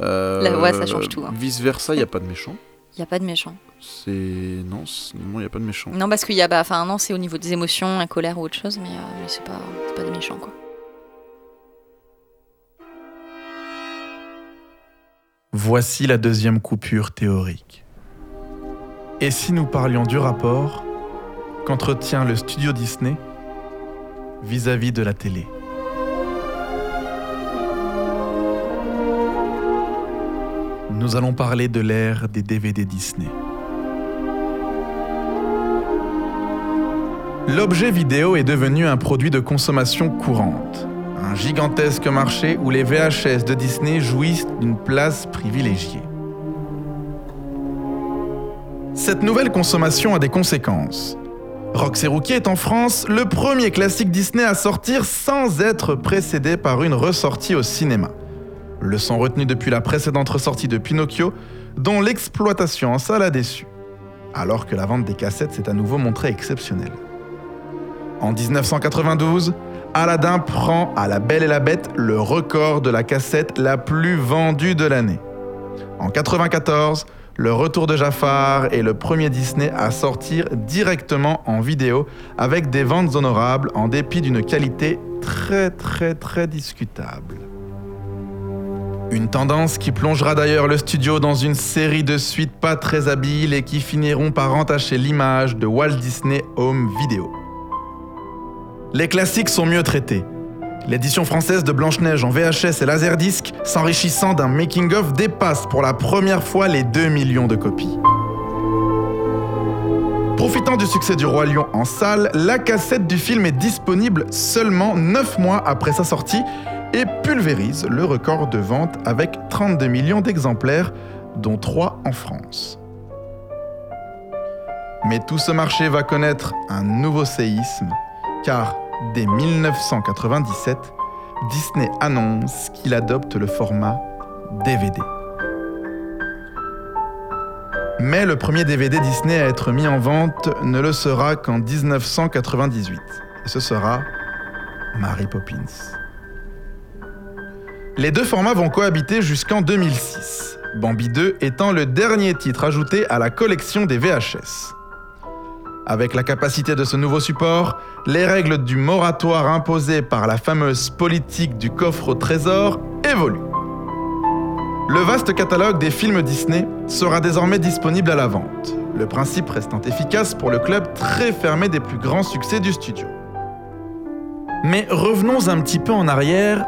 Euh, La voix, ça change tout, hein. Vice versa, il n'y a pas de méchant. Il y a pas de méchant. C'est. Non, il n'y a pas de méchant. Non parce qu'il y a bah enfin non, c'est au niveau des émotions, la colère ou autre chose mais, euh, mais c'est pas c'est pas des méchants quoi. Voici la deuxième coupure théorique. Et si nous parlions du rapport qu'entretient le studio Disney vis-à-vis de la télé? Nous allons parler de l'ère des DVD Disney. L'objet vidéo est devenu un produit de consommation courante. Un gigantesque marché où les VHS de Disney jouissent d'une place privilégiée. Cette nouvelle consommation a des conséquences. Rox et Rookie est en France le premier classique Disney à sortir sans être précédé par une ressortie au cinéma. Leçon retenue depuis la précédente ressortie de Pinocchio, dont l'exploitation en salle a déçu, alors que la vente des cassettes s'est à nouveau montrée exceptionnelle. En 1992, Aladdin prend à La Belle et la Bête le record de la cassette la plus vendue de l'année. En 94, le retour de Jafar est le premier Disney à sortir directement en vidéo avec des ventes honorables en dépit d'une qualité très très très discutable. Une tendance qui plongera d'ailleurs le studio dans une série de suites pas très habiles et qui finiront par entacher l'image de Walt Disney Home Video. Les classiques sont mieux traités. L'édition française de Blanche-Neige en VHS et Laserdisc, s'enrichissant d'un making-of, dépasse pour la première fois les 2 millions de copies. Profitant du succès du Roi Lion en salle, la cassette du film est disponible seulement 9 mois après sa sortie et pulvérise le record de vente avec 32 millions d'exemplaires, dont 3 en France. Mais tout ce marché va connaître un nouveau séisme, car dès 1997, Disney annonce qu'il adopte le format DVD. Mais le premier DVD Disney à être mis en vente ne le sera qu'en 1998. Et ce sera Mary Poppins. Les deux formats vont cohabiter jusqu'en 2006, Bambi 2 étant le dernier titre ajouté à la collection des VHS. Avec la capacité de ce nouveau support, les règles du moratoire imposées par la fameuse politique du coffre au trésor évoluent. Le vaste catalogue des films Disney sera désormais disponible à la vente, le principe restant efficace pour le club très fermé des plus grands succès du studio. Mais revenons un petit peu en arrière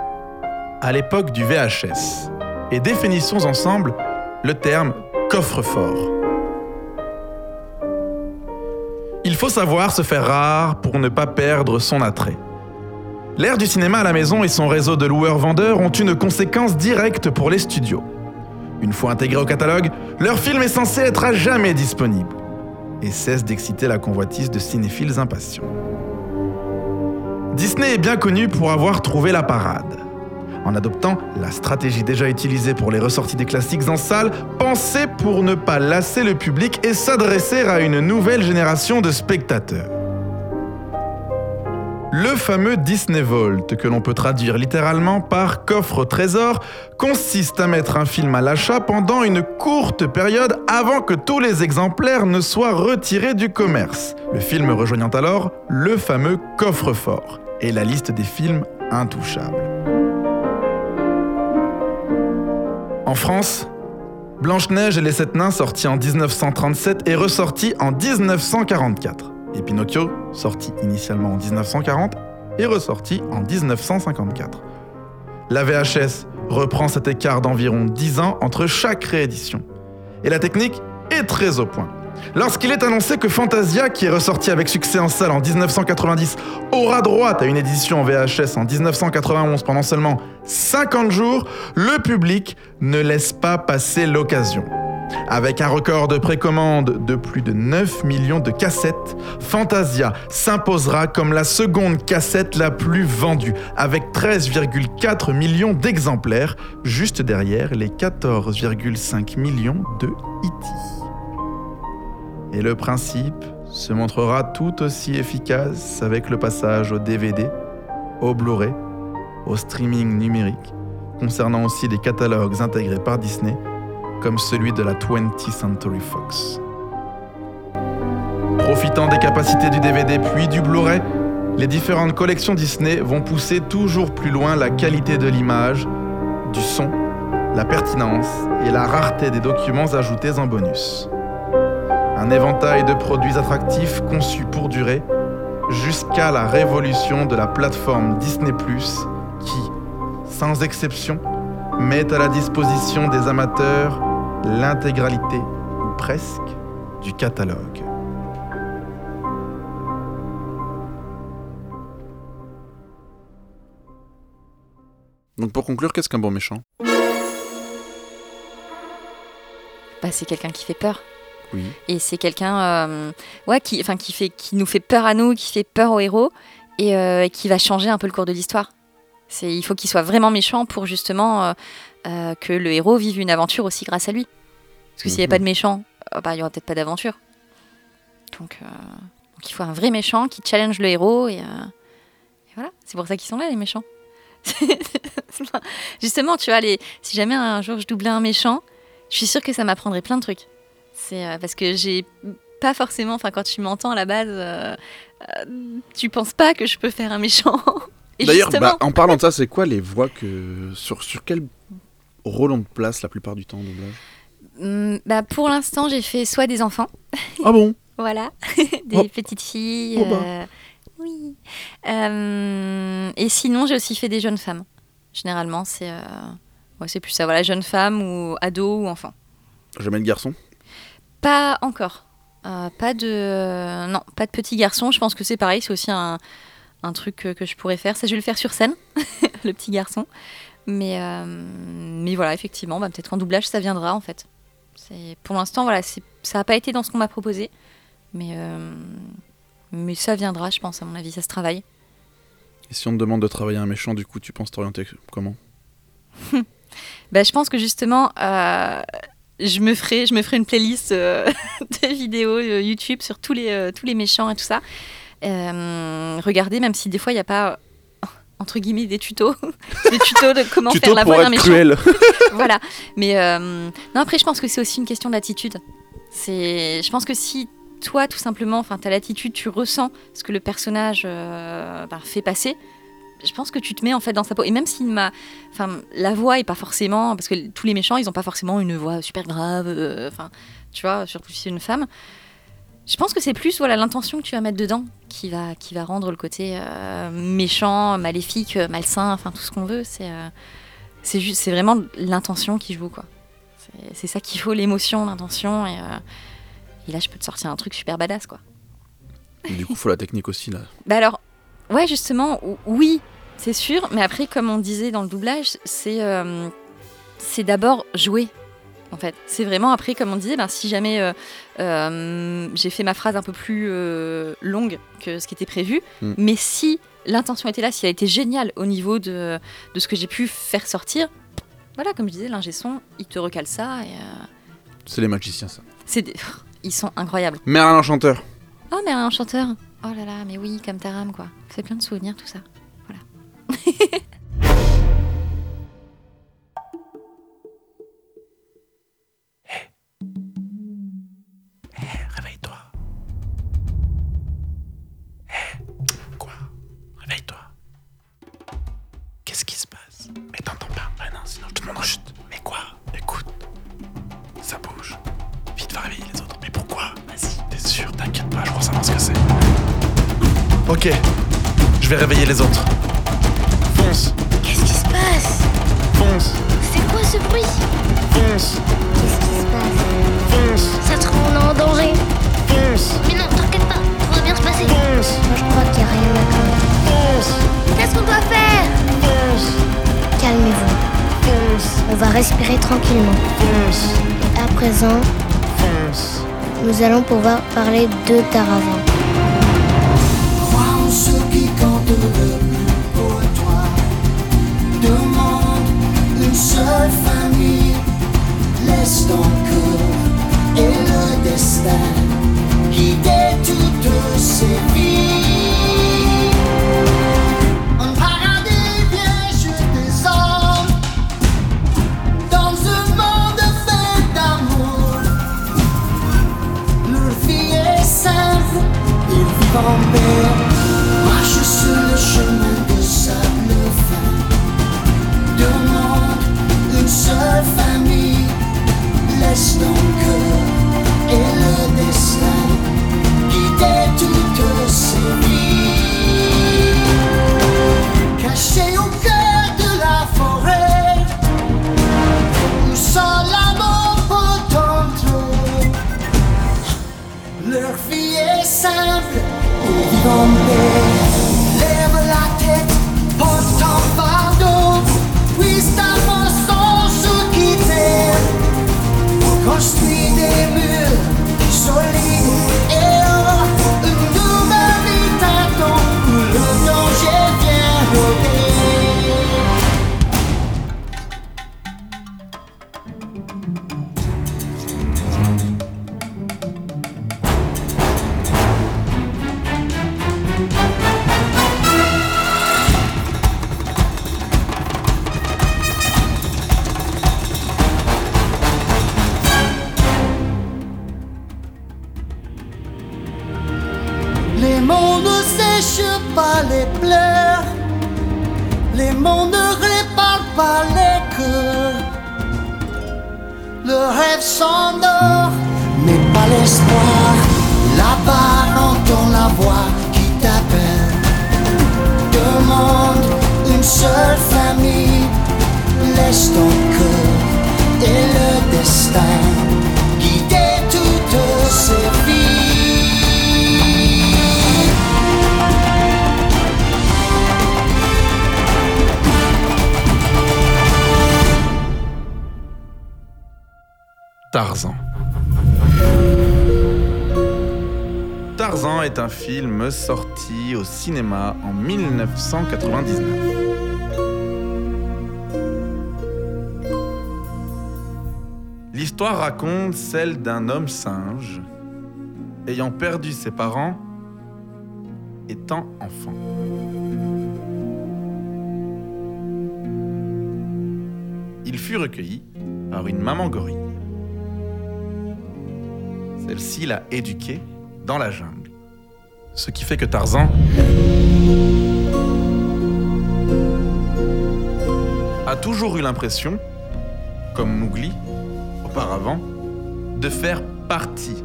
à l'époque du VHS et définissons ensemble le terme coffre-fort. Il faut savoir se faire rare pour ne pas perdre son attrait. L'ère du cinéma à la maison et son réseau de loueurs-vendeurs ont une conséquence directe pour les studios. Une fois intégrés au catalogue, leur film est censé être à jamais disponible et cesse d'exciter la convoitise de cinéphiles impatients. Disney est bien connu pour avoir trouvé la parade en adoptant la stratégie déjà utilisée pour les ressorties des classiques en salle, pensée pour ne pas lasser le public et s'adresser à une nouvelle génération de spectateurs. Le fameux Disney Vault, que l'on peut traduire littéralement par coffre trésor, consiste à mettre un film à l'achat pendant une courte période avant que tous les exemplaires ne soient retirés du commerce, le film rejoignant alors le fameux coffre-fort et la liste des films intouchables. En France, Blanche-Neige et les Sept Nains, sorti en 1937, est ressorti en 1944. Et Pinocchio, sorti initialement en 1940, est ressorti en 1954. La VHS reprend cet écart d'environ 10 ans entre chaque réédition. Et la technique est très au point. Lorsqu'il est annoncé que Fantasia, qui est ressorti avec succès en salle en 1990, aura droit à une édition en VHS en 1991 pendant seulement 50 jours, le public ne laisse pas passer l'occasion. Avec un record de précommande de plus de 9 millions de cassettes, Fantasia s'imposera comme la seconde cassette la plus vendue, avec 13,4 millions d'exemplaires, juste derrière les 14,5 millions de E.T. Et le principe se montrera tout aussi efficace avec le passage au DVD, au Blu-ray, au streaming numérique, concernant aussi les catalogues intégrés par Disney, comme celui de la 20th Century Fox. Profitant des capacités du DVD puis du Blu-ray, les différentes collections Disney vont pousser toujours plus loin la qualité de l'image, du son, la pertinence et la rareté des documents ajoutés en bonus. Un éventail de produits attractifs conçus pour durer, jusqu'à la révolution de la plateforme Disney ⁇ qui, sans exception, met à la disposition des amateurs l'intégralité, ou presque, du catalogue. Donc pour conclure, qu'est-ce qu'un bon méchant? Bah, C'est quelqu'un qui fait peur. Oui. Et c'est quelqu'un euh, ouais, qui, enfin, qui, fait, qui nous fait peur à nous, qui fait peur aux héros et euh, qui va changer un peu le cours de l'histoire. Il faut qu'il soit vraiment méchant pour justement euh, que le héros vive une aventure aussi grâce à lui. Parce que s'il n'y avait pas de méchant, euh, bah, il n'y aurait peut-être pas d'aventure. Donc, donc, il faut un vrai méchant qui challenge le héros et, et voilà. C'est pour ça qu'ils sont là les méchants. <laughs> Justement, tu vois, les, si jamais un jour je doublais un méchant, je suis sûre que ça m'apprendrait plein de trucs. C'est euh, parce que j'ai pas forcément, enfin quand tu m'entends à la base, euh, euh, tu penses pas que je peux faire un méchant. <laughs> D'ailleurs, bah, en parlant de ça, c'est quoi les voix que. Sur, sur quel rôle on te place la plupart du temps en doublage? Hum, bah, pour l'instant, j'ai fait soit des enfants. Ah bon? <laughs> Voilà, <laughs> des Oh. petites filles. Oh bah. Oui. Euh, et sinon, j'ai aussi fait des jeunes femmes. Généralement, c'est ouais, c'est plus ça. Voilà, jeunes femmes ou ados ou enfants. Jamais de garçon? Pas encore. Euh, pas de non, pas de petits garçons. Je pense que c'est pareil. C'est aussi un, un truc que, que je pourrais faire. Ça, je vais le faire sur scène, <laughs> le petit garçon. Mais euh, mais voilà, effectivement, bah, peut-être qu'en doublage, ça viendra en fait. C'est pour l'instant, voilà, ça n'a pas été dans ce qu'on m'a proposé, mais euh, mais ça viendra, je pense. À mon avis, ça se travaille. Et si on te demande de travailler un méchant, du coup, tu penses t'orienter comment? <laughs> Bah, je pense que justement, euh, je, me ferai, je me ferai une playlist euh, <laughs> de vidéos euh, YouTube sur tous les, euh, tous les méchants et tout ça. Regardez, même si des fois il n'y a pas, <laughs> entre guillemets, des tutos, <laughs> des tutos de comment Tuto faire la voix d'un méchant. cruel. voilà. Mais non, après, je pense que c'est aussi une question d'attitude. C'est, je pense que si toi, tout simplement, enfin, t'as l'attitude, tu ressens ce que le personnage bah, fait passer. Je pense que tu te mets en fait dans sa peau. Et même si ma, enfin, la voix est pas forcément, parce que tous les méchants, ils ont pas forcément une voix super grave. euh, Enfin, tu vois, surtout si c'est une femme. Je pense que c'est plus voilà l'intention que tu vas mettre dedans qui va qui va rendre le côté euh, méchant, maléfique, malsain, enfin tout ce qu'on veut. C'est euh, c'est juste, c'est vraiment l'intention qui joue quoi. C'est- ça qu'il faut, l'émotion, l'intention. Et, et là, je peux te sortir un truc super badass quoi. Et du coup, faut la technique aussi, là. Bah alors, ouais, justement, ou- oui, c'est sûr. Mais après, comme on disait dans le doublage, c'est euh, d'abord jouer. En fait, c'est vraiment après, comme on disait, ben, si jamais euh, euh, j'ai fait ma phrase un peu plus longue que ce qui était prévu, Mm. mais si l'intention était là, si elle était géniale au niveau de, de ce que j'ai pu faire sortir, voilà, comme je disais, l'ingé son, il te recale ça C'est les magiciens, ça. c'est des- ils sont incroyables. Merlin l'enchanteur. Oh, mais un chanteur. Oh là là, mais oui, comme Taram, quoi. C'est plein de souvenirs, tout ça. Voilà. <laughs> Réveille-toi. Hé, quoi? Réveille-toi. Qu'est-ce qui se passe? Mais t'entends pas Ah non, sinon je te demande chut. Mais quoi? Écoute. Ça bouge. Vite, va réveiller les autres. Mais pourquoi? Vas-y. T'es sûr? T'inquiète pas, je crois savoir ce que c'est. Ok. Je vais réveiller les autres. Fonce. Qu'est-ce qui se passe Fonce. C'est quoi ce bruit Fonce. Qu'est-ce qui se passe Fonce. Ça te rend en danger Fonce. Mais non, t'inquiète pas, tout va bien se passer. Fonce. Moi, je crois qu'il n'y a rien à craindre. Fonce. Qu'est-ce qu'on doit faire Fonce. Calmez-vous. On va respirer tranquillement. Fonce. À présent, Fonce. nous allons pouvoir parler de Tarazan. Et le destin guider toutes ces vies. Un paradis vierge des hommes. Dans un monde fait d'amour. Leur vie est simple, ils vivent en. Ils en 1999. L'histoire raconte celle d'un homme singe ayant perdu ses parents étant enfant. Il fut recueilli par une maman gorille. Celle-ci l'a éduqué dans la jungle. Ce qui fait que Tarzan a toujours eu l'impression, comme Mowgli auparavant, de faire partie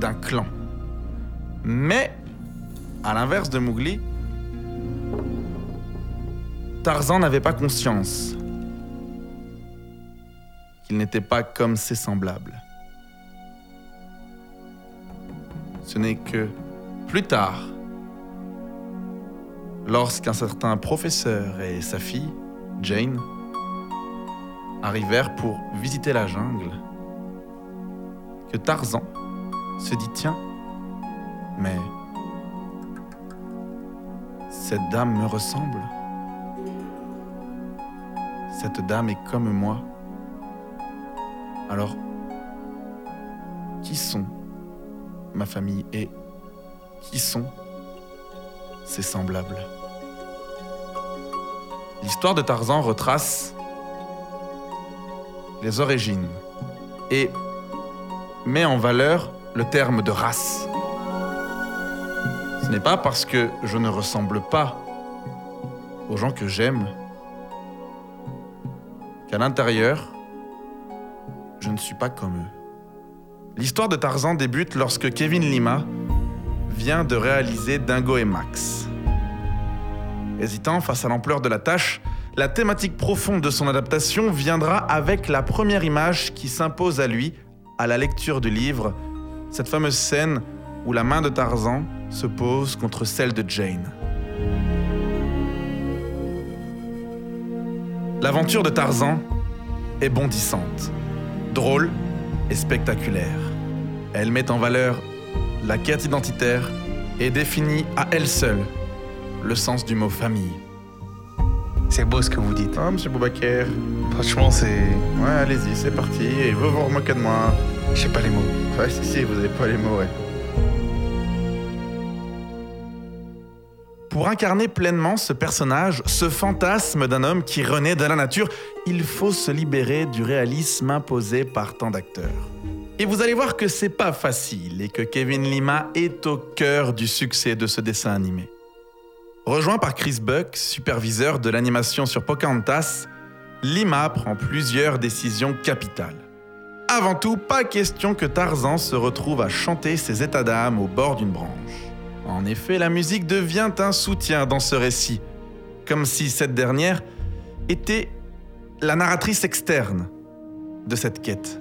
d'un clan. Mais, à l'inverse de Mowgli, Tarzan n'avait pas conscience qu'il n'était pas comme ses semblables. Ce n'est que plus tard, lorsqu'un certain professeur et sa fille, Jane, arrivèrent pour visiter la jungle, que Tarzan se dit Tiens, mais cette dame me ressemble. Cette dame est comme moi. Alors, qui sont ma famille et qui sont ses semblables L'histoire de Tarzan retrace les origines et met en valeur le terme de race. Ce n'est pas parce que je ne ressemble pas aux gens que j'aime qu'à l'intérieur, je ne suis pas comme eux. L'histoire de Tarzan débute lorsque Kevin Lima vient de réaliser Dingo et Max. Hésitant face à l'ampleur de la tâche, la thématique profonde de son adaptation viendra avec la première image qui s'impose à lui à la lecture du livre, cette fameuse scène où la main de Tarzan se pose contre celle de Jane. L'aventure de Tarzan est bondissante, drôle et spectaculaire. Elle met en valeur la quête identitaire et définit à elle seule le sens du mot famille. C'est beau ce que vous dites. Ah, monsieur Boubaker. Franchement, c'est. Ouais, allez-y, c'est parti. Et vous vous remoquez de moi. Je sais pas les mots. Ouais, si, si, vous avez pas les mots, ouais. Pour incarner pleinement ce personnage, ce fantasme d'un homme qui renaît de la nature, il faut se libérer du réalisme imposé par tant d'acteurs. Et vous allez voir que c'est pas facile et que Kevin Lima est au cœur du succès de ce dessin animé. Rejoint par Chris Buck, superviseur de l'animation sur Pocahontas, Lima prend plusieurs décisions capitales. Avant tout, pas question que Tarzan se retrouve à chanter ses états d'âme au bord d'une branche. En effet, la musique devient un soutien dans ce récit, comme si cette dernière était la narratrice externe de cette quête.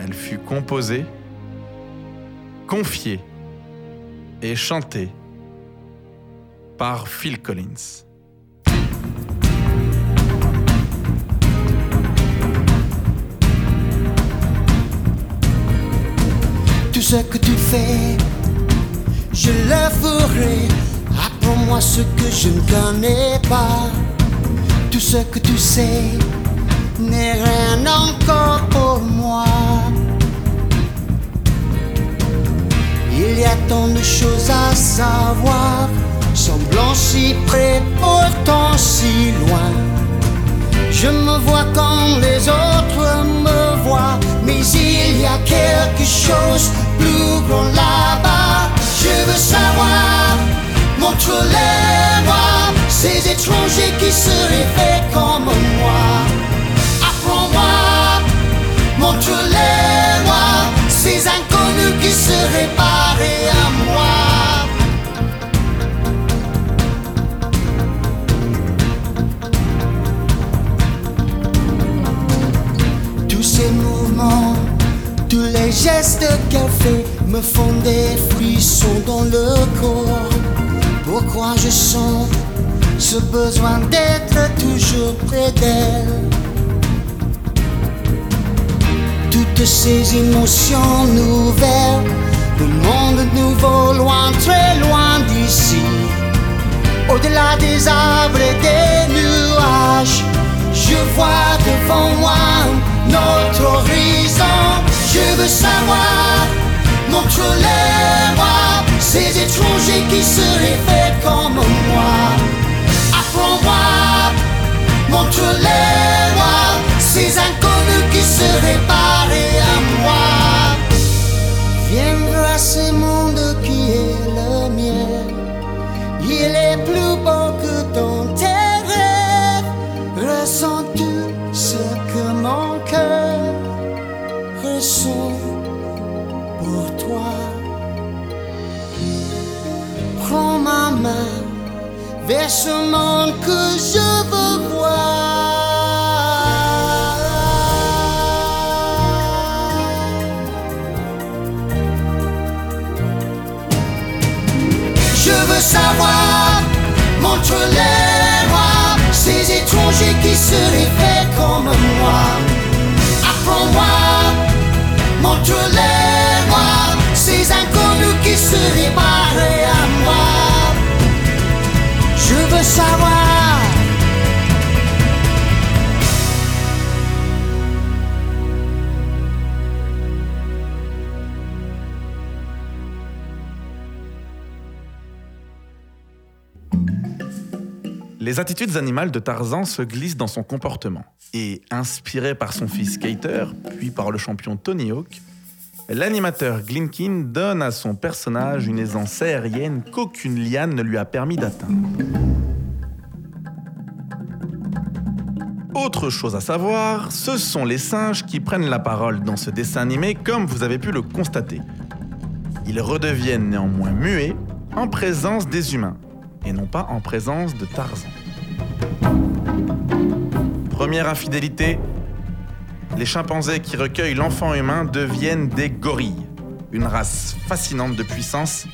Elle fut composée, confiée et chantée par Phil Collins. Tout ce que tu fais, je le ferai. Apprends-moi ce que je ne connais pas. Tout ce que tu sais n'est rien encore Il y a tant de choses à savoir, semblant si près, pourtant si loin. Je me vois quand les autres me voient, mais il y a quelque chose plus grand là-bas. Je veux savoir, montre-les-moi, ces étrangers qui se réveillent comme moi. Apprends-moi, inconnus qui serait paré à moi. Tous ces mouvements, tous les gestes qu'elle fait me font des frissons dans le corps. Pourquoi je sens ce besoin d'être toujours près d'elle? Toutes ces émotions nouvelles, le monde nouveau, loin, très loin d'ici. Au-delà des arbres et des nuages, je vois devant moi notre horizon. Je veux savoir, montre-les-moi, ces étrangers qui se réveillent comme moi. Apprends-moi, montre-les-moi, ces inconnus qui se réparent à à ce monde qui est le mien. Il est plus beau que dans tes rêves. Ressens-tu ce que mon cœur ressent pour toi? Prends ma main vers ce monde que je veux. Montre-les-moi, ces étrangers qui se réveillent comme moi. Apprends-moi, montre-les-moi, ces inconnus qui se réparent à moi. Je veux savoir. Les attitudes animales de Tarzan se glissent dans son comportement. Et inspiré par son fils Skater, puis par le champion Tony Hawk, l'animateur Glinkin donne à son personnage une aisance aérienne qu'aucune liane ne lui a permis d'atteindre. Autre chose à savoir, ce sont les singes qui prennent la parole dans ce dessin animé comme vous avez pu le constater. Ils redeviennent néanmoins muets en présence des humains et non pas en présence de Tarzan. Première infidélité, les chimpanzés qui recueillent l'enfant humain deviennent des gorilles, une race fascinante de puissance,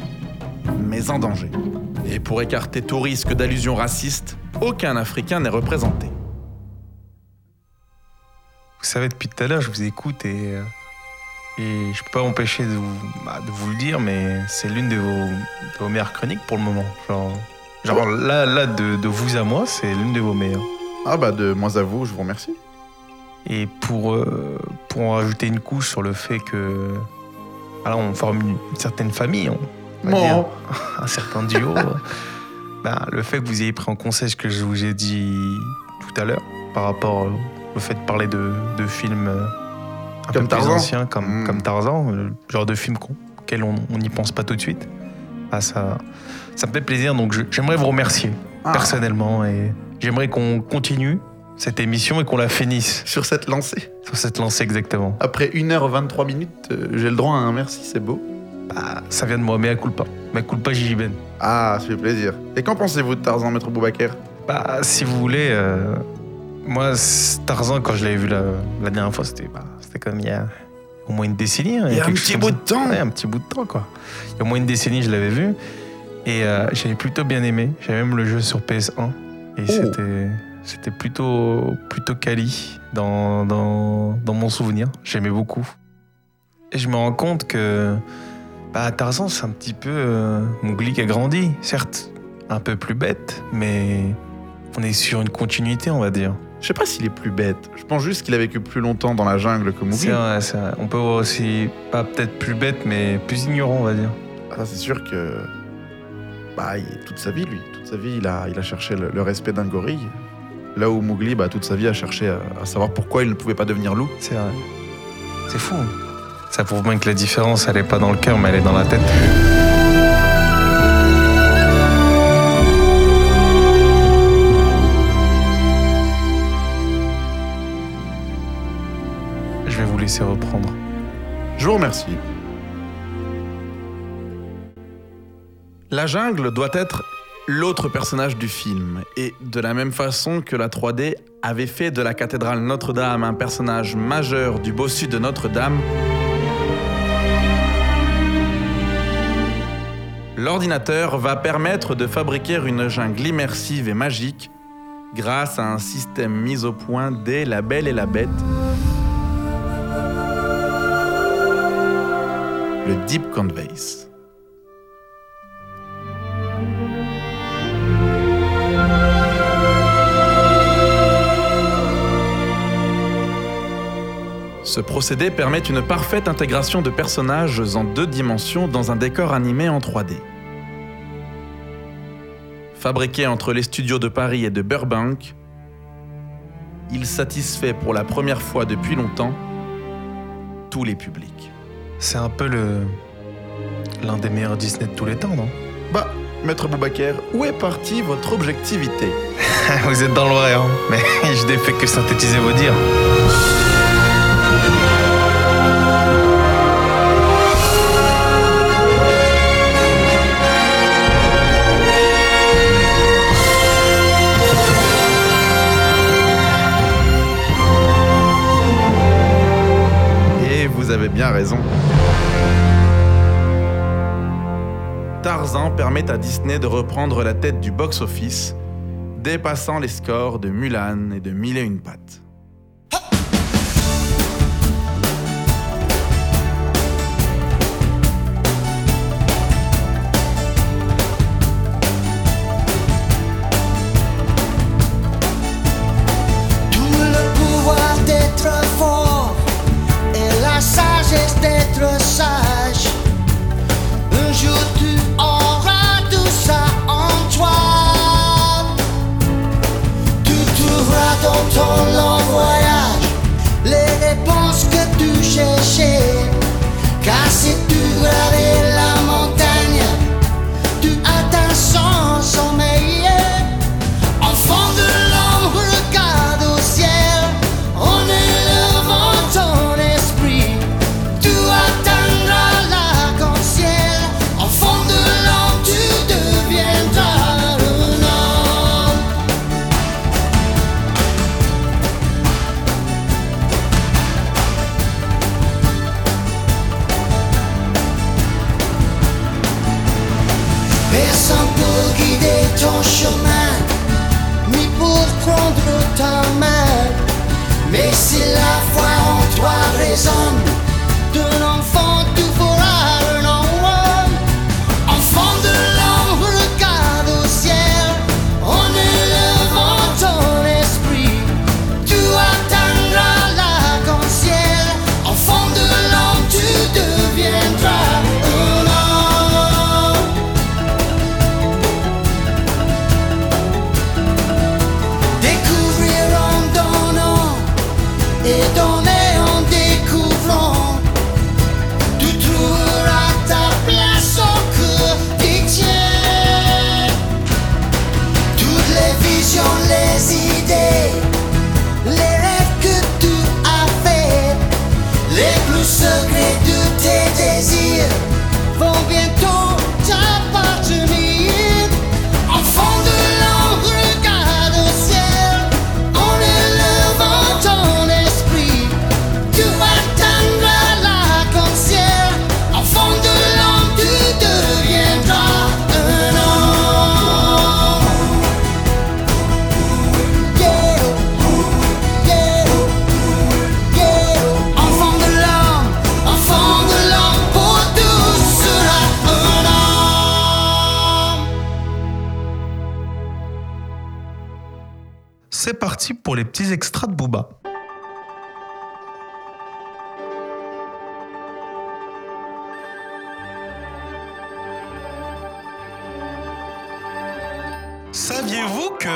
mais en danger. Et pour écarter tout risque d'allusion raciste, aucun Africain n'est représenté. Vous savez, depuis tout à l'heure, je vous écoute et, euh, et je peux pas m'empêcher de, vous- bah, le dire, mais c'est l'une de vos, meilleures chroniques pour le moment. Genre, genre là, de vous à moi, c'est l'une de vos meilleures. Ah bah de moi à vous, je vous remercie. Et pour, euh, pour en rajouter une couche sur le fait que voilà, on forme une, une certaine famille, on va Bon. dire, <laughs> un certain duo, bah, le fait que vous ayez pris en compte ce que je vous ai dit tout à l'heure par rapport au fait de parler de, de films euh, un Comme peu plus Tarzan. anciens comme, Mm. comme Tarzan, le genre de film auquel on n'y pense pas tout de suite, ah, ça, ça me fait plaisir. Donc j'aimerais vous remercier Ah. personnellement et j'aimerais qu'on continue cette émission et qu'on la finisse. Sur cette lancée. Sur cette lancée exactement. Après 1h23 minutes, euh, j'ai le droit à un merci, c'est beau. Bah, ça vient de moi, mais à culpa. Mais à culpa Gigi Ben. Ah, ça fait plaisir. Et qu'en pensez-vous de Tarzan, maître Boubaker Bah, si vous voulez, euh, moi, Tarzan, quand je l'avais vu la, la dernière fois, c'était bah, comme il y a au moins une décennie. hein, Il y a un petit bout de temps. Ouais, un petit bout de temps, quoi. Il y a au moins une décennie, je l'avais vu. Et euh, j'avais plutôt bien aimé. J'avais même le jeu sur PS1. Et Oh. c'était. C'était plutôt, plutôt quali dans, dans, dans mon souvenir. J'aimais beaucoup. Et je me rends compte que bah, Tarzan, c'est un petit peu euh, Mowgli qui a grandi. Certes, un peu plus bête, mais on est sur une continuité, on va dire. Je sais pas s'il est plus bête. Je pense juste qu'il a vécu plus longtemps dans la jungle que Mowgli. C'est vrai, c'est vrai. On peut voir aussi, pas peut-être plus bête, mais plus ignorant, on va dire. Ah, c'est sûr que. Bah, il- toute sa vie, lui. Sa vie, il a, il a cherché le, le respect d'un gorille. Là où Mowgli, bah, toute sa vie, a cherché à, à savoir pourquoi il ne pouvait pas devenir loup. C'est vrai. C'est fou. Ça prouve bien que la différence, elle est pas dans le cœur, mais elle est dans la tête. Je vais vous laisser reprendre. Je vous remercie. La jungle doit être l'autre personnage du film. Et de la même façon que la 3D avait fait de la cathédrale Notre-Dame un personnage majeur du bossu de Notre-Dame, l'ordinateur va permettre de fabriquer une jungle immersive et magique grâce à un système mis au point dès La Belle et la Bête. Le Deep Conveys. Ce procédé permet une parfaite intégration de personnages en deux dimensions dans un décor animé en 3D. Fabriqué entre les studios de Paris et de Burbank, il satisfait pour la première fois depuis longtemps tous les publics. C'est un peu le. l'un des meilleurs Disney de tous les temps, non? Bah, Maître Boubaker, où est partie votre objectivité? <laughs> Vous êtes dans le vrai, hein Mais <laughs> je n'ai fait que synthétiser vos dires. Bien raison. Tarzan permet à Disney de reprendre la tête du box-office, dépassant les scores de Mulan et de Mille et une pattes. Pour les petits extras de Booba. Saviez-vous que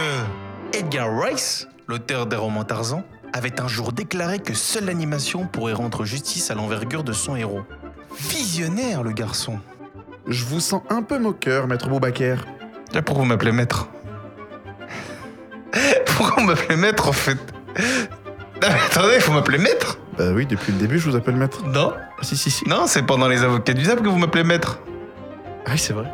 Edgar Rice, l'auteur des romans Tarzan, avait un jour déclaré que seule l'animation pourrait rendre justice à l'envergure de son héros? Visionnaire, le garçon. Je vous sens un peu moqueur, maître Boubaker. Là, pourquoi vous m'appelez maître? <laughs> Pourquoi vous m'appelez maître en fait? Non, mais attendez, il faut m'appeler maître? Bah oui, depuis le début, je vous appelle maître. Non Ah, si, si, si. Non, c'est pendant les avocats du diable que vous m'appelez maître. Ah oui, c'est vrai.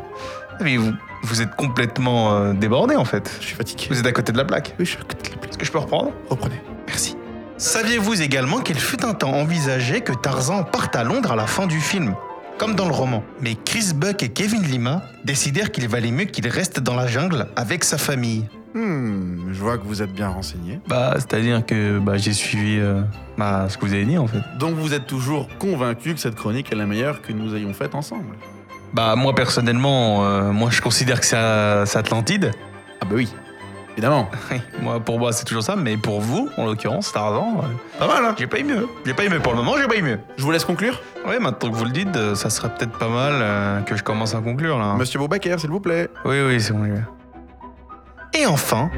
Mais vous, vous êtes complètement euh, débordé en fait. Je suis fatigué. Vous êtes à côté de la plaque. Oui, je suis à côté de la plaque. Est-ce que je peux reprendre? Reprenez. Merci. Saviez-vous également qu'il fut un temps envisagé que Tarzan parte à Londres à la fin du film? Comme dans le roman. Mais Chris Buck et Kevin Lima décidèrent qu'il valait mieux qu'il reste dans la jungle avec sa famille. Hmm, je vois que vous êtes bien renseigné. Bah, c'est-à-dire que bah, j'ai suivi euh, bah, ce que vous avez dit en fait. Donc vous êtes toujours convaincu que cette chronique est la meilleure que nous ayons faite ensemble Bah, moi personnellement, euh, moi je considère que c'est euh, c'est Atlantide. Ah bah oui, évidemment. <laughs> Oui, moi, pour moi, c'est toujours ça, mais pour vous, en l'occurrence, Tarzan, euh, Pas mal, hein j'ai pas eu mieux. J'ai pas eu mieux pour le moment, j'ai pas eu mieux. Je vous laisse conclure Ouais, maintenant que vous le dites, euh, ça serait peut-être pas mal euh, que je commence à conclure là. Monsieur Beaubaker, s'il vous plaît. Oui, oui, c'est bon. les gars. Et enfin,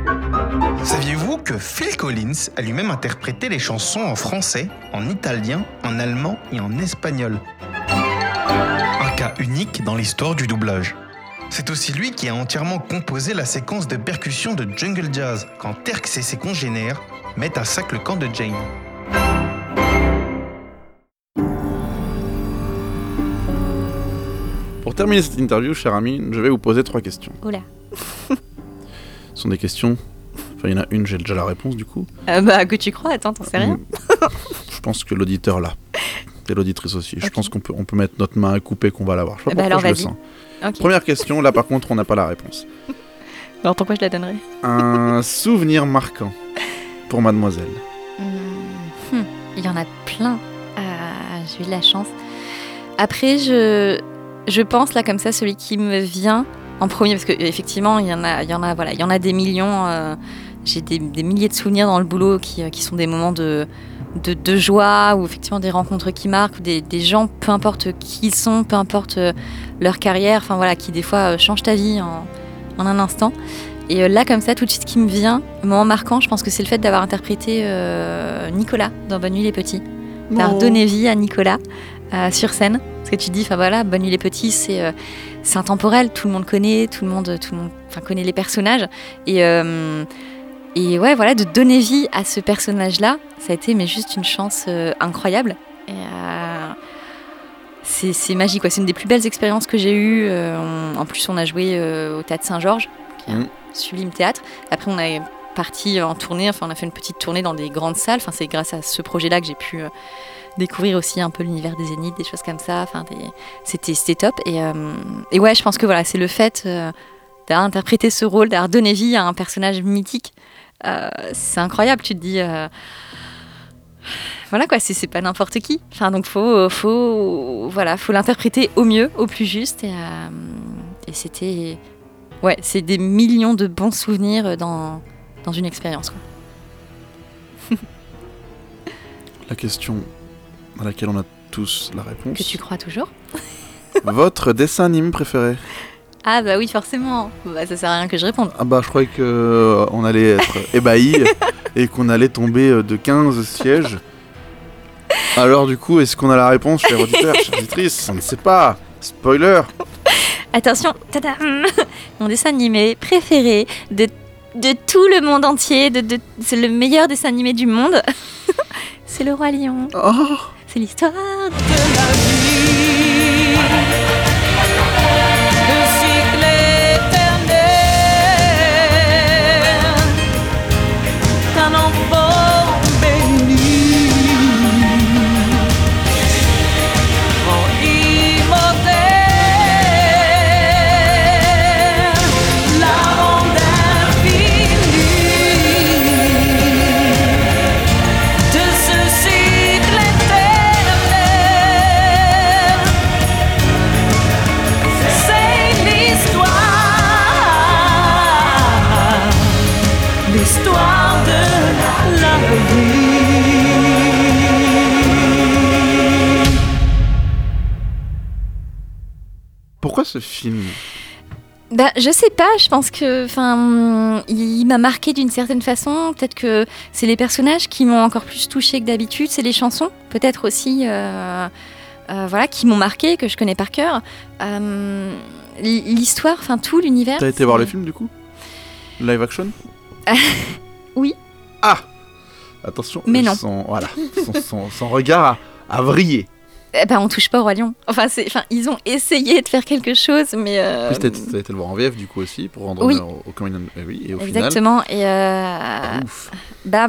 saviez-vous que Phil Collins a lui-même interprété les chansons en français, en italien, en allemand et en espagnol? Un cas unique dans l'histoire du doublage. C'est aussi lui qui a entièrement composé la séquence de percussion de Jungle Jazz quand Terx et ses congénères mettent à sac le camp de Jane. Pour terminer cette interview, cher ami, je vais vous poser trois questions. Oula. <laughs> Ce sont des questions. Enfin, il y en a une, j'ai déjà la réponse du coup. Euh, bah, que tu crois, attends, t'en sais rien. <laughs> Je pense que l'auditeur l'a. Et l'auditrice aussi. Je pense qu'on peut, on peut mettre notre main à couper qu'on va l'avoir. Je sais pas Bah pourquoi alors, je le sens. Première question, là par contre, on n'a pas la réponse. <laughs> Alors pourquoi je la donnerais? Un <laughs> souvenir marquant pour mademoiselle. Hmm, Il y en a plein. Euh, J'ai eu de la chance. Après, je, je pense là comme ça, celui qui me vient en premier, parce qu'effectivement, il y en a, il y en a, voilà, il y en a des millions. euh, J'ai des, des milliers de souvenirs dans le boulot qui, euh, qui sont des moments de, de, de joie ou effectivement des rencontres qui marquent, ou des, des gens, peu importe qui ils sont, peu importe euh, leur carrière, enfin voilà, qui des fois changent ta vie en, en un instant. Et là, comme ça, tout de suite, ce qui me vient, moment marquant, je pense que c'est le fait d'avoir interprété euh, Nicolas dans Bonne nuit les petits. D'avoir Oh. donné vie à Nicolas euh, sur scène. Parce que tu dis, enfin voilà, Bonne nuit les petits, c'est euh, c'est intemporel, tout le monde connaît, tout le monde, tout le monde enfin, connaît les personnages. Et, euh, et ouais, voilà, de donner vie à ce personnage-là, ça a été mais juste une chance euh, incroyable. Euh, c'est magique, quoi. C'est une des plus belles expériences que j'ai eues. On- en plus, on a joué au Théâtre Saint-Georges, qui est un Mm. sublime théâtre. Après, on est parti en tournée, enfin, on a fait une petite tournée dans des grandes salles. Enfin, c'est grâce à ce projet-là que j'ai pu découvrir aussi un peu l'univers des zéniths, des choses comme ça. Enfin, c'était top. Et, euh, et ouais, je pense que voilà, c'est le fait euh, d'avoir interprété ce rôle, d'avoir donné vie à un personnage mythique. Euh, c'est incroyable, tu te dis. euh, voilà quoi, c'est pas n'importe qui. Enfin, donc faut, faut, voilà, faut l'interpréter au mieux, au plus juste. Et, c'était, ouais, c'est des millions de bons souvenirs dans, dans une expérience. <laughs> La question à laquelle on a tous la réponse. Que tu crois toujours <laughs> Votre dessin animé préféré Ah bah oui, forcément. Bah, ça sert à rien que je réponde. Ah bah je croyais que euh, on allait être <laughs> ébahis et qu'on allait tomber euh, de 15 sièges. Alors du coup, est-ce qu'on a la réponse, chers auditeurs, chères <laughs> auditrices? On ne sait pas. Spoiler. Attention, tadam mon dessin animé préféré de, de tout le monde entier, de, de- c'est le meilleur dessin animé du monde. c'est le roi lion. Oh C'est l'histoire Le cycle Pourquoi ce film? Bah, je sais pas, je pense que enfin il m'a marqué d'une certaine façon, peut-être que c'est les personnages qui m'ont encore plus touché que d'habitude, c'est les chansons, peut-être aussi euh, euh, voilà qui m'ont marqué que je connais par cœur. Euh, l'histoire, enfin tout l'univers. T'as été voir le film du coup? Live action? <laughs> Oui. Ah Attention. Mais non. Son, voilà, son, son- son regard a, a vrillé. Eh ben, on touche pas au roi lion. Enfin, c'est, enfin, ils ont essayé de faire quelque chose, mais euh, plus, t'as été le voir en VF du coup aussi pour rendre Oui. honneur au, au Communion- eh oui, et au exactement. Et euh. Pas ouf. bah,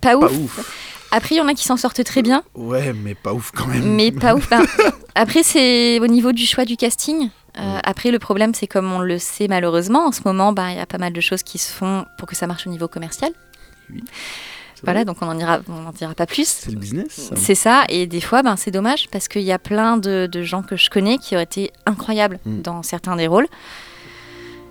pas ouf. Pas ouf. Après, il y en a qui s'en sortent très bien. Ouais, mais pas ouf quand même. Mais pas ouf. bah, <laughs> Après, c'est au niveau du choix du casting. Euh, Après, le problème, c'est comme on le sait malheureusement, en ce moment, bah, il y a pas mal de choses qui se font pour que ça marche au niveau commercial. Voilà, donc on n'en dira, on en dira pas plus. C'est le business. C'est ça, et des fois, ben, c'est dommage parce qu'il y a plein de, de gens que je connais qui auraient été incroyables Mm. dans certains des rôles.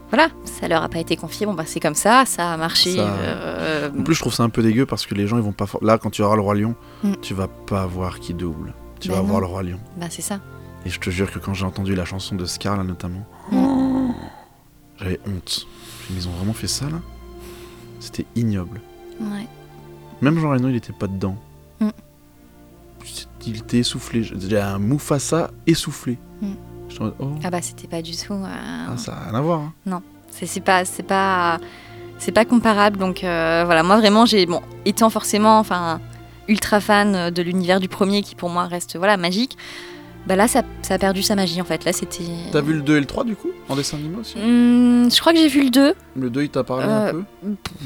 Voilà, ça leur a pas été confié, bon bah c'est comme ça, ça a marché. Ça- euh, En plus, je trouve ça un peu dégueu parce que les gens, ils vont pas. Là, quand tu auras le Roi Lion, Mm. tu vas pas voir qui double. Tu Bah vas non. voir le Roi Lion. bah c'est ça. Et je te jure que quand j'ai entendu la chanson de Scar, là, notamment, Mm. j'avais honte. Ils ont vraiment fait ça, là? C'était ignoble. Ouais. Même Jean Reno, il était pas dedans. Mm. Il était essoufflé. J'ai un Mufasa essoufflé. Mm. Mode, oh, Ah bah c'était pas du tout. euh, ah, ça a rien à voir. hein. Non, c'est c'est pas, c'est pas, c'est pas comparable. Donc euh, voilà, moi vraiment, j'ai bon, étant forcément, enfin, ultra fan de l'univers du premier, qui pour moi reste voilà magique. Bah là, ça, ça a perdu sa magie en fait. Là, c'était. T'as vu le 2 et le 3 du coup En dessin animé aussi Hmm, je crois que j'ai vu le 2. Le 2 il t'a parlé Euh, un peu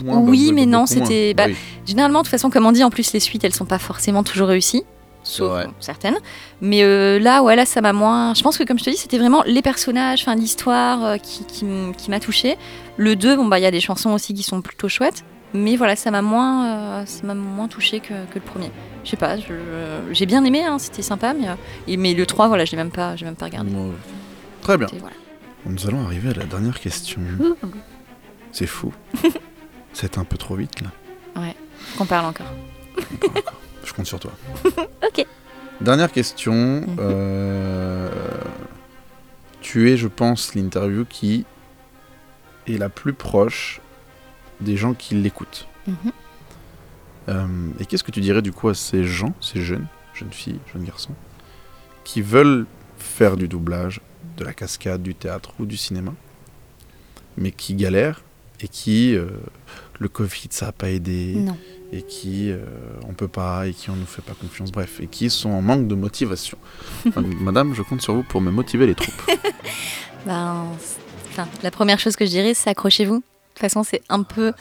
Moins, bah, oui, bah, mais non, c'était. bah, Oui. Généralement, de toute façon, comme on dit, en plus, les suites, elles sont pas forcément toujours réussies. Sauf bon, certaines. Mais euh, là, ouais, là, ça m'a moins. Je pense que, comme je te dis, c'était vraiment les personnages, l'histoire euh, qui, qui m'a touchée. Le 2, bon, bah, il y a des chansons aussi qui sont plutôt chouettes. Mais voilà, ça m'a moins, euh, ça m'a moins touché que, que le premier. Je sais pas, je- j'ai bien aimé, hein, c'était sympa, mais, euh, mais le 3, voilà, je l'ai même pas, j'ai même pas regardé. Très bien. Voilà. Nous allons arriver à la dernière question. C'est fou. <laughs> C'est un peu trop vite là. Ouais, qu'on parle encore. Je compte sur toi. <laughs> Ok. Dernière question. euh, Tu es, je pense, l'interview qui est la plus proche des gens qui l'écoutent. Mhm. Euh, et qu'est-ce que tu dirais du coup à ces gens, ces jeunes, jeunes filles, jeunes garçons, qui veulent faire du doublage, de la cascade, du théâtre ou du cinéma, mais qui galèrent et qui euh, le Covid ça a pas aidé Non. et qui euh, on peut pas et qui on nous fait pas confiance, bref, et qui sont en manque de motivation. <laughs> Enfin, Madame, je compte sur vous pour me motiver les troupes. <laughs> Ben, enfin, la première chose que je dirais, c'est accrochez-vous. Toute façon, c'est un peu,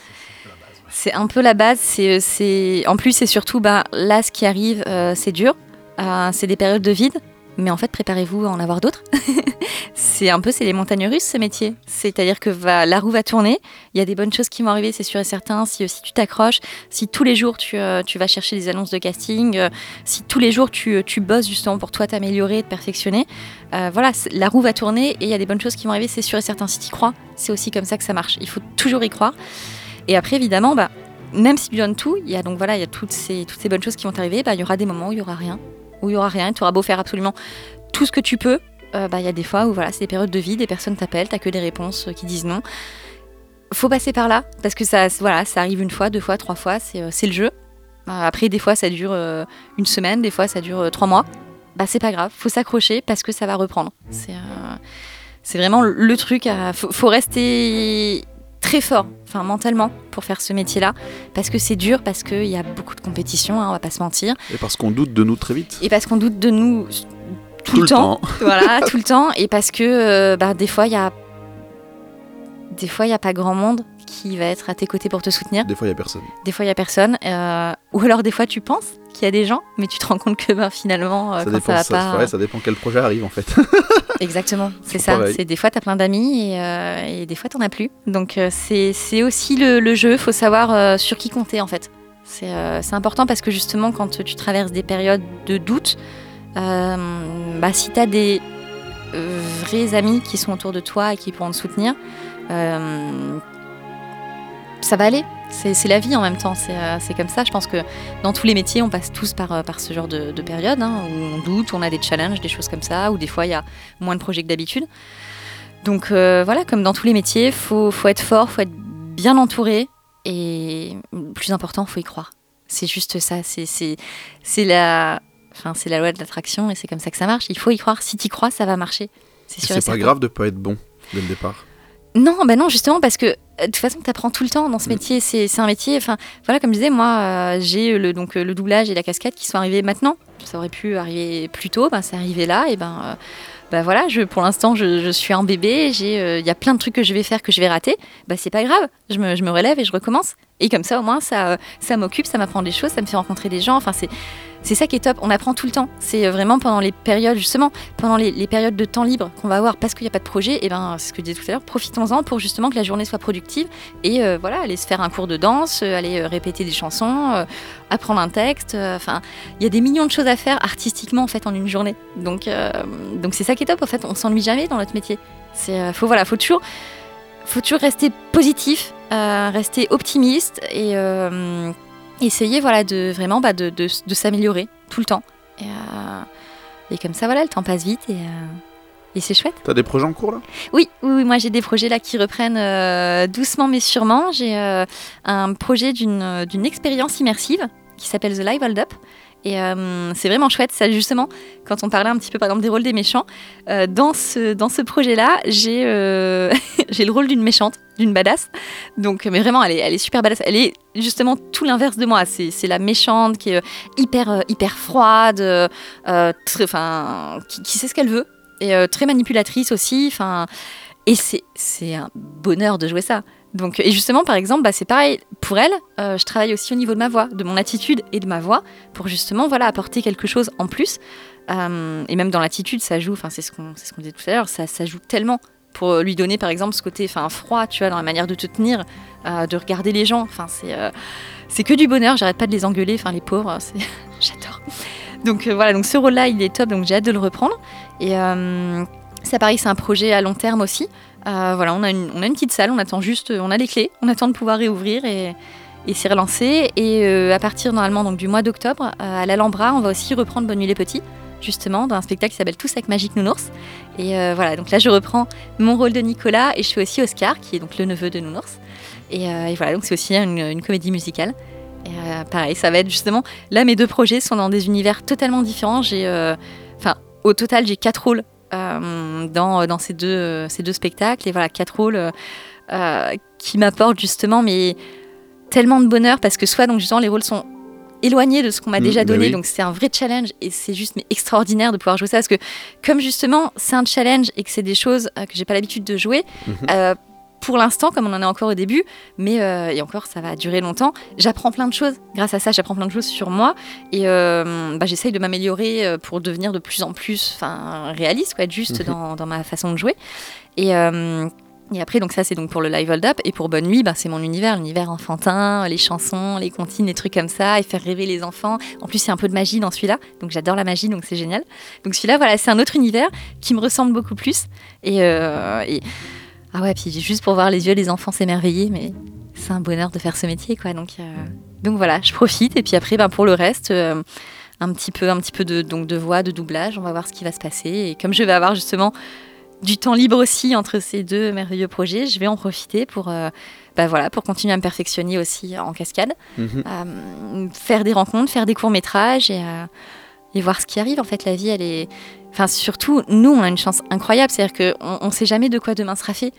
c'est un peu la base. C'est, c'est, en plus, c'est surtout, ben, là, ce qui arrive, euh, c'est dur. Euh, c'est des périodes de vide. Mais en fait, préparez-vous à en avoir d'autres. <laughs> c'est un peu, c'est les montagnes russes, ce métier. C'est-à-dire que va, la roue va tourner. Il y a des bonnes choses qui vont arriver, c'est sûr et certain. Si, tu t'accroches, si tous les jours tu, euh, vas chercher des annonces de casting, euh, si tous les jours tu, bosses justement pour toi t'améliorer, te perfectionner, euh, voilà, la roue va tourner et il y a des bonnes choses qui vont arriver, c'est sûr et certain. Si tu y crois, c'est aussi comme ça que ça marche. Il faut toujours y croire. Et après, évidemment, bah, même si tu donnes tout, il y a donc voilà, il y a toutes ces, toutes ces bonnes choses qui vont arriver. Bah, il y aura des moments où il y aura rien, où il y aura rien. Tu auras beau faire absolument tout ce que tu peux. euh, bah, il y a des fois où voilà, c'est des périodes de vie, des personnes t'appellent, t'as que des réponses euh, qui disent non. Faut passer par là parce que ça, voilà, ça arrive une fois, deux fois, trois fois, c'est euh, le jeu. Après, des fois, ça dure une semaine, des fois, ça dure trois mois. Bah, c'est pas grave, faut s'accrocher parce que ça va reprendre. C'est vraiment le- truc. À, faut rester très fort, enfin mentalement, pour faire ce métier-là, parce que c'est dur, parce qu'il y a beaucoup de compétition, hein, on va pas se mentir, Et parce qu'on doute de nous très vite. et parce qu'on doute de nous tout, Tout le temps. temps. <laughs> voilà, <laughs> tout le temps, et parce que euh, bah, des fois, il y a des fois, il y a pas grand monde qui va être à tes côtés pour te soutenir. Des fois, il y a personne. Des fois, il a personne. euh, ou alors, des fois, tu penses qu'il y a des gens, mais tu te rends compte que ben, finalement, euh, ça, quand dépend, ça va ça, pas. ouais, ça dépend quel projet arrive en fait. <laughs> Exactement, c'est ça. C'est des fois, tu as plein d'amis et, euh, et des fois, tu as plus. Donc, c'est aussi le, le jeu. faut savoir sur qui compter, en fait. C'est important parce que justement, quand tu traverses des périodes de doute, bah, si tu as des vrais amis qui sont autour de toi et qui pourront te soutenir, ça va aller. C'est la vie en même temps, c'est euh, c'est comme ça. Je pense que dans tous les métiers, on passe tous par, euh, par ce genre de, de période hein, où on doute, on a des challenges, des choses comme ça, ou des fois il y a moins de projets que d'habitude. Donc euh, voilà, comme dans tous les métiers, faut, faut être fort, faut être bien entouré, et plus important, faut y croire. C'est juste ça, c'est la, enfin, c'est la loi de l'attraction et c'est comme ça que ça marche. Il faut y croire. Si tu y crois, ça va marcher. C'est sûr. et C'est pas certain. grave de pas être bon dès le départ? Non, bah non, justement, parce que de toute façon, tu apprends tout le temps dans ce métier. C'est un métier, enfin, voilà, comme je disais, moi, euh, j'ai le, donc, euh, le doublage et la cascade qui sont arrivés maintenant. Ça aurait pu arriver plus tôt, ben, c'est arrivé là, et ben, euh, ben voilà, je, pour l'instant, je, je suis un bébé, j'ai, euh, il y a plein de trucs que je vais faire que je vais rater. Bah, c'est pas grave, je me, je me relève et je recommence. Et comme ça, au moins, ça, ça m'occupe, ça m'apprend des choses, ça me fait rencontrer des gens. Enfin, c'est, c'est ça qui est top. On apprend tout le temps. C'est euh, vraiment pendant les périodes, justement, pendant les, périodes de temps libre qu'on va avoir parce qu'il n'y a pas de projet. Et ben, c'est ce que je disais tout à l'heure. Profitons-en pour justement que la journée soit productive et euh, voilà, aller se faire un cours de danse, euh, aller répéter des chansons, apprendre un texte. Enfin, il y a des millions de choses à faire artistiquement en fait en une journée. Donc, donc c'est ça qui est top. En fait, on s'ennuie jamais dans notre métier. C'est faut voilà, faut toujours, faut toujours rester positif, rester optimiste et euh, essayer voilà de vraiment bah, de, de- de s'améliorer tout le temps. Et, euh, et comme ça voilà, le temps passe vite et, euh, et c'est chouette. T'as des projets en cours là? Oui, oui, oui, moi j'ai des projets là qui reprennent euh, doucement mais sûrement. J'ai un projet d'une d'une expérience immersive qui s'appelle The Live Hold Up. Et euh, c'est vraiment chouette, ça justement, quand on parlait un petit peu par exemple des rôles des méchants, euh, dans ce, projet-là, j'ai euh, <laughs> j'ai le rôle d'une méchante, d'une badass. Donc, mais vraiment, elle est, super badass. Elle est justement tout l'inverse de moi. C'est la méchante qui est hyper, froide, enfin, qui, qui sait ce qu'elle veut, et très manipulatrice aussi. Enfin, et c'est un bonheur de jouer ça. Et justement, par exemple, bah, c'est pareil pour elle. euh, je travaille aussi au niveau de ma voix, de mon attitude et de ma voix, pour justement voilà apporter quelque chose en plus. Euh, et même dans l'attitude, ça joue. Enfin, c'est ce qu'on ce qu'on disait tout à l'heure. Ça, joue tellement pour lui donner, par exemple, ce côté, enfin, froid, tu vois, dans la manière de te tenir, euh, de regarder les gens. Enfin, c'est c'est que du bonheur. J'arrête pas de les engueuler. Enfin, les pauvres, c'est <laughs> j'adore. Donc voilà, donc ce rôle-là, il est top. Donc j'ai hâte de le reprendre. Et ça, pareil, c'est un projet à long terme aussi. Euh, voilà, on a, une, on a une petite salle, on attend juste, on a les clés, on attend de pouvoir réouvrir et, et c'est relancé. Et euh, à partir normalement donc, du mois d'octobre, euh, à l'Alhambra, on va aussi reprendre Bonne Nuit les Petits, justement, dans un spectacle qui s'appelle Tous avec Magique Nounours. Et euh, voilà, donc là je reprends mon rôle de Nicolas et je fais aussi Oscar, qui est donc le neveu de Nounours. Et, euh, et voilà, donc c'est aussi une, comédie musicale. Euh, pareil, ça va être justement. Là, mes deux projets sont dans des univers totalement différents. J'ai, euh, enfin, au total, j'ai quatre rôles euh, dans, dans ces, deux, ces deux spectacles. Et voilà, quatre rôles euh, qui m'apportent justement mais tellement de bonheur parce que soit donc justement les rôles sont éloignés de ce qu'on m'a Mm, déjà donné oui. donc c'est un vrai challenge et c'est juste mais extraordinaire de pouvoir jouer ça parce que comme justement c'est un challenge et que c'est des choses euh, que j'ai pas l'habitude de jouer Mhm. Pour l'instant, comme on en est encore au début, mais euh, et encore ça va durer longtemps, j'apprends plein de choses. Grâce à ça, j'apprends plein de choses sur moi et euh, bah, j'essaye de m'améliorer euh, pour devenir de plus en plus, réaliste, quoi, être juste Mhm. dans, dans ma façon de jouer. Et euh, et après, donc ça, c'est donc pour le live hold up. Et pour Bonne Nuit, bah, c'est mon univers, l'univers enfantin, les chansons, les comptines, les trucs comme ça, et faire rêver les enfants. En plus, il y a un peu de magie dans celui-là. Donc j'adore la magie, donc c'est génial. Donc celui-là, voilà, c'est un autre univers qui me ressemble beaucoup plus. Et, euh, et- ah ouais, puis juste pour voir les yeux des enfants s'émerveiller, mais c'est un bonheur de faire ce métier, quoi. Donc, euh, donc voilà, je profite. Et puis après, ben, pour le reste, euh, un petit peu, un petit peu de, donc de voix, de doublage. On va voir ce qui va se passer. Et comme je vais avoir justement du temps libre aussi entre ces deux merveilleux projets, je vais en profiter pour, euh, bah voilà, pour continuer à me perfectionner aussi en cascade, Mhm. Faire des rencontres, faire des courts métrages et, et voir ce qui arrive. En fait, la vie, elle est, enfin surtout nous, on a une chance incroyable, c'est-à-dire qu'on on sait jamais de quoi demain sera fait.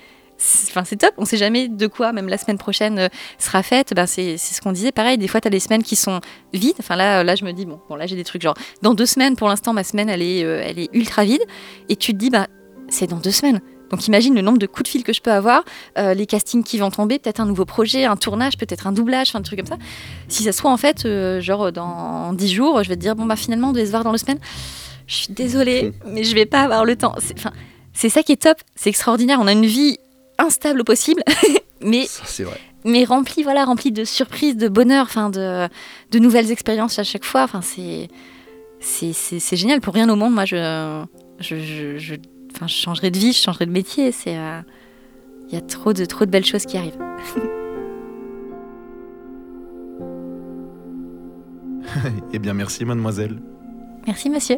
Enfin, c'est top, on sait jamais de quoi, même la semaine prochaine euh, sera faite. Ben, c'est ce qu'on disait, pareil, des fois, tu as des semaines qui sont vides. Enfin, là, là je me dis, bon, bon là, j'ai des trucs genre, dans deux semaines, pour l'instant, ma semaine, elle est, euh, elle est ultra vide. Et tu te dis, bah, c'est dans deux semaines. Donc imagine le nombre de coups de fil que je peux avoir, euh, les castings qui vont tomber, peut-être un nouveau projet, un tournage, peut-être un doublage, enfin un truc comme ça. Si ça se trouve en fait, genre dans dix jours, je vais te dire bon bah finalement on doit se voir dans deux semaines. Je suis désolée, mais je vais pas avoir le temps. C'est- Enfin, c'est ça qui est top, c'est extraordinaire. On a une vie instable au possible, <laughs> mais vrai. mais remplie voilà, remplie de surprises, de bonheur, enfin de, de nouvelles expériences à chaque fois. Enfin c'est c'est génial. Pour rien au monde, moi je je, je, je- changerai de vie, je changerai de métier. C'est euh, il y a trop de trop de belles choses qui arrivent. <laughs> Eh bien, merci, mademoiselle. Merci monsieur.